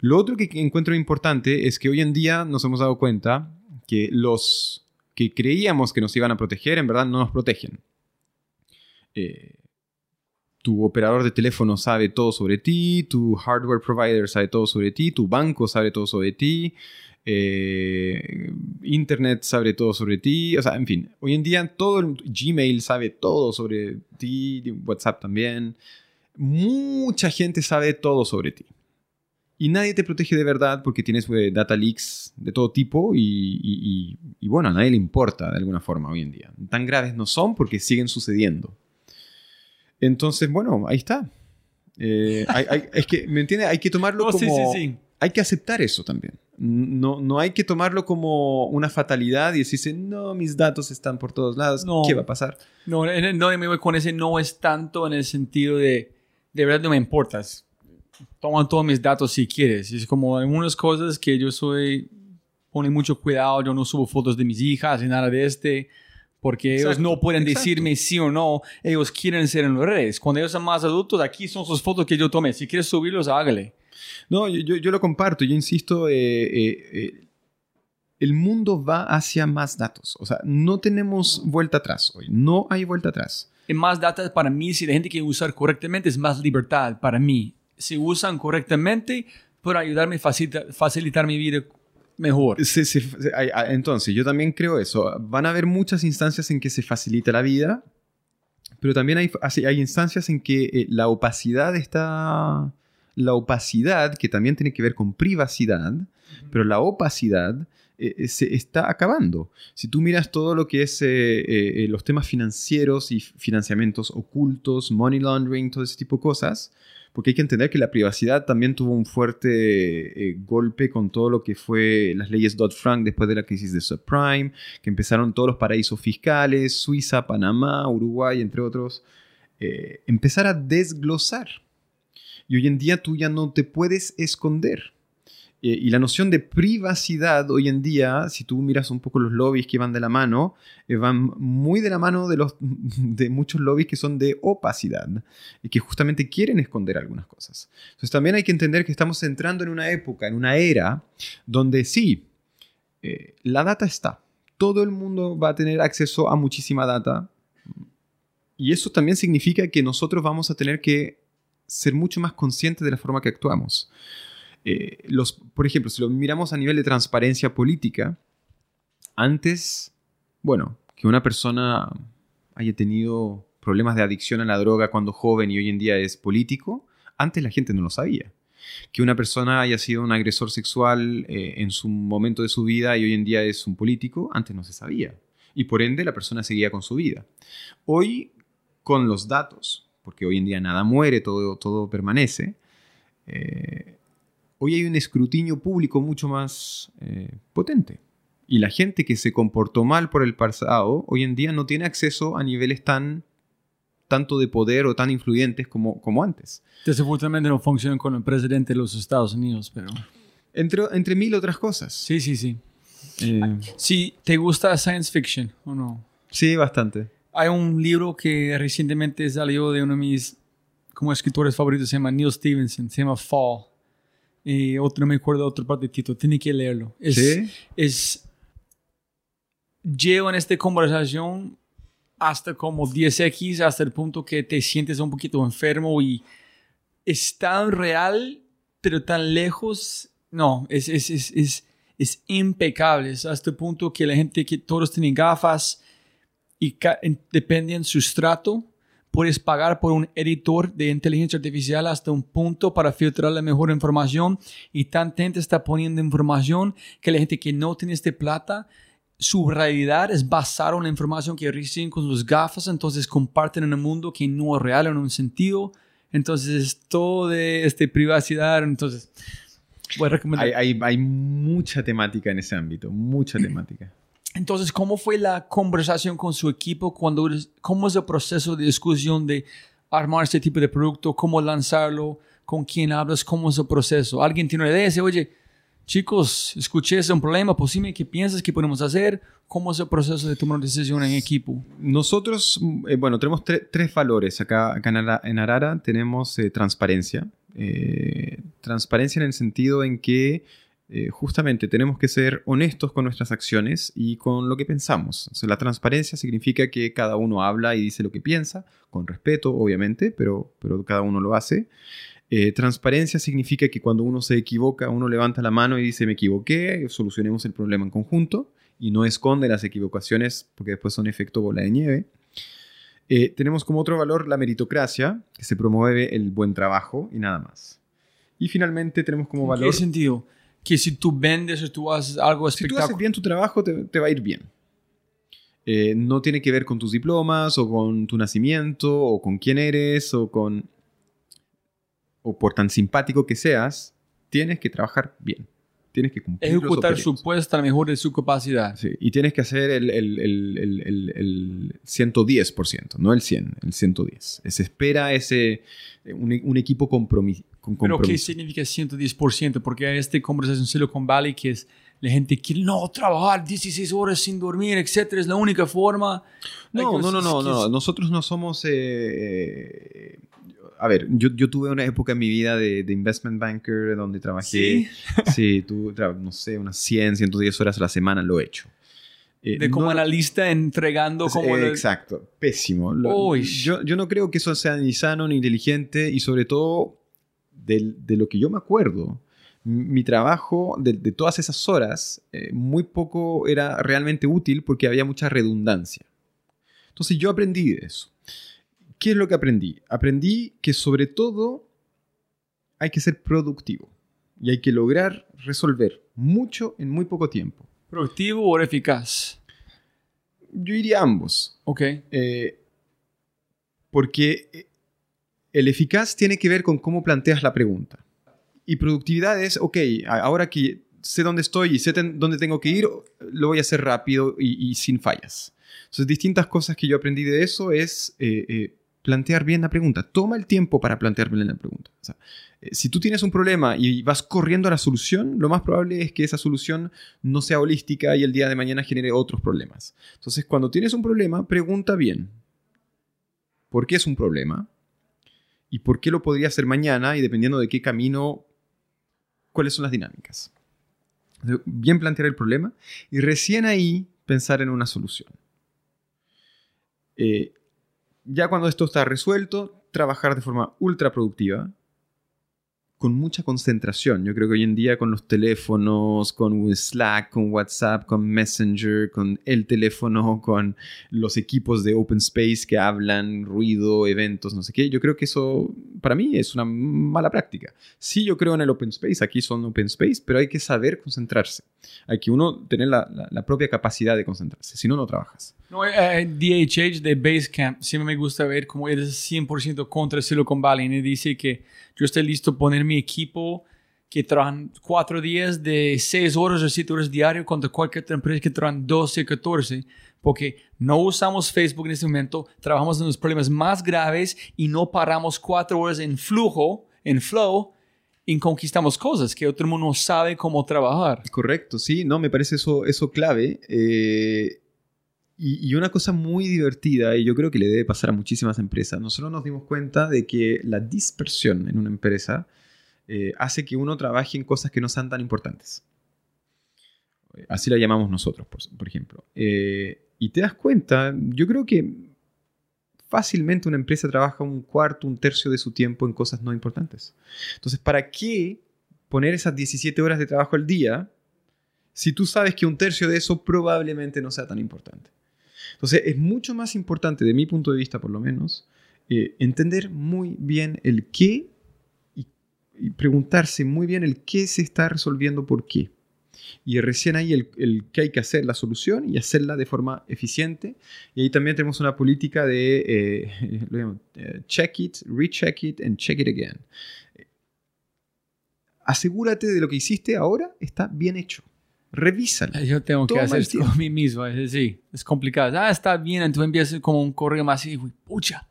Lo otro que encuentro importante es que hoy en día nos hemos dado cuenta que los que creíamos que nos iban a proteger, en verdad no nos protegen. Eh, tu operador de teléfono sabe todo sobre ti, tu hardware provider sabe todo sobre ti, tu banco sabe todo sobre ti, eh, Internet sabe todo sobre ti, o sea, en fin, hoy en día todo el Gmail sabe todo sobre ti, WhatsApp también, mucha gente sabe todo sobre ti. Y nadie te protege de verdad porque tienes eh, data leaks de todo tipo y, bueno, a nadie le importa de alguna forma hoy en día. Tan graves no son porque siguen sucediendo. Entonces, bueno, ahí está. Eh, es que, ¿me entiendes? Hay que tomarlo como... Sí, sí, sí. Hay que aceptar eso también. No, no hay que tomarlo como una fatalidad y decirse, no, mis datos están por todos lados, ¿qué va a pasar? No, no, me voy con ese no es tanto en el sentido de, de verdad no me importas toman todos mis datos si quieres. Es como algunas cosas que yo soy, pone mucho cuidado, yo no subo fotos de mis hijas ni nada de este, porque ellos no pueden decirme sí o no, ellos quieren ser en las redes. Cuando ellos son más adultos, aquí son sus fotos que yo tomé. Si quieres subirlos, hágale. No, yo, yo lo comparto, yo insisto, eh, eh, eh, el mundo va hacia más datos. O sea, no tenemos vuelta atrás hoy, no hay vuelta atrás. Y más datos para mí, si la gente quiere usar correctamente, es más libertad para mí si usan correctamente, pueden ayudarme a facilitar, mi vida mejor. entonces, yo también creo eso. Van a haber muchas instancias en que se facilita la vida, pero también hay, hay instancias en que eh, la opacidad está... La opacidad, que también tiene que ver con privacidad, pero la opacidad eh, eh, se está acabando. Si tú miras todo lo que es los temas financieros y financiamientos ocultos, money laundering, todo ese tipo de cosas, porque hay que entender que la privacidad también tuvo un fuerte eh, golpe con todo lo que fue las leyes Dodd-Frank después de la crisis de subprime, que empezaron todos los paraísos fiscales, Suiza, Panamá, Uruguay, entre otros, eh, empezar a desglosar. Y hoy en día tú ya no te puedes esconder. Eh, y la noción de privacidad hoy en día, si tú miras un poco los lobbies que van de la mano, eh, van muy de la mano de, los, de muchos lobbies que son de opacidad y que justamente quieren esconder algunas cosas. Entonces también hay que entender que estamos entrando en una época, en una era, donde sí, eh, la data está. Todo el mundo va a tener acceso a muchísima data. Y eso también significa que nosotros vamos a tener que ser mucho más conscientes de la forma que actuamos. Eh, los, por ejemplo, si lo miramos a nivel de transparencia política, antes, bueno, que una persona haya tenido problemas de adicción a la droga cuando joven y hoy en día es político, antes la gente no lo sabía. Que una persona haya sido un agresor sexual eh, en su momento de su vida y hoy en día es un político, antes no se sabía. Y por ende la persona seguía con su vida. Hoy, con los datos, porque hoy en día nada muere, todo, todo permanece, eh, hoy hay un escrutinio público mucho más eh, potente. Y la gente que se comportó mal por el pasado, hoy en día no tiene acceso a niveles tan tanto de poder o tan influyentes como, como antes. Desafortunadamente no funcionan con el presidente de los Estados Unidos, pero... Entre, entre mil otras cosas. Sí, sí, sí. Eh, sí, ¿te gusta science fiction o no? Sí, bastante. Hay un libro que recientemente salió de uno de mis como escritores favoritos, se llama Neil Stevenson, se llama Fall y otro, no me acuerdo otro parte del título, tiene que leerlo. Es, ¿Sí? es, llevo en esta conversación hasta como 10x, hasta el punto que te sientes un poquito enfermo y es tan real, pero tan lejos. No, es, es, es, es, es impecable. Es hasta el punto que la gente, que todos tienen gafas y dependen su estrato puedes pagar por un editor de inteligencia artificial hasta un punto para filtrar la mejor información y tanta gente está poniendo información que la gente que no tiene este plata su realidad es basada en la información que reciben con sus gafas, entonces comparten en un mundo que no es real en un sentido, entonces es todo de este, privacidad, entonces voy a recomendar. Hay, hay mucha temática en ese ámbito, mucha temática. Entonces, ¿cómo fue la conversación con su equipo? Cuando, ¿Cómo es el proceso de discusión de armar este tipo de producto? ¿Cómo lanzarlo? ¿Con quién hablas? ¿Cómo es el proceso? ¿Alguien tiene una idea? Dice, oye, chicos, escuché ese un problema, posible ¿qué piensas que podemos hacer? ¿Cómo es el proceso de tomar decisión en equipo? Nosotros, eh, bueno, tenemos tres valores acá, en Arara. Tenemos eh, transparencia. Eh, transparencia en el sentido en que eh, justamente tenemos que ser honestos con nuestras acciones y con lo que pensamos. la transparencia significa que cada uno habla y dice lo que piensa, con respeto, obviamente, pero, pero cada uno lo hace. Eh, transparencia significa que cuando uno se equivoca, uno levanta la mano y dice me equivoqué, solucionemos el problema en conjunto y no esconde las equivocaciones porque después son efecto bola de nieve. Eh, tenemos como otro valor la meritocracia, que se promueve el buen trabajo y nada más. Y finalmente tenemos como ¿En valor... qué sentido? Que si tú vendes o tú haces algo Si tú haces espectacular. bien tu trabajo, te, te va a ir bien. Eh, no tiene que ver con tus diplomas o con tu nacimiento o con quién eres o con... o por tan simpático que seas, tienes que trabajar bien. Tienes que cumplir Ejecutar su puesto a la mejor de su capacidad. Sí, y tienes que hacer el, el, el, el, el- el 110%, no el 100, el 110. Se espera ese, un, un equipo compromis- con Pero ¿qué compromiso. significa 110%? Porque hay esta conversación en Silicon Valley que es la gente quiere no trabajar 16 horas sin dormir, etcétera, es la única forma. No, no, no, no, no. Nosotros no somos. eh, eh, a ver, yo, yo tuve una época en mi vida de, de investment banker donde trabajé. Sí, Sí, tuve, no sé, unas 100, 110 horas a la semana lo he hecho. Eh, de como no- analista entregando Es- como... la- Exacto, pésimo. Lo- yo, yo no creo que eso sea ni sano ni inteligente y sobre todo de, lo que yo me acuerdo. Mi trabajo de, de todas esas horas eh, muy poco era realmente útil porque había mucha redundancia. Entonces yo aprendí de eso. ¿Qué es lo que aprendí? Aprendí que sobre todo hay que ser productivo y hay que lograr resolver mucho en muy poco tiempo. ¿Productivo o eficaz? Yo iría ambos. Ok. Eh, porque eh, el eficaz tiene que ver con cómo planteas la pregunta. Y productividad es, ok, ahora que sé dónde estoy y sé dónde tengo que ir, lo voy a hacer rápido y, sin fallas. Entonces, distintas cosas que yo aprendí de eso es eh, eh, plantear bien la pregunta. Toma el tiempo para plantear bien la pregunta. Eh, si tú tienes un problema y vas corriendo a la solución, lo más probable es que esa solución no sea holística y el día de mañana genere otros problemas. Entonces, cuando tienes un problema, pregunta bien. ¿Por qué es un problema? ¿Y por qué lo podría hacer mañana? Y dependiendo de qué camino, cuáles son las dinámicas. Bien plantear el problema y recién ahí pensar en una solución. Eh, ya cuando esto está resuelto, trabajar de forma ultra productiva, con mucha concentración. Yo creo que hoy en día con los teléfonos, con Slack, con WhatsApp, con Messenger, con el teléfono, con los equipos de Open Space que hablan, ruido, eventos, no sé qué, yo creo que eso para mí es una mala práctica. Sí, yo creo en el Open Space, aquí son Open Space, pero hay que saber concentrarse. Hay que uno tener la, la- la propia capacidad de concentrarse, si no, no trabajas. No, eh, DHH de Basecamp, siempre me gusta ver cómo eres 100% contra Silicon Valley. Y dice que yo estoy listo a poner mi equipo que trabajan cuatro días de seis horas o siete horas diario contra cualquier otra empresa que trabajan 12 o 14. Porque no usamos Facebook en este momento, trabajamos en los problemas más graves y no paramos cuatro horas en flujo, en flow, y conquistamos cosas que otro mundo no sabe cómo trabajar. Correcto, sí, no, me parece eso, eso clave. eh, y, una cosa muy divertida, y yo creo que le debe pasar a muchísimas empresas, nosotros nos dimos cuenta de que la dispersión en una empresa eh, hace que uno trabaje en cosas que no sean tan importantes. Así la llamamos nosotros, por, por ejemplo. Eh, y te das cuenta, yo creo que fácilmente una empresa trabaja un cuarto, un tercio de su tiempo en cosas no importantes. Entonces, ¿para qué poner esas 17 horas de trabajo al día si tú sabes que un tercio de eso probablemente no sea tan importante? Entonces, es mucho más importante, de mi punto de vista por lo menos, eh, entender muy bien el qué y, preguntarse muy bien el qué se está resolviendo por qué. Y recién ahí el, el hay que hacer, la solución, y hacerla de forma eficiente. Y ahí también tenemos una política de eh, eh, check it, recheck it, and check it again. Asegúrate de lo que hiciste ahora está bien hecho. Revísalo. Yo tengo que hacer esto a mí mismo. Es decir, es complicado. Ah, está bien. Entonces empiezas como un correo más y uy, pucha.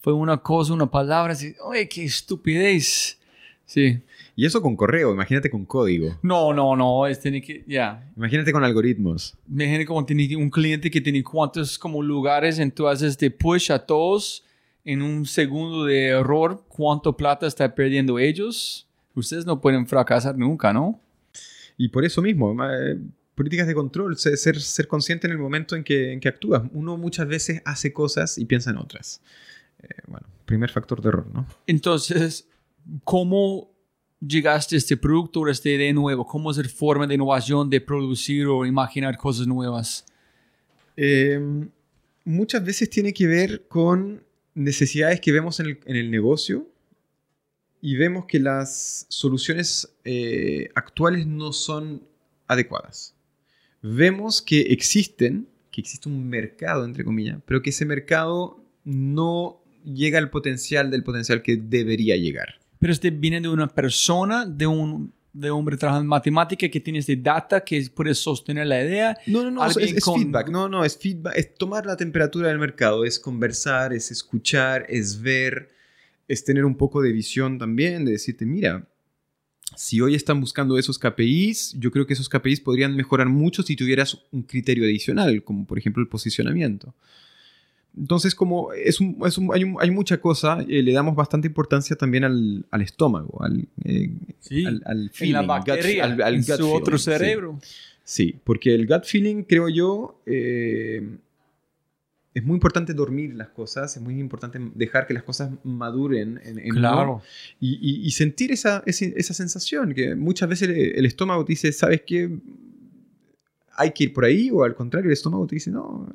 Fue una cosa, una palabra. Así, Oye, qué estupidez. Sí. Y eso con correo, imagínate con código. No, no, no. Es tiene que, ya. Imagínate con algoritmos. Imagino como tiene un cliente que tiene cuántos como lugares. Entonces te push a todos en un segundo de error. ¿Cuánto plata está perdiendo ellos? Ustedes no pueden fracasar nunca, ¿no? Y por eso mismo, eh, políticas de control, ser, ser, consciente en el momento en que, en que actúas. Uno muchas veces hace cosas y piensa en otras. Eh, bueno, primer factor de error, ¿no? Entonces, ¿cómo llegaste a este producto o esta idea nueva? ¿Cómo es la forma de innovación de producir o imaginar cosas nuevas? Eh, muchas veces tiene que ver con necesidades que vemos en el, en el negocio y vemos que las soluciones eh, actuales no son adecuadas. Vemos que existen, que existe un mercado, entre comillas, pero que ese mercado no llega al potencial del potencial que debería llegar. Pero este viene de una persona, de un de hombre trabajando en matemática que tiene este data que puede sostener la idea. No, no, no, es, feedback. No, no, es feedback. Es tomar la temperatura del mercado, es conversar, es escuchar, es ver, es tener un poco de visión también, de decirte, mira, si hoy están buscando esos KPIs, yo creo que esos KPIs podrían mejorar mucho si tuvieras un criterio adicional, como por ejemplo el posicionamiento. Entonces, como es hay, mucha cosa, eh, le damos bastante importancia también al, estómago, al, eh, al, feeling, la bacteria, al, su otro cerebro. Sí. porque el gut feeling, creo yo, eh, es muy importante dormir las cosas, es muy importante dejar que las cosas maduren en, en claro. y, sentir esa, esa, sensación, que muchas veces el, estómago te dice, ¿sabes qué? Hay que ir por ahí, o al contrario, el estómago te dice, no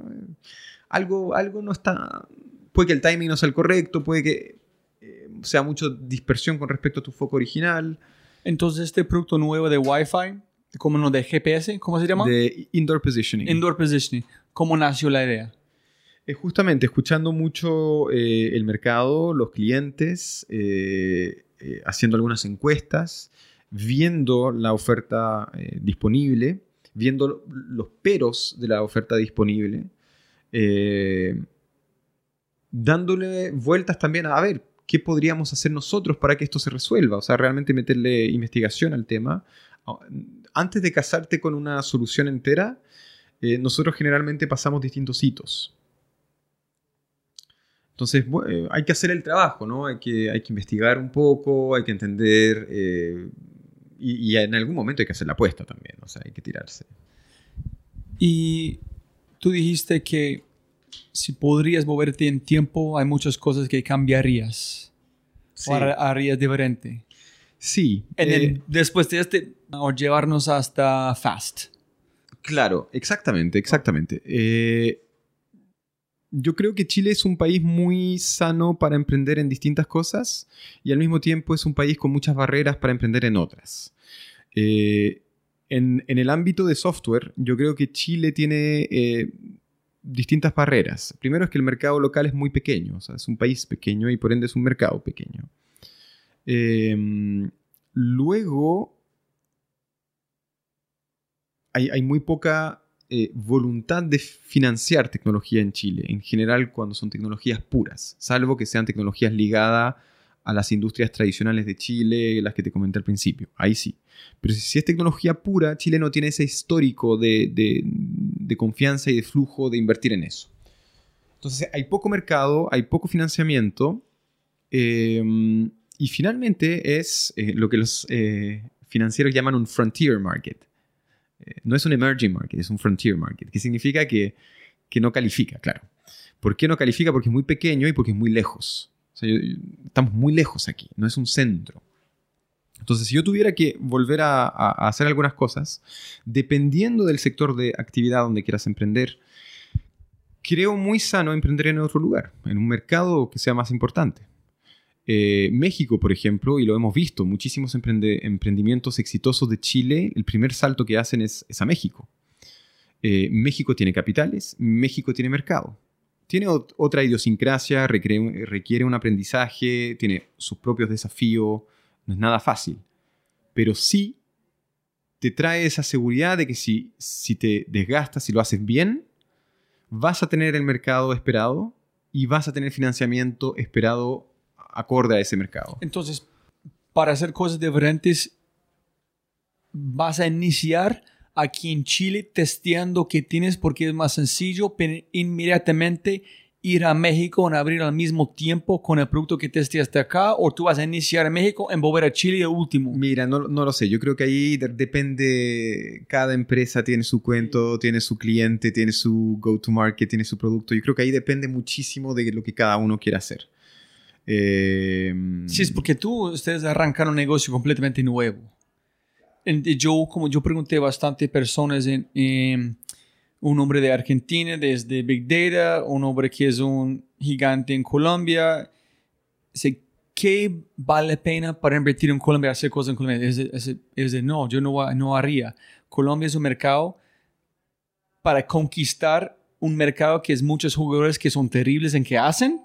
algo, algo no está, puede que el timing no sea el correcto, puede que eh, sea mucha dispersión con respecto a tu foco original. Entonces, este producto nuevo de Wi-Fi, como no de GPS, ¿cómo se llama? De Indoor Positioning. Indoor Positioning. ¿Cómo nació la idea? Es justamente escuchando mucho eh, el mercado, los clientes, eh, haciendo algunas encuestas, viendo la oferta disponible, viendo los peros de la oferta disponible eh, dándole vueltas también a, ver qué podríamos hacer nosotros para que esto se resuelva, o sea, realmente meterle investigación al tema. Ah, antes de casarte con una solución entera, eh, nosotros generalmente pasamos distintos hitos. Entonces, eh, hay que hacer el trabajo, ¿no? Hay que, hay que investigar un poco, hay que entender, y, y, en algún momento hay que hacer la apuesta también, o sea, hay que tirarse. Y tú dijiste que si podrías moverte en tiempo, hay muchas cosas que cambiarías o harías diferente. Sí. Eh, después de este, o llevarnos hasta Fast. Claro, exactamente, exactamente. Eh, yo creo que Chile es un país muy sano para emprender en distintas cosas y al mismo tiempo es un país con muchas barreras para emprender en otras. Eh, en, el ámbito de software, yo creo que Chile tiene eh, distintas barreras. Primero es que el mercado local es muy pequeño, o sea, es un país pequeño y por ende es un mercado pequeño. Em, luego, hay, muy poca eh, voluntad de financiar tecnología en Chile, en general cuando son tecnologías puras, salvo que sean tecnologías ligadas a las industrias tradicionales de Chile, las que te comenté al principio. Ahí sí. Pero si es tecnología pura, Chile no tiene ese histórico de, confianza y de flujo de invertir en eso. Entonces hay poco mercado, hay poco financiamiento em, y finalmente es eh, lo que los eh, financieros llaman un frontier market. Eh, no es un emerging market, es un frontier market, que significa que, que no califica, claro. ¿Por qué no califica? Porque es muy pequeño y porque es muy lejos estamos muy lejos aquí, no es un centro. Entonces, si yo tuviera que volver a, hacer algunas cosas, dependiendo del sector de actividad donde quieras emprender, creo muy sano emprender en otro lugar, en un mercado que sea más importante. Eh, México, por ejemplo, y lo hemos visto, muchísimos emprendimientos exitosos de Chile, el primer salto que hacen es, a México. Eh, México tiene capitales, México tiene mercado tiene otra idiosincrasia, requiere, un aprendizaje, tiene sus propios desafíos, no es nada fácil, pero sí te trae esa seguridad de que si, si te desgastas y lo haces bien, vas a tener el mercado esperado y vas a tener financiamiento esperado acorde a ese mercado. Entonces, para hacer cosas diferentes, vas a iniciar aquí en Chile testeando qué tienes porque es más sencillo inmediatamente ir a México en abrir al mismo tiempo con el producto que testeaste acá o tú vas a iniciar en México en volver a Chile de último? Mira, no, no lo sé. Yo creo que ahí depende, cada empresa tiene su cuento, tiene su cliente, tiene su go-to-market, tiene su producto. Yo creo que ahí depende muchísimo de lo que cada uno quiera hacer. Eh, sí, es porque tú, ustedes arrancaron un negocio completamente nuevo yo, como yo pregunté a bastante personas, en, un hombre de Argentina desde Big Data, un hombre que es un gigante en Colombia, ¿qué vale la pena para invertir en Colombia, hacer cosas en Colombia? Es no, yo no, no haría. Colombia es un mercado para conquistar un mercado que es muchos jugadores que son terribles en que hacen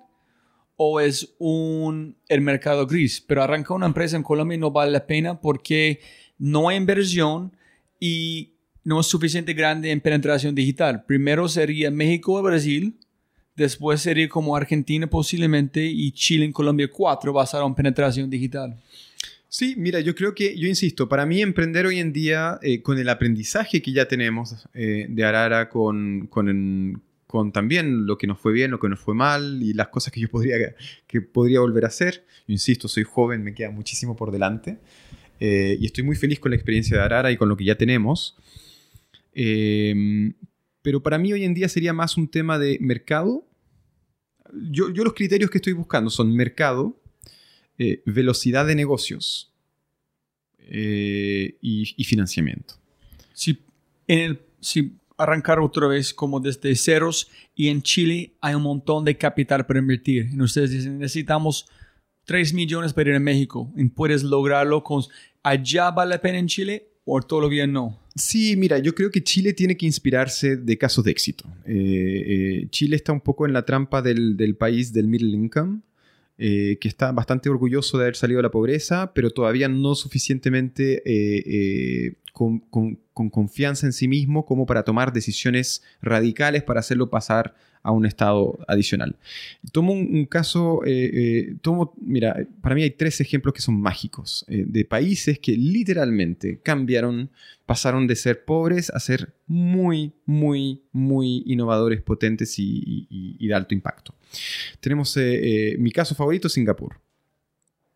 o es un el mercado gris. Pero arrancar una empresa en Colombia no vale la pena porque no hay inversión y no es suficiente grande en penetración digital. Primero sería México o Brasil, después sería como Argentina posiblemente y Chile en Colombia 4 basado en penetración digital. Sí, mira, yo creo que, yo insisto, para mí emprender hoy en día, eh, con el aprendizaje que ya tenemos eh, de Arara, con, con, con también lo que nos fue bien, lo que nos fue mal y las cosas que yo podría, que podría volver a hacer, yo insisto, soy joven, me queda muchísimo por delante eh, y estoy muy feliz con la experiencia de Arara y con lo que ya tenemos. Eh, pero para mí hoy en día sería más un tema de mercado. Yo, los criterios que estoy buscando son mercado, eh, velocidad de negocios eh, y, financiamiento. Si, en el, arrancar otra vez como desde ceros y en Chile hay un montón de capital para invertir. Y ustedes dicen, necesitamos 3 millones para ir a México. Y puedes lograrlo con... ¿Allá vale la pena en Chile o todavía no? Sí, mira, yo creo que Chile tiene que inspirarse de casos de éxito. Eh, eh, Chile está un poco en la trampa del, del país del middle income, eh, que está bastante orgulloso de haber salido de la pobreza, pero todavía no suficientemente eh, eh, con, con- con confianza en sí mismo como para tomar decisiones radicales para hacerlo pasar a un estado adicional. Tomo un, caso, eh, eh, tomo, mira, para mí hay tres ejemplos que son mágicos, eh, de países que literalmente cambiaron pasaron de ser pobres a ser muy, muy, muy innovadores, potentes y, de alto impacto. Tenemos mi caso favorito, Singapur.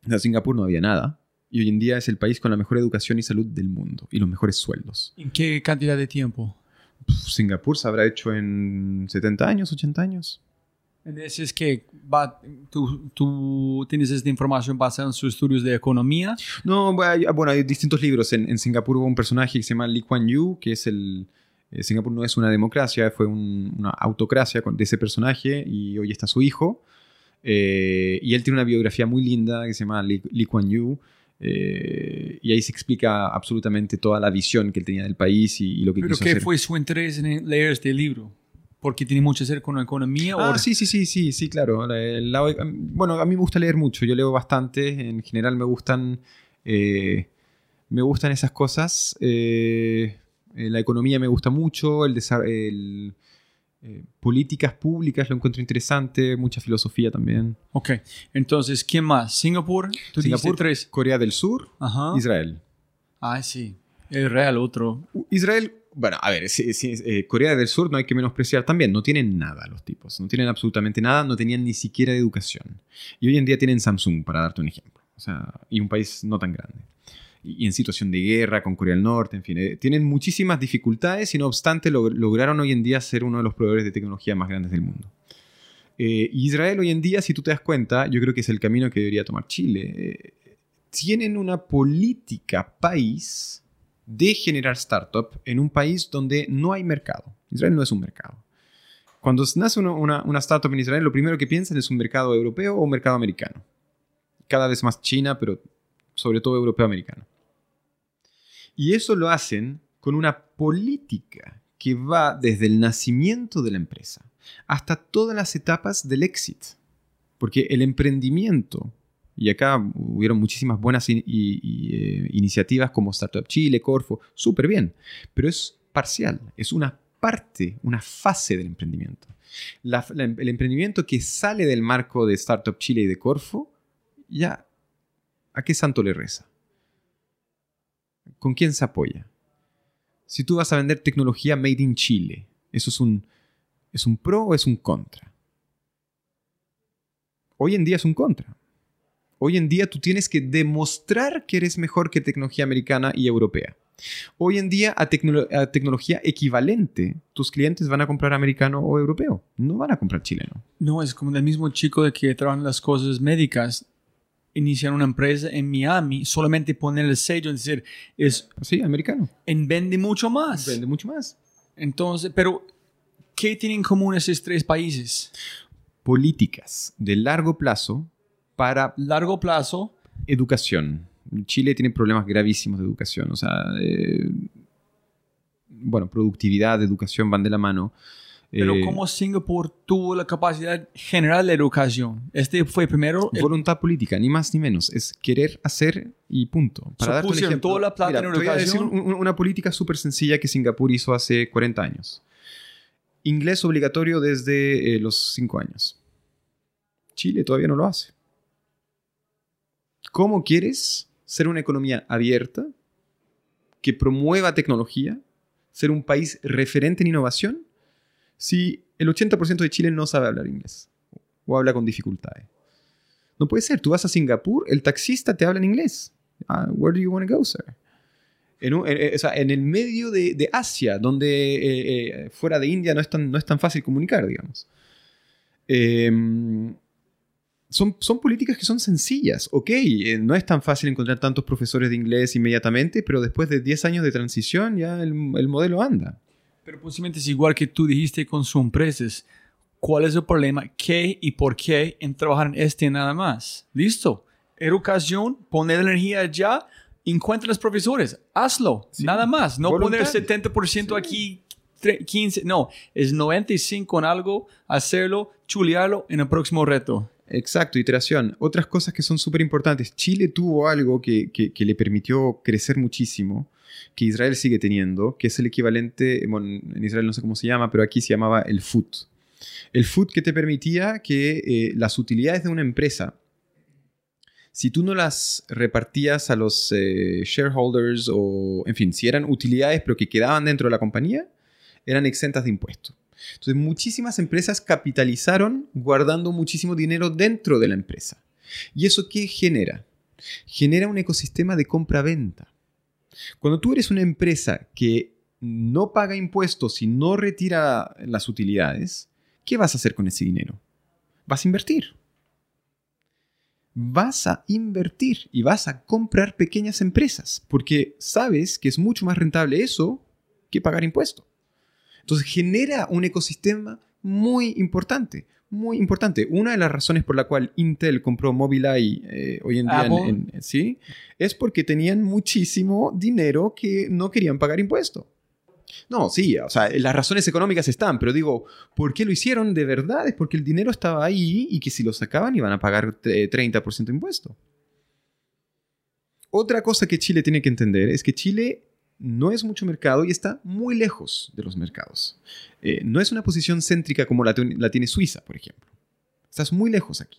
En Singapur no había nada y hoy en día es el país con la mejor educación y salud del mundo y los mejores sueldos. ¿En qué cantidad de tiempo? Singapur se habrá hecho en 70 años, 80 años. Es que tú, tú tienes esta información basada en sus estudios de economía. No, bueno, hay, bueno, hay distintos libros. En, en Singapur hubo un personaje que se llama Lee Kuan Yew, que es el... eh, Singapur no es una democracia, fue un- una autocracia con- de ese personaje y hoy está su hijo. Eh, y él tiene una biografía muy linda que se llama Lee, Lee Kuan Yew. eh, y ahí se explica absolutamente toda la visión que él tenía del país y, y lo que ¿Pero quiso qué hacer. fue su interés en leer este libro? ¿Porque tiene mucho que ver con la economía? Ah, o sí, sí, sí, sí, sí, claro. La- lado- bueno, a mí me gusta leer mucho, yo leo bastante, en general me gustan, eh, me gustan esas cosas. eh, eh, la economía me gusta mucho, el, el, eh, políticas públicas lo encuentro interesante, mucha filosofía también. Ok, entonces, ¿quién más? ¿Singapur? Tú Singapur, tres. Corea del Sur, Ajá. Israel. Ah, sí. El real otro. Israel, bueno, a ver, sí, sí, eh, Corea del Sur no hay que menospreciar también, no tienen nada los tipos, no tienen absolutamente nada, no tenían ni siquiera educación. Y hoy en día tienen Samsung, para darte un ejemplo, o sea, y un país no tan grande. Y, en situación de guerra con Corea del Norte, en fin, eh, tienen muchísimas dificultades y no obstante log- lograron hoy en día ser uno de los proveedores de tecnología más grandes del mundo. Eh, Israel hoy en día, si tú te das cuenta, yo creo que es el camino que debería tomar Chile. Eh, tienen una política país de generar startup en un país donde no hay mercado. Israel no es un mercado. Cuando nace una, una- una startup en Israel, lo primero que piensan es un mercado europeo o un mercado americano. Cada vez más China, pero sobre todo europeo-americano. Y eso lo hacen con una política que va desde el nacimiento de la empresa hasta todas las etapas del éxito. Porque el emprendimiento, y acá hubieron muchísimas buenas eh, iniciativas como Startup Chile, Corfo, súper bien, pero es parcial, es una parte, una fase del emprendimiento. La- el emprendimiento que sale del marco de Startup Chile y de Corfo, ya, ¿a qué santo le reza? ¿Con quién se apoya? Si tú vas a vender tecnología made in Chile, ¿eso es un, es un pro o es un contra? Hoy en día es un contra. Hoy en día tú tienes que demostrar que eres mejor que tecnología americana y europea. Hoy en día a, tecno- a tecnología equivalente, tus clientes van a comprar americano o europeo, no van a comprar chileno. No, es como el mismo chico de que trabaja en las cosas médicas. Iniciar una empresa en Miami, solamente poner el sello, es decir, es, Sí, americano. en vende mucho más. Vende mucho más. Entonces, pero, ¿qué tienen en común esos tres países? Políticas de largo plazo para Largo plazo. educación. Chile tiene problemas gravísimos de educación. O sea, eh, bueno, productividad, educación van de la mano. Pero Eh, como Singapur tuvo la capacidad general de educación. Este fue primero. el- Voluntad política, ni más ni menos. Es querer hacer y punto. So, darte un ejemplo, toda la plata en te voy a decir educación. un- una política súper sencilla que Singapur hizo hace 40 años. Inglés obligatorio desde eh, los 5 años. Chile todavía no lo hace. ¿Cómo quieres ser una economía abierta, que promueva tecnología, ser un país referente en innovación, si el 80% de Chile no sabe hablar inglés o habla con dificultades? No puede ser. Tú vas a Singapur, el taxista te habla en inglés. Ah, where do you want to go, sir? En, un- eh, o sea, en el medio de, de Asia, donde eh, eh, fuera de India no es tan, no es tan fácil comunicar, digamos. Em, son, son políticas que son sencillas. Ok, eh, no es tan fácil encontrar tantos profesores de inglés inmediatamente, pero después de 10 años de transición ya el, el modelo anda. Pero posiblemente es igual que tú dijiste con sus empresas. ¿Cuál es el problema? ¿Qué y por qué en trabajar en este nada más? Listo. Educación, poner energía allá, encuentra los profesores. Hazlo. Sí. Nada más. No Voluntad. poner 70% aquí, tre- 15. No, es 95 en algo, hacerlo, chulearlo en el próximo reto. Exacto, iteración. Otras cosas que son súper importantes. Chile tuvo algo que, que- que le permitió crecer muchísimo, que Israel sigue teniendo, que es el equivalente, en Israel no sé cómo se llama, pero aquí se llamaba el FUT. El FUT que te permitía que eh, las utilidades de una empresa, si tú no las repartías a los eh, shareholders o, en fin, si eran utilidades pero que quedaban dentro de la compañía, eran exentas de impuestos. Entonces, muchísimas empresas capitalizaron guardando muchísimo dinero dentro de la empresa. ¿Y eso qué genera? Genera un ecosistema de compra-venta. Cuando tú eres una empresa que no paga impuestos y no retira las utilidades, ¿qué vas a hacer con ese dinero? Vas a invertir. Vas a invertir y vas a comprar pequeñas empresas porque sabes que es mucho más rentable eso que pagar impuestos. Entonces genera un ecosistema muy importante, muy importante. Una de las razones por la cual Intel compró Mobileye eh, hoy en día, en- en- ¿sí? es porque tenían muchísimo dinero que no querían pagar impuestos. No, sí, o sea, las razones económicas están, pero digo, ¿por qué lo hicieron de verdad? Es porque el dinero estaba ahí y que si lo sacaban iban a pagar eh, 30% de impuesto. Otra cosa que Chile tiene que entender es que Chile no es mucho mercado y está muy lejos de los mercados. Eh, no es una posición céntrica como la, tiene Suiza, por ejemplo. Estás muy lejos aquí.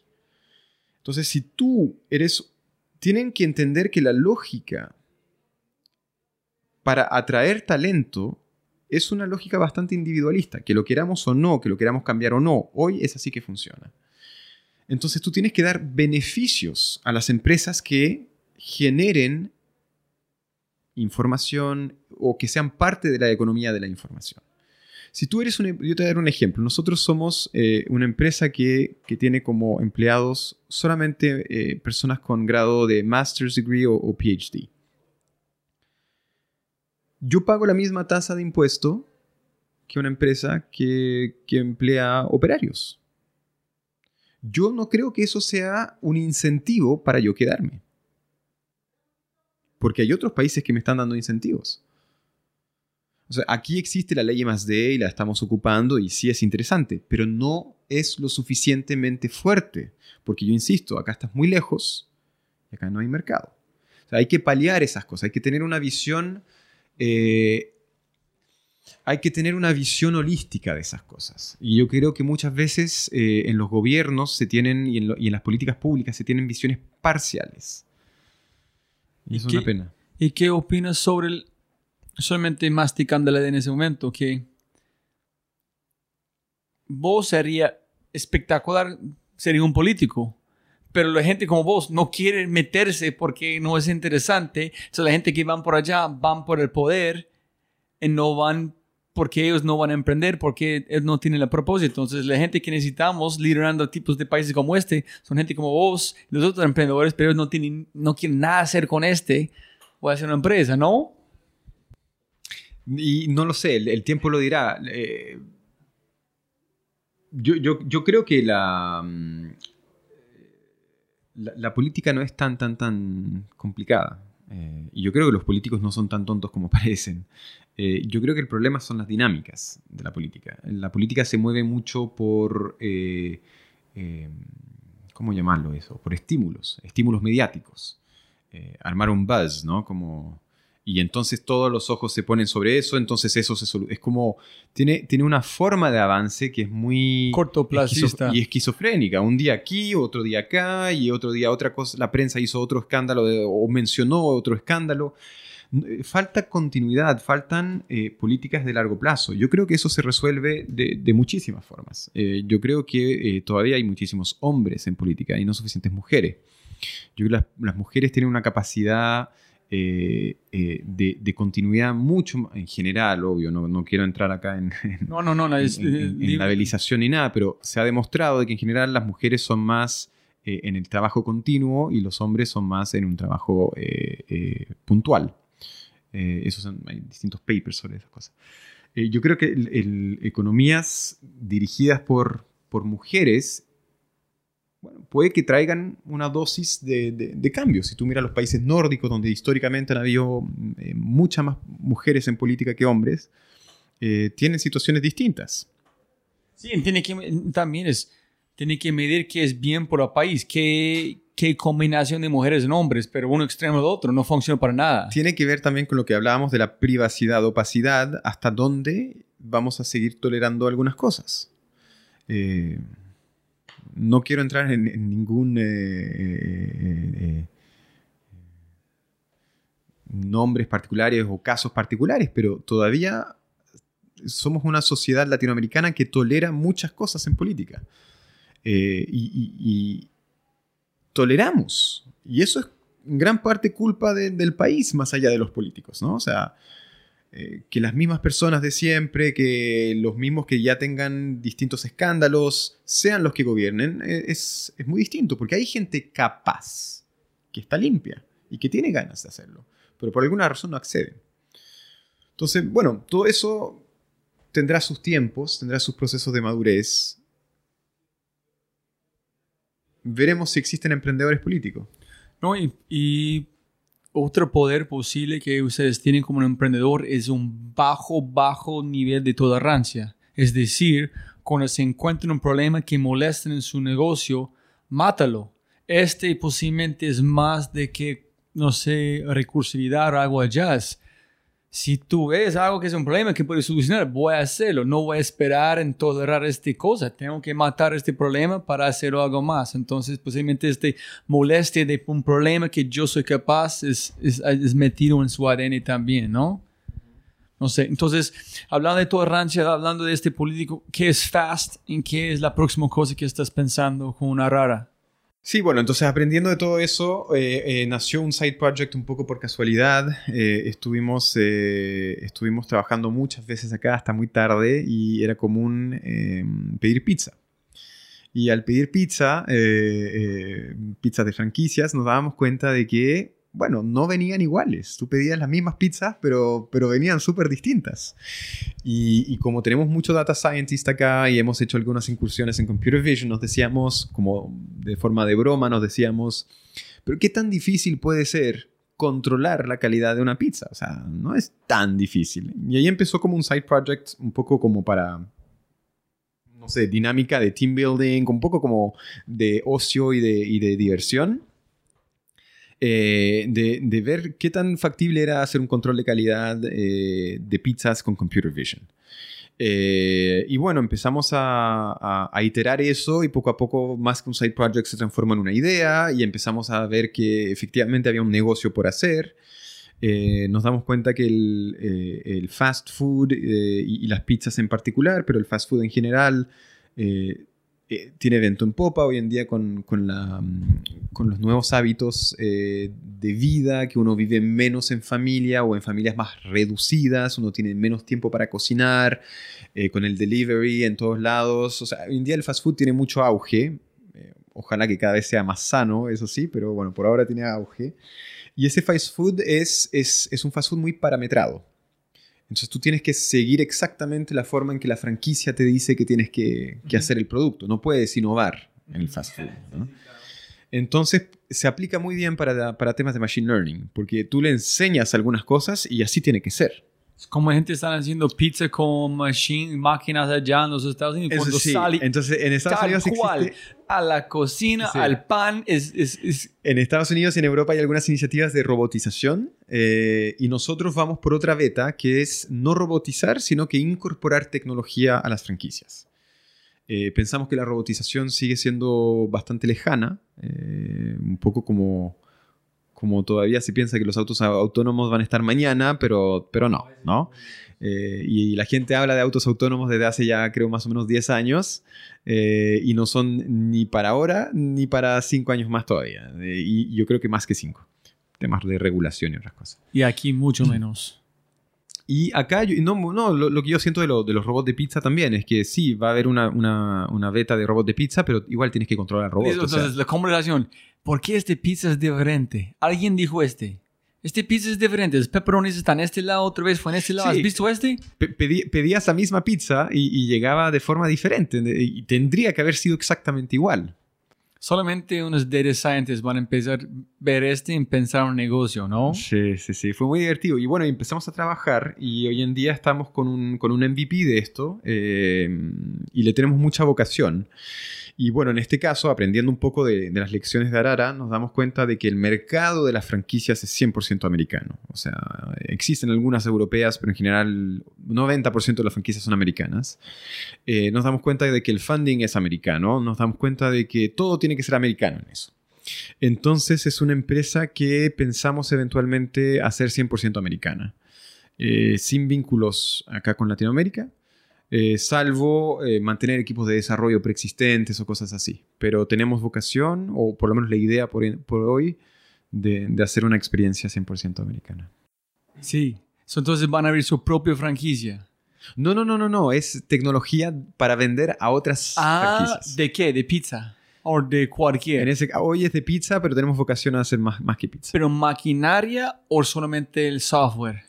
Entonces, si tú eres... Tienen que entender que la lógica para atraer talento es una lógica bastante individualista, que lo queramos o no, que lo queramos cambiar o no, hoy es así que funciona. Entonces tú tienes que dar beneficios a las empresas que generen información o que sean parte de la economía de la información. Si tú eres un, yo te voy a dar un ejemplo. Nosotros somos eh, una empresa que, que tiene como empleados solamente eh, personas con grado de master's degree o- o PhD yo pago la misma tasa de impuesto que una empresa que, que emplea operarios. Yo no creo que eso sea un incentivo para yo quedarme. Porque hay otros países que me están dando incentivos. O sea, aquí existe la ley más D y la estamos ocupando y sí es interesante, pero no es lo suficientemente fuerte. Porque yo insisto, acá estás muy lejos y acá no hay mercado. O hay que paliar esas cosas, hay que tener una visión eh, hay que tener una visión holística de esas cosas. Y yo creo que muchas veces eh, en los gobiernos se tienen y en las políticas públicas se tienen visiones parciales. Y ¿Y eso es qué- una pena. ¿Y qué opinas sobre el, solamente masticándola en ese momento, que vos sería espectacular, sería un político, pero la gente como vos no quiere meterse porque no es interesante, entonces la gente que van por allá van por el poder y no van porque ellos no van a emprender, porque ellos no tienen el propósito. Entonces la gente que necesitamos liderando tipos de países como este son gente como vos, los otros emprendedores, pero ellos no, tienen, no quieren nada hacer con este o hacer una empresa, ¿no? Y no lo sé, el, el tiempo lo dirá. Eh, yo, yo- yo creo que la... mm, la, política no es tan, tan, tan complicada. Eh, y yo creo que los políticos no son tan tontos como parecen. Eh, yo creo que el problema son las dinámicas de la política. La política se mueve mucho por, eh, ¿cómo llamarlo eso? Por estímulos, estímulos mediáticos. armar un buzz, ¿no? Como y entonces todos los ojos se ponen sobre eso, entonces eso se es como tiene, tiene una forma de avance que es muy cortoplacista y esquizofrénica, un día aquí, otro día acá y otro día otra cosa, la prensa hizo otro escándalo o mencionó otro escándalo. Eh, falta continuidad, faltan eh, políticas de largo plazo. Yo creo que eso se resuelve de, muchísimas formas. Eh, yo creo que todavía hay muchísimos hombres en política y no suficientes mujeres. Yo creo que las mujeres tienen una capacidad eh, eh, de, continuidad mucho en general, obvio, no, no quiero entrar acá en, no, no, no, en, en, ni nada, pero se ha demostrado de que en general las mujeres son más eh, en el trabajo continuo y los hombres son más en un trabajo puntual. Esos hay distintos papers sobre esas cosas. yo creo que economías dirigidas por, por mujeres puede que traigan una dosis de, cambio. Si tú miras los países nórdicos, donde históricamente han habido eh, muchas más mujeres en política que hombres, eh, tienen situaciones distintas. Sí, tiene que, también es, tiene que medir qué es bien por el país, qué, qué combinación de mujeres y hombres, pero uno extremo del otro no funciona para nada. Tiene que ver también con lo que hablábamos de la privacidad, opacidad, hasta dónde vamos a seguir tolerando algunas cosas. Eh, no quiero entrar en, ningún eh, eh, eh, nombres particulares o casos particulares, pero todavía somos una sociedad latinoamericana que tolera muchas cosas en política. y, toleramos. Y eso es en gran parte culpa del país, más allá de los políticos, ¿no? O sea, eh, que las mismas personas de siempre, que los mismos que ya tengan distintos escándalos, sean los que gobiernen, eh, es, muy distinto, porque hay gente capaz, que está limpia y que tiene ganas de hacerlo, pero por alguna razón no acceden. Entonces, bueno, todo eso tendrá sus tiempos, tendrá sus procesos de madurez. Veremos si existen emprendedores políticos. No, y otro poder posible que ustedes tienen como emprendedor es un bajo, bajo nivel de tolerancia. Es decir, cuando se encuentran un problema que molesta en su negocio, mátalo. Este posiblemente es más de que, no sé, recursividad o algo allá si tú ves algo que es un problema que puedes solucionar, voy a hacerlo. No voy a esperar en tolerar esta cosa. Tengo que matar este problema para hacer algo más. Entonces, posiblemente este molestia de un problema que yo soy capaz es, es, es metido en su ADN también, ¿no? No sé. Entonces, hablando de tolerancia, hablando de este político, ¿qué es FAST? ¿En qué es la próxima cosa que estás pensando con una rara? Sí, bueno, entonces aprendiendo de todo eso, eh, eh, nació un side project un poco por casualidad. Eh, estuvimos, estuvimos trabajando muchas veces acá hasta muy tarde y era común pedir pizza. Y al pedir pizza, pizzas de franquicias, nos dábamos cuenta de que bueno, no venían iguales. Tú pedías las mismas pizzas, pero, pero venían súper distintas. Y, como tenemos mucho data scientist acá y hemos hecho algunas incursiones en computer vision, nos decíamos, como de forma de broma, nos decíamos, pero ¿qué tan difícil puede ser controlar la calidad de una pizza? O sea, no es tan difícil. Y ahí empezó como un side project, un poco como para no sé, dinámica de team building, un poco como de ocio y de, y de diversión. Eh, de, ver qué tan factible era hacer un control de calidad eh, de pizzas con computer vision. Eh, y bueno, empezamos a, iterar eso y poco a poco, más que un side project, se transforma en una idea y empezamos a ver que efectivamente había un negocio por hacer. nos damos cuenta que el, fast food y, y, las pizzas en particular, pero el fast food en general, eh, tiene evento en popa hoy en día con, con, la, mm, con los nuevos hábitos eh, de vida, que uno vive menos en familia o en familias más reducidas, uno tiene menos tiempo para cocinar, eh, con el delivery en todos lados. O sea, hoy en día el fast food tiene mucho auge. ojalá que cada vez sea más sano, eso sí, pero bueno, por ahora tiene auge. Y ese fast food es, es, es un fast food muy parametrado. Entonces tú tienes que seguir exactamente la forma en que la franquicia te dice que tienes que, hacer el producto. No puedes innovar en el fast food. Entonces se aplica muy bien para, para temas de machine learning, porque tú le enseñas algunas cosas y así tiene que ser. Como gente está haciendo pizza con machine, máquinas allá en los Estados Unidos. Eso Cuando sí. sale Entonces, en Estados tal Unidos cual existe- a la cocina, Sí. al pan, es, es, es- En Estados Unidos y en Europa hay algunas iniciativas de robotización eh, y nosotros vamos por otra beta que es no robotizar, sino que incorporar tecnología a las franquicias. Eh, pensamos que la robotización sigue siendo bastante lejana, eh, un poco como, como todavía se piensa que los autos au- autónomos van a estar mañana, pero, pero no, ¿no? Eh, y la gente habla de autos autónomos desde hace ya creo más o menos 10 años eh, y no son ni para ahora ni para 5 años más todavía. Eh, y yo creo que más que 5. Temas de regulación y otras cosas. y aquí mucho menos. Y acá, yo- no, no lo, lo que yo siento de, lo- de los robots de pizza también es que sí, va a haber una, una, una beta de robot de pizza, pero igual tienes que controlar al robot. o sea. Entonces, la conversación, ¿por qué este pizza es diferente? Alguien dijo este. Este pizza es diferente. Los pepperonis están en este lado, otra vez fue en este lado. Sí. ¿Has visto este? Pe- pedí- la misma pizza y, y llegaba de forma diferente y tendría que haber sido exactamente igual. Solamente unos data scientists van a empezar a ver este y pensar un negocio, ¿no? Sí, sí, sí, fue muy divertido. Y bueno, empezamos a trabajar y hoy en día estamos con un, con un MVP de esto eh, y le tenemos mucha vocación. Y bueno, en este caso, aprendiendo un poco de, de las lecciones de Arara, nos damos cuenta de que el mercado de las franquicias es 100% americano. O sea, existen algunas europeas, pero en general 90% de las franquicias son americanas. Eh, nos damos cuenta de que el funding es americano, nos damos cuenta de que todo tiene que ser americano en eso. Entonces es una empresa que pensamos eventualmente hacer 100% americana, eh, sin vínculos acá con Latinoamérica, eh, salvo eh, mantener equipos de desarrollo preexistentes o cosas así. Pero tenemos vocación, o por lo menos la idea por, por hoy, de, de hacer una experiencia 100% americana. Sí. Entonces van a abrir su propia franquicia. No, no, no, no, no, es tecnología para vender a otras Ah, franquicias. ¿de qué? ¿De pizza? ¿O de cualquier? En ese, hoy es de pizza, pero tenemos vocación a hacer más, más que pizza. ¿Pero maquinaria o solamente el software?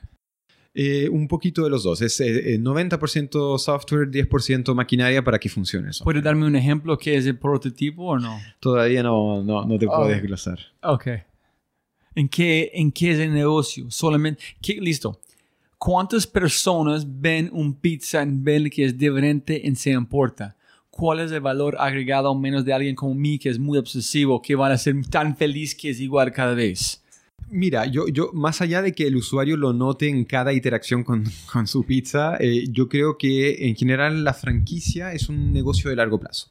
Eh, un poquito de los dos. Es eh, eh, 90% software, 10% maquinaria para que funcione eso. ¿Puedes darme un ejemplo que es el prototipo o no? Todavía no, no, no te puedo Ah. desglosar. Ok. ¿En qué, ¿En qué es el negocio? Solamente, ¿qué- listo. ¿Cuántas personas ven un pizza y ven que es diferente y se importa? ¿Cuál es el valor agregado menos de alguien como mí que es muy obsesivo, que van a ser tan feliz que es igual cada vez? Mira, yo, yo, más allá de que el usuario lo note en cada interacción con, con su pizza, eh, yo creo que en general la franquicia es un negocio de largo plazo.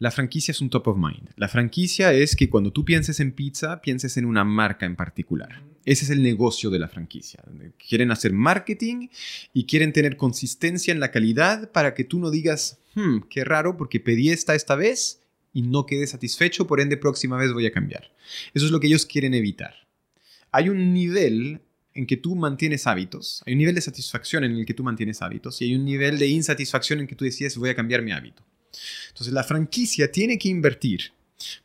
La franquicia es un top of mind. La franquicia es que cuando tú pienses en pizza, pienses en una marca en particular. Ese es el negocio de la franquicia. Quieren hacer marketing y quieren tener consistencia en la calidad para que tú no digas, hmm, qué raro porque pedí esta esta vez y no quedé satisfecho, por ende próxima vez voy a cambiar. Eso es lo que ellos quieren evitar hay un nivel en que tú mantienes hábitos, hay un nivel de satisfacción en el que tú mantienes hábitos y hay un nivel de insatisfacción en que tú decides voy a cambiar mi hábito. Entonces la franquicia tiene que invertir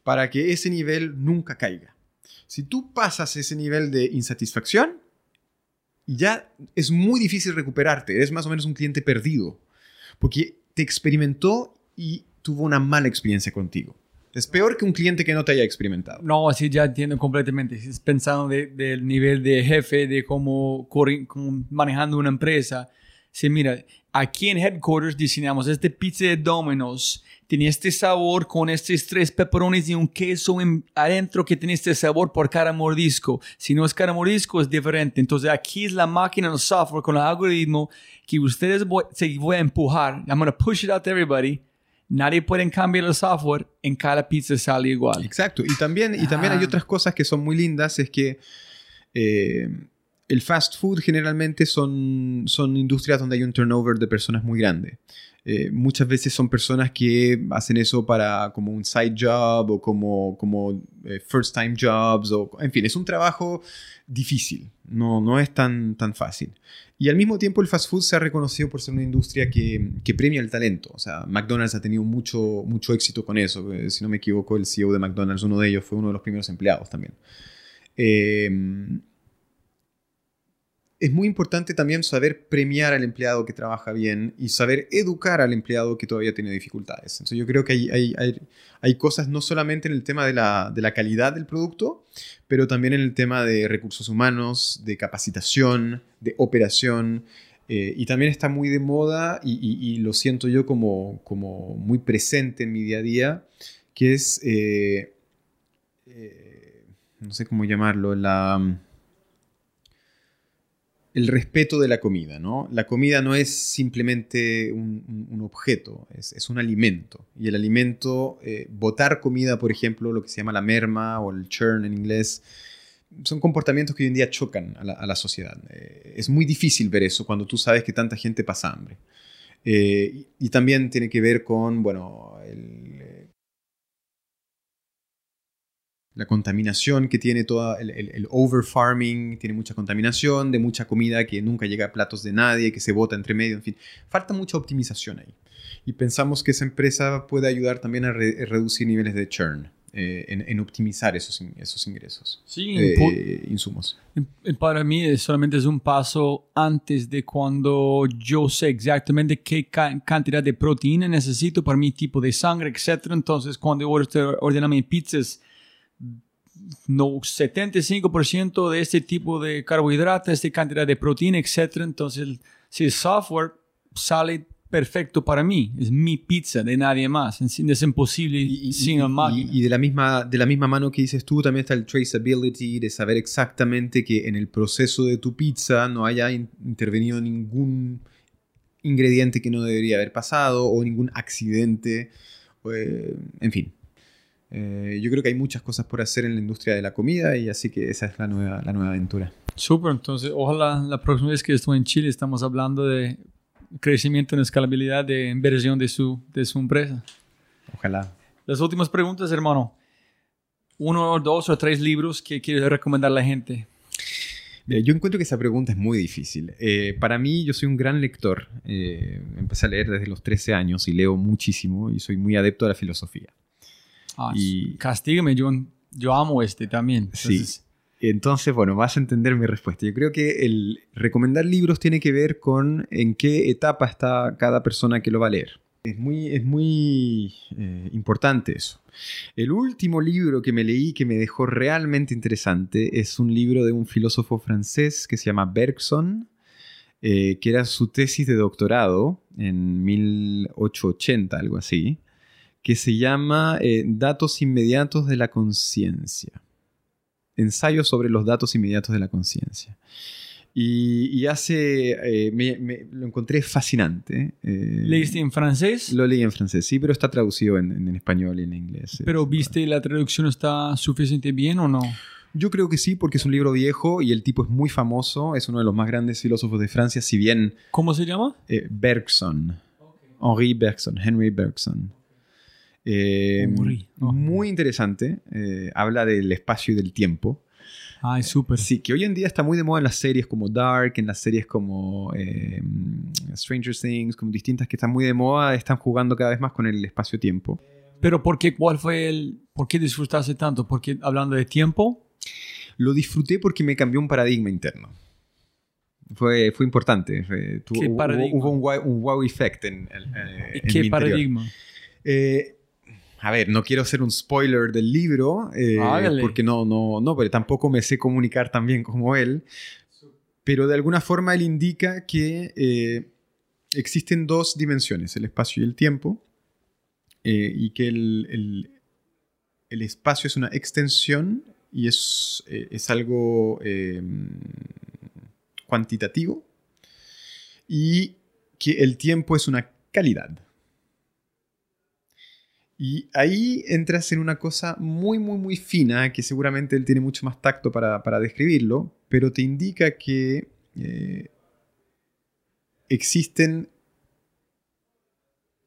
para que ese nivel nunca caiga. Si tú pasas ese nivel de insatisfacción, ya es muy difícil recuperarte, eres más o menos un cliente perdido, porque te experimentó y tuvo una mala experiencia contigo. Es peor que un cliente que no te haya experimentado. No, así ya entiendo completamente. Es pensando de- del nivel de jefe, de cómo, cómo manejando una empresa. Sí, mira, aquí en Headquarters diseñamos este pizza de Domino's. Tiene este sabor con estos tres pepperonis y un queso en- adentro que tiene este sabor por cada mordisco. Si no es cada mordisco, es diferente. Entonces aquí es la máquina, el software con el algoritmo que ustedes voy- se voy a empujar. I'm going to push it out to everybody. Nadie puede cambiar el software. En cada pizza sale igual. Exacto. Y también, y también hay Ah. otras cosas que son muy lindas, es que eh, el fast food generalmente son, son industrias donde hay un turnover de personas muy grande. Eh, muchas veces son personas que hacen eso para como un side job o como, como eh, first time jobs o en fin, es un trabajo difícil, no, no es tan, tan fácil. Y al mismo tiempo el fast food se ha reconocido por ser una industria que, que premia el talento. O sea, McDonald's ha tenido mucho, mucho éxito con eso. Eh, Si no me equivoco, el CEO de McDonald's, uno de ellos, fue uno de los primeros empleados también. Eh, es muy importante también saber premiar al empleado que trabaja bien y saber educar al empleado que todavía tiene dificultades. Entonces yo creo que hay, hay, hay, cosas no solamente en el tema de la, de la, calidad del producto, pero también en el tema de recursos humanos, de capacitación, de operación. Eh, y también está muy de moda y, y, lo siento yo como, como, muy presente en mi día a día, que es, eh, eh, no sé cómo llamarlo, la el respeto de la comida, ¿no? La comida no es simplemente un, objeto, es, un alimento. Y el alimento, eh, botar comida, por ejemplo, lo que se llama la merma o el churn en inglés, son comportamientos que hoy en día chocan a la, sociedad. Eh, es muy difícil ver eso cuando tú sabes que tanta gente pasa hambre. Eh, y, también tiene que ver con, bueno, el, la contaminación que tiene todo el, el, overfarming, tiene mucha contaminación de mucha comida que nunca llega a platos de nadie, que se bota entre medio, en fin, falta mucha optimización ahí. Y pensamos que esa empresa puede ayudar también a reducir niveles de churn. Eh, en, optimizar esos, esos ingresos, sí, eh, insumos. Para mí solamente es un paso antes de cuando yo sé exactamente qué cantidad de proteína necesito para mi tipo de sangre, etc. Entonces, cuando ordeno mis pizzas, no, 75% de este tipo de carbohidratos, esta cantidad de proteína, etc. Entonces, si el software sale perfecto para mí, es mi pizza, de nadie más, es imposible y, sin el máquina. Y, de, la misma, de la misma mano que dices tú, también está el traceability, de saber exactamente que en el proceso de tu pizza no haya intervenido ningún ingrediente que no debería haber pasado o ningún accidente, eh, en fin. Eh, yo creo que hay muchas cosas por hacer en la industria de la comida y así que esa es la nueva, la nueva aventura. Súper, entonces ojalá la próxima vez que estoy en Chile estamos hablando de crecimiento en escalabilidad de inversión de su, de su empresa. Ojalá. Las últimas preguntas, hermano. Uno, dos o tres libros que quieres recomendar a la gente. yo encuentro que esa pregunta es muy difícil. Eh, para mí, yo soy un gran lector. Eh, empecé a leer desde los 13 años y leo muchísimo y soy muy adepto a la filosofía. Ah, y... Castígame, yo, yo amo este también. Sí. Entonces, bueno, vas a entender mi respuesta. Yo creo que el recomendar libros tiene que ver con en qué etapa está cada persona que lo va a leer. Es muy, es muy eh, importante eso. El último libro que me leí que me dejó realmente interesante es un libro de un filósofo francés que se llama Bergson, eh, que era su tesis de doctorado en 1880, algo así que se llama eh, Datos Inmediatos de la Conciencia. Ensayo sobre los datos inmediatos de la conciencia. Y, hace, eh, me, lo encontré fascinante. Eh, ¿Leíste en francés? Lo leí en francés, sí, pero está traducido en, español y en inglés. ¿Pero viste la traducción está suficiente bien o no? Yo creo que sí, porque es un libro viejo y el tipo es muy famoso, es uno de los más grandes filósofos de Francia, si bien... ¿Cómo se llama? Bergson. Henri Bergson, Henry Bergson. Eh, muy interesante. Eh, habla del espacio y del tiempo. Ay, súper. Sí, que hoy en día está muy de moda en las series como Dark, en las series como eh, Stranger Things, como distintas que están muy de moda, están jugando cada vez más con el espacio-tiempo. Pero ¿por qué, cuál fue el, por qué disfrutaste tanto? ¿Porque hablando de tiempo? Lo disfruté porque me cambió un paradigma interno. Fue, fue importante. ¿Qué paradigma? Hubo, un, wow, effect en, ¿Qué paradigma? Eh, a ver, no quiero ser un spoiler del libro, eh, porque no, no, no, pero tampoco me sé comunicar tan bien como él. Pero de alguna forma él indica que eh, existen dos dimensiones, el espacio y el tiempo, eh, y que el, el, espacio es una extensión y es, es algo cuantitativo, y que el tiempo es una calidad. Y ahí entras en una cosa muy, muy, muy fina, que seguramente él tiene mucho más tacto para, describirlo, pero te indica que eh, existen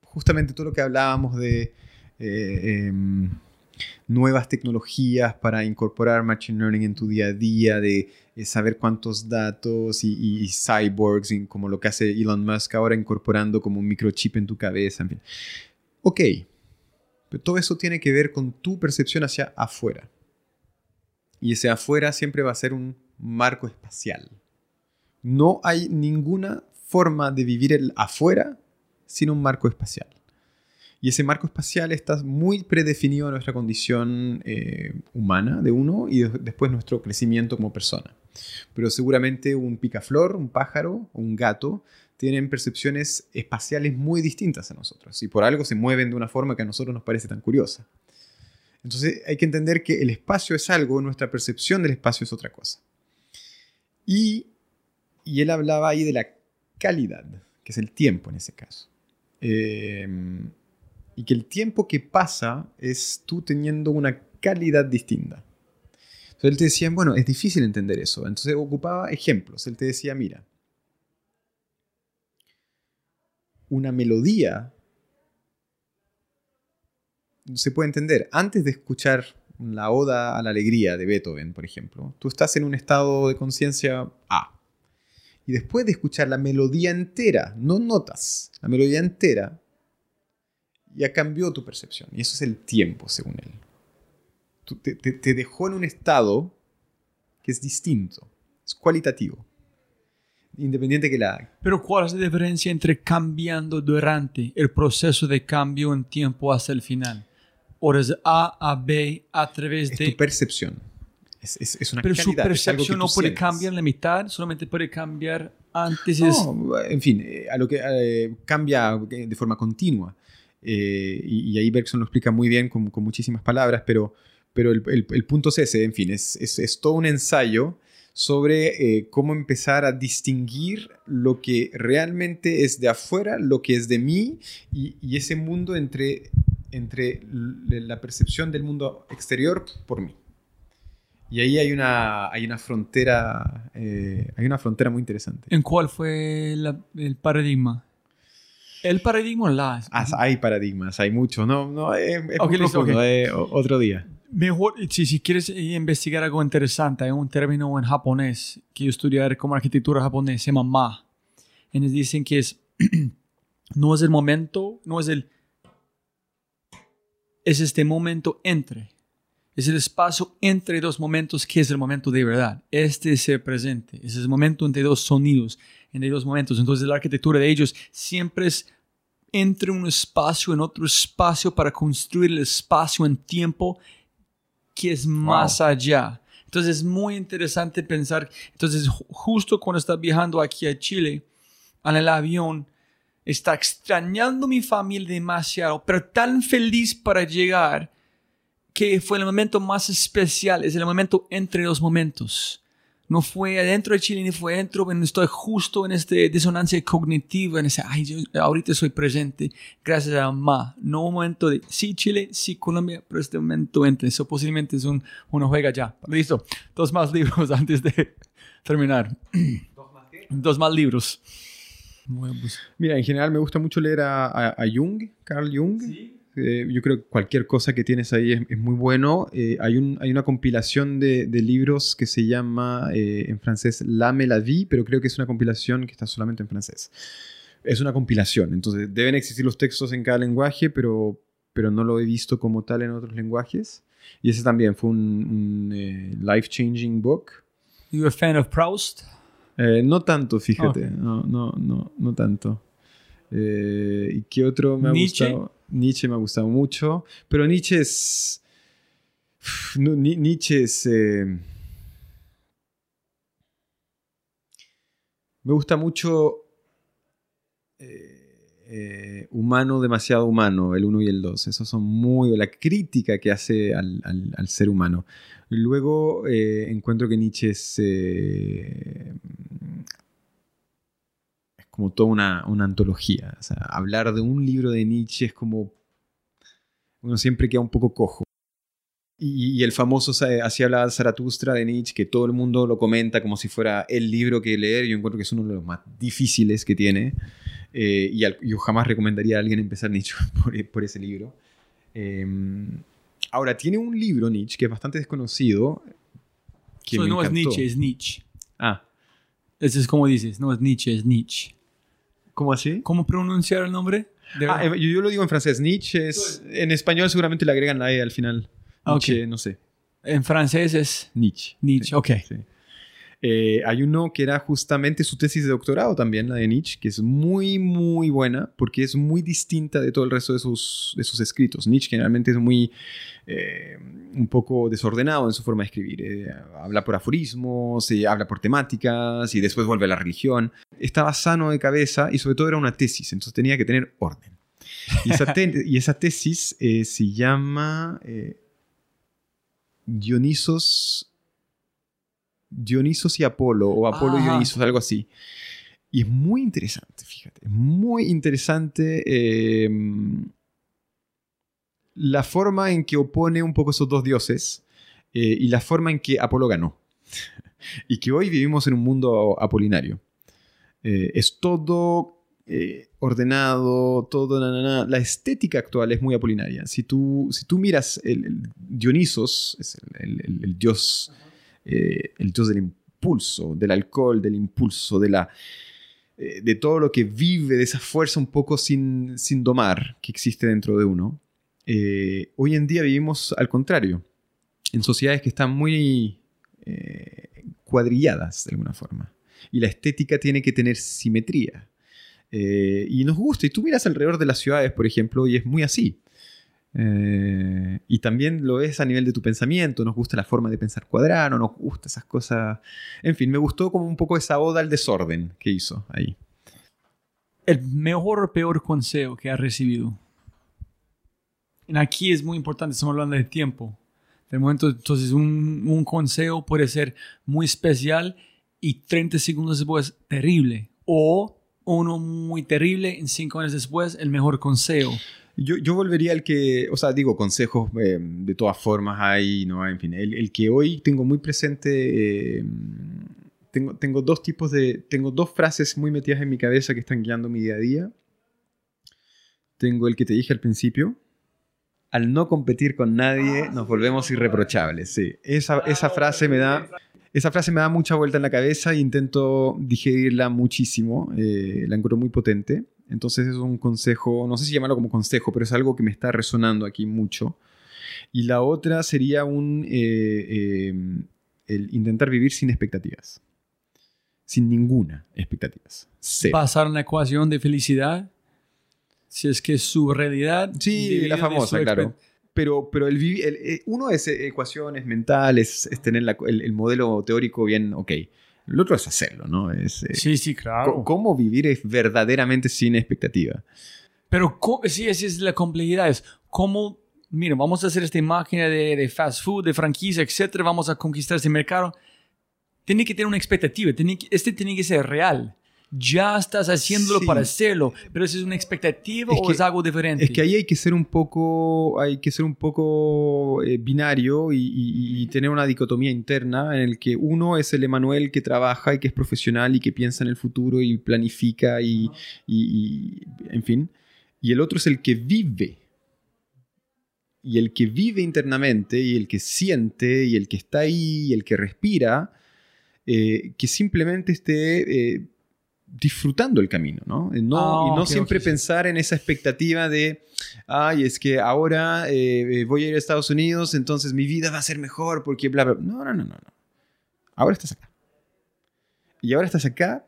justamente todo lo que hablábamos de eh, em, nuevas tecnologías para incorporar Machine Learning en tu día a día, de eh, saber cuántos datos y, y, cyborgs, como lo que hace Elon Musk ahora incorporando como un microchip en tu cabeza, en fin. Ok, pero todo eso tiene que ver con tu percepción hacia afuera. Y ese afuera siempre va a ser un marco espacial. no hay ninguna forma de vivir el afuera sin un marco espacial. Y ese marco espacial está muy predefinido a nuestra condición eh, humana de uno y después nuestro crecimiento como persona. Pero seguramente un picaflor, un pájaro un gato tienen percepciones espaciales muy distintas a nosotros y por algo se mueven de una forma que a nosotros nos parece tan curiosa. Entonces hay que entender que el espacio es algo, nuestra percepción del espacio es otra cosa. Y, él hablaba ahí de la calidad, que es el tiempo en ese caso. Eh, y que el tiempo que pasa es tú teniendo una calidad distinta. Entonces él te decía, bueno, es difícil entender eso. Entonces ocupaba ejemplos. Él te decía, mira, una melodía se puede entender. Antes de escuchar la Oda a la Alegría de Beethoven, por ejemplo, tú estás en un estado de conciencia A. Y después de escuchar la melodía entera, no notas, la melodía entera, ya cambió tu percepción. Y eso es el tiempo, según él. te, dejó en un estado que es distinto, es cualitativo. Independiente que la... Pero ¿cuál es la diferencia entre cambiando durante el proceso de cambio en tiempo hasta el final? De A a B a través de... Es tu percepción. Es, es, una Pero su percepción no puede cambiar en la mitad, solamente puede cambiar antes. No, en fin, eh, a lo que eh, cambia de forma continua. Eh, y, ahí Bergson lo explica muy bien con, muchísimas palabras, pero, pero el, punto es ese, en fin, es, es, todo un ensayo sobre eh, cómo empezar a distinguir lo que realmente es de afuera, lo que es de mí y, ese mundo entre, entre la percepción del mundo exterior por mí. Y ahí hay una, hay una frontera, eh, hay una frontera muy interesante. ¿En cuál fue el paradigma? El paradigma la. Ah, hay paradigmas, hay muchos. No, no, es, es otro día. Mejor, si, si quieres investigar algo interesante, hay un término en japonés que yo estudié como arquitectura japonesa, se llama ma. Y nos dicen que es, no es el momento, no es el, es este momento entre. Es el espacio entre dos momentos que es el momento de verdad. Este es el presente. Es el momento entre dos sonidos en dos momentos. Entonces la arquitectura de ellos siempre es entre un espacio en otro espacio para construir el espacio en tiempo que es más allá. Entonces es muy interesante pensar, entonces justo cuando está viajando aquí a Chile, en el avión, está extrañando mi familia demasiado, pero tan feliz para llegar que fue el momento más especial, es el momento entre dos momentos no fue adentro de Chile ni fue adentro, pero estoy justo en esta disonancia cognitiva, en ese, ay, yo ahorita soy presente, gracias a Ma. No un momento de, sí Chile, sí Colombia, pero este momento entre, eso posiblemente es un, una juega ya. Listo, dos más libros antes de terminar. ¿Dos más qué? Dos más libros. Mira, en general me gusta mucho leer a, a Jung, Carl Jung. ¿Sí? Eh, yo creo que cualquier cosa que tienes ahí es, muy bueno. Eh, hay, un, hay una compilación de, libros que se llama eh, en francés La la vie, pero creo que es una compilación que está solamente en francés. Es una compilación, entonces deben existir los textos en cada lenguaje, pero, pero no lo he visto como tal en otros lenguajes. Y ese también fue un, life-changing book. ¿You a fan of Proust? no tanto, fíjate. No, no, no, no tanto. ¿Y qué otro me ha gustado? Nietzsche me ha gustado mucho, pero Nietzsche es... Nietzsche es... Eh, me gusta mucho eh, eh, Humano, demasiado humano, el 1 y el 2. Esos son muy... La crítica que hace al, ser humano. Luego encuentro que Nietzsche es como toda una, una antología. O sea, hablar de un libro de Nietzsche es como... Uno siempre queda un poco cojo. Y, el famoso Así hablaba Zaratustra de Nietzsche, que todo el mundo lo comenta como si fuera el libro que leer. Yo encuentro que es uno de los más difíciles que tiene. Eh, y yo jamás recomendaría a alguien empezar Nietzsche por, ese libro. Em, ahora, tiene un libro Nietzsche que es bastante desconocido. Que no es Nietzsche, es Nietzsche. Ah. Eso es como dices, no es Nietzsche, es Nietzsche. ¿Cómo así? ¿Cómo pronunciar el nombre? Ah, yo, lo digo en francés. Nietzsche es, En español seguramente le agregan la E al final. Nietzsche, no sé. En francés es... Nietzsche. Nietzsche, ok. Eh, hay uno que era justamente su tesis de doctorado también, la de Nietzsche, que es muy, muy buena porque es muy distinta de todo el resto de sus, de sus escritos. Nietzsche generalmente es muy, eh, un poco desordenado en su forma de escribir. Eh, habla por aforismos, habla por temáticas y después vuelve a la religión. Estaba sano de cabeza y sobre todo era una tesis, entonces tenía que tener orden. Y esa, y esa tesis se llama Dionisos Dionisos y Apolo, o Apolo y Dionisos, algo así. Y es muy interesante, fíjate, es muy interesante la forma en que opone un poco esos dos dioses eh, y la forma en que Apolo ganó. y que hoy vivimos en un mundo apolinario. Eh, es todo eh, ordenado, todo, la estética actual es muy apolinaria. Si tú, si tú miras el, Dionisos, es el dios el dios del impulso, del alcohol, del impulso, de, la, de todo lo que vive, de esa fuerza un poco sin, sin domar que existe dentro de uno. Eh, hoy en día vivimos al contrario, en sociedades que están muy cuadrilladas de alguna forma. Y la estética tiene que tener simetría. y nos gusta. Y tú miras alrededor de las ciudades, por ejemplo, y es muy así. Eh, y también lo es a nivel de tu pensamiento, nos gusta la forma de pensar cuadrado, nos gusta esas cosas. En fin, me gustó como un poco esa oda al desorden que hizo ahí. El mejor o peor consejo que ha recibido. Aquí es muy importante, estamos hablando de tiempo. De momento, entonces, un, un consejo puede ser muy especial y 30 segundos después terrible. O uno muy terrible y 5 años después el mejor consejo. Yo, volvería al que, o sea, digo, consejos eh, de todas formas hay, ¿no? En fin, el, que hoy tengo muy presente, eh, tengo, tengo dos tipos de, tengo dos frases muy metidas en mi cabeza que están guiando mi día a día. Tengo el que te dije al principio, al no competir con nadie nos volvemos irreprochables, sí. Esa, esa frase me da... Esa frase me da mucha vuelta en la cabeza e intento digerirla muchísimo. Eh, la encuentro muy potente. Entonces es un consejo, no sé si llamarlo como consejo, pero es algo que me está resonando aquí mucho. Y la otra sería un, eh, eh, el intentar vivir sin expectativas. Sin ninguna expectativas. Pasar una ecuación de felicidad. Si es que su realidad. Sí, la famosa, claro. Pero, pero el, eh, uno es ecuaciones mentales, es tener el, el, modelo teórico bien, ok. Lo otro es hacerlo, ¿no? Es, eh, sí, sí, claro. Cómo vivir es verdaderamente sin expectativa. Pero sí, esa es la complejidad. Es cómo, mira, vamos a hacer esta máquina de, de fast food, de franquicia, etcétera, vamos a conquistar este mercado. Tiene que tener una expectativa, tiene este tiene que ser real ya estás haciéndolo para hacerlo, pero ¿es una expectativa o es algo diferente? Es que ahí hay que ser un poco, hay que ser un poco eh, binario y, tener una dicotomía interna en el que uno es el Emanuel que trabaja y que es profesional y que piensa en el futuro y planifica y, y en fin, y el otro es el que vive. Y el que vive internamente y el que siente y el que está ahí y el que respira, eh, que simplemente esté... Eh, disfrutando el camino, ¿no? No, y no ah, siempre pensar en esa expectativa de, ay, es que ahora eh, voy a ir a Estados Unidos, entonces mi vida va a ser mejor porque bla, bla. No, no, no, no. Ahora estás acá. Y ahora estás acá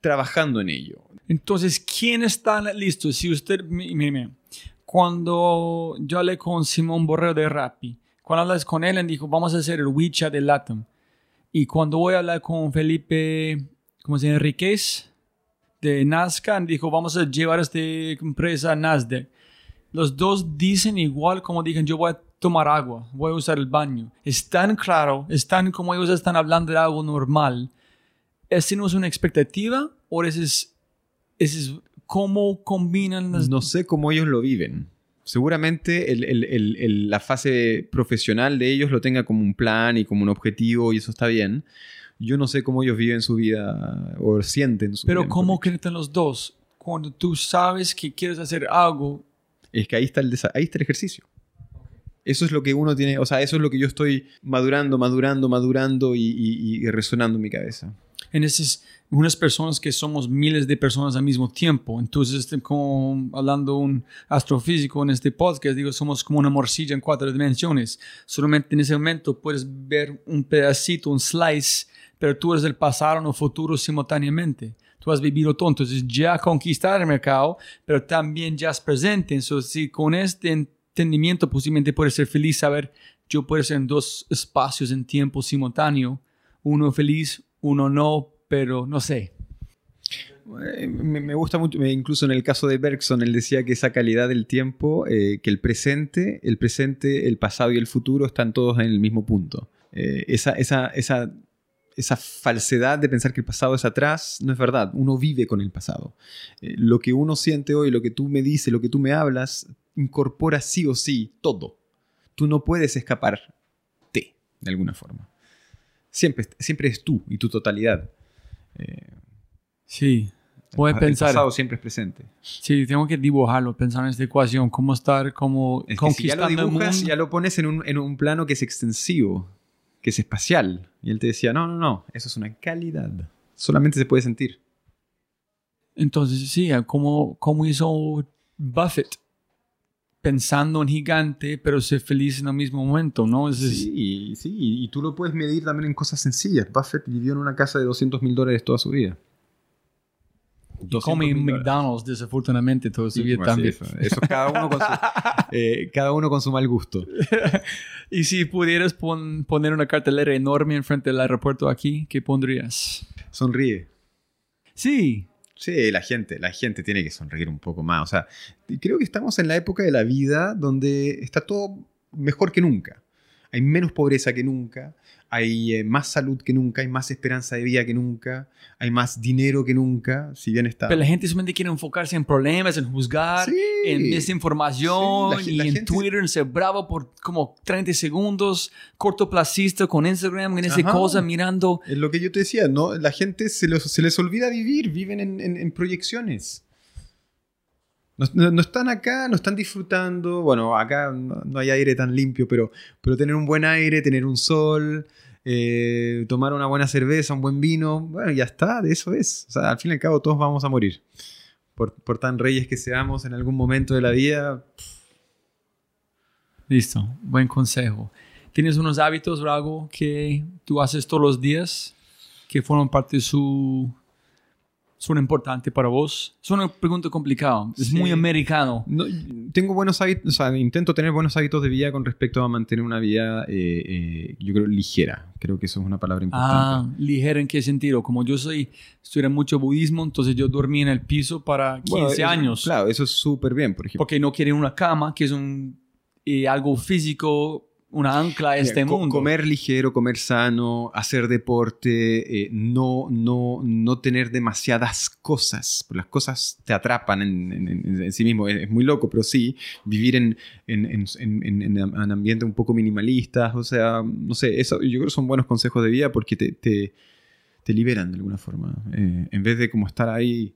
trabajando en ello. Entonces, ¿quién está listo? Si usted, mire, cuando yo hablé con Simón Borrero de Rappi, cuando hablas con él, él dijo, vamos a hacer el WeChat de Latam. Y cuando voy a hablar con Felipe como se llama? Enriquez de Nazca dijo, vamos a llevar esta empresa a Nasdaq. Los dos dicen igual como dicen, yo voy a tomar agua, voy a usar el baño. Es tan claro, es tan como ellos están hablando de algo normal. ¿Ese no es una expectativa o ese es, ese es cómo combinan las... No sé cómo ellos lo viven. Seguramente la fase profesional de ellos lo tenga como un plan y como un objetivo y eso está bien yo no sé cómo ellos viven su vida o sienten su Pero vida. Pero ¿cómo conectan los dos? Cuando tú sabes que quieres hacer algo. Es que ahí está el, ahí está el ejercicio. Eso es lo que uno tiene, o sea, eso es lo que yo estoy madurando, madurando, madurando y, resonando en mi cabeza. En esas, unas personas que somos miles de personas al mismo tiempo. Entonces, este, como hablando un astrofísico en este podcast, digo, somos como una morcilla en cuatro dimensiones. Solamente en ese momento puedes ver un pedacito, un slice pero tú eres el pasado o futuro simultáneamente. Tú has vivido todo, entonces ya conquistar el mercado, pero también ya es presente. Entonces, si con este entendimiento posiblemente puedes ser feliz, saber yo puedo ser en dos espacios en tiempo simultáneo, uno feliz, uno no, pero no sé. Eh, me, gusta mucho, incluso en el caso de Bergson, él decía que esa calidad del tiempo, eh, que el presente, el presente, el pasado y el futuro están todos en el mismo punto. Eh, esa, esa, esa, esa, falsedad de pensar que el pasado es atrás no es verdad. Uno vive con el pasado. lo que uno siente hoy, lo que tú me dices, lo que tú me hablas, incorpora sí o sí todo. Tú no puedes escapar de, alguna forma. Siempre, siempre es tú y tu totalidad. sí, Puede el, pensar. El pasado siempre es presente. Sí, tengo que dibujarlo, pensar en esta ecuación, cómo estar, cómo conquistando si ya lo dibujas, el mundo. ya lo pones en un, en un plano que es extensivo, que es espacial. Y él te decía, no, no, no, eso es una calidad. Solamente se puede sentir. Entonces, sí, como, como hizo Buffett, pensando en gigante, pero ser feliz en el mismo momento, ¿no? sí, sí, y tú lo puedes medir también en cosas sencillas. Buffett vivió en una casa de 200 mil dólares toda su vida. Come McDonald's, desafortunadamente, todo su vida también. Eso, cada, uno con su, eh, cada uno con su mal gusto. y si pudieras poner una cartelera enorme enfrente del aeropuerto aquí, ¿qué pondrías? Sonríe. Sí. Sí, la gente, la gente tiene que sonreír un poco más. O sea, creo que estamos en la época de la vida donde está todo mejor que nunca. Hay menos pobreza que nunca, hay eh, más salud que nunca, hay más esperanza de vida que nunca, hay más dinero que nunca, si bien está... Pero la gente solamente quiere enfocarse en problemas, en juzgar, en desinformación y en Twitter, en ser bravo por como 30 segundos, cortoplacista con Instagram, en esa cosa, mirando... Es lo que yo te decía, ¿no? La gente se, se les olvida vivir, viven en, en proyecciones. No, están acá, no están disfrutando. Bueno, acá no, hay aire tan limpio, pero, pero tener un buen aire, tener un sol, eh, tomar una buena cerveza, un buen vino, bueno, ya está, de eso es. O sea, al fin y al cabo todos vamos a morir. Por, tan reyes que seamos en algún momento de la vida. Listo, buen consejo. ¿Tienes unos hábitos o algo que tú haces todos los días que forman parte de su son importantes para vos? Es una pregunta complicada, es muy americano. tengo buenos hábitos, o sea, intento tener buenos hábitos de vida con respecto a mantener una vida, eh, eh, yo creo, ligera. Creo que eso es una palabra importante. Ah, ligera en qué sentido? Como yo soy, estudié mucho budismo, entonces yo dormí en el piso para 15 años. Claro, eso es súper bien, por ejemplo. Porque no quieren una cama, que es un, eh, algo físico una ancla a este mundo. Comer ligero, comer sano, hacer deporte, eh, no, no, no tener demasiadas cosas, las cosas te atrapan en, sí mismo, es, muy loco, pero sí, vivir en, en, ambiente un poco minimalista, o sea, no sé, eso yo creo que son buenos consejos de vida porque te, te, te liberan de alguna forma, eh, en vez de como estar ahí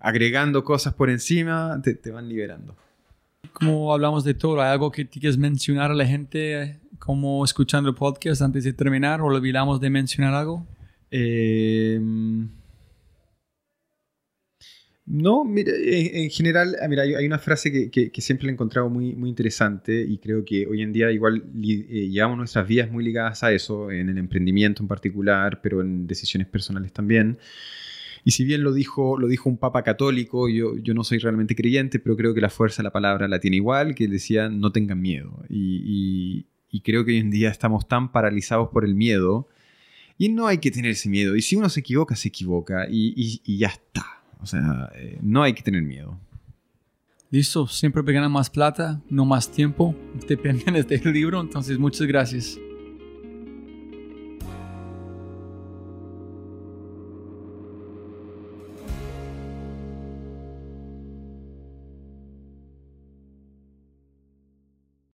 agregando cosas por encima, te, te van liberando como hablamos de todo, ¿hay algo que quieres mencionar a la gente como escuchando el podcast antes de terminar o olvidamos de mencionar algo? Em, no, mira, en, general, ah, mira, hay, una frase que, que, siempre he encontrado muy, muy interesante y creo que hoy en día igual eh, llevamos nuestras vidas muy ligadas a eso, en el emprendimiento en particular, pero en decisiones personales también. Y si bien lo dijo, lo dijo un papa católico, yo, yo no soy realmente creyente, pero creo que la fuerza de la palabra la tiene igual, que decía, no tengan miedo. Y, creo que hoy en día estamos tan paralizados por el miedo, y no hay que tener ese miedo. Y si uno se equivoca, se equivoca, y, ya está. O sea, eh, no hay que tener miedo. Listo, siempre ganan más plata, no más tiempo. Depende de este libro, entonces muchas gracias.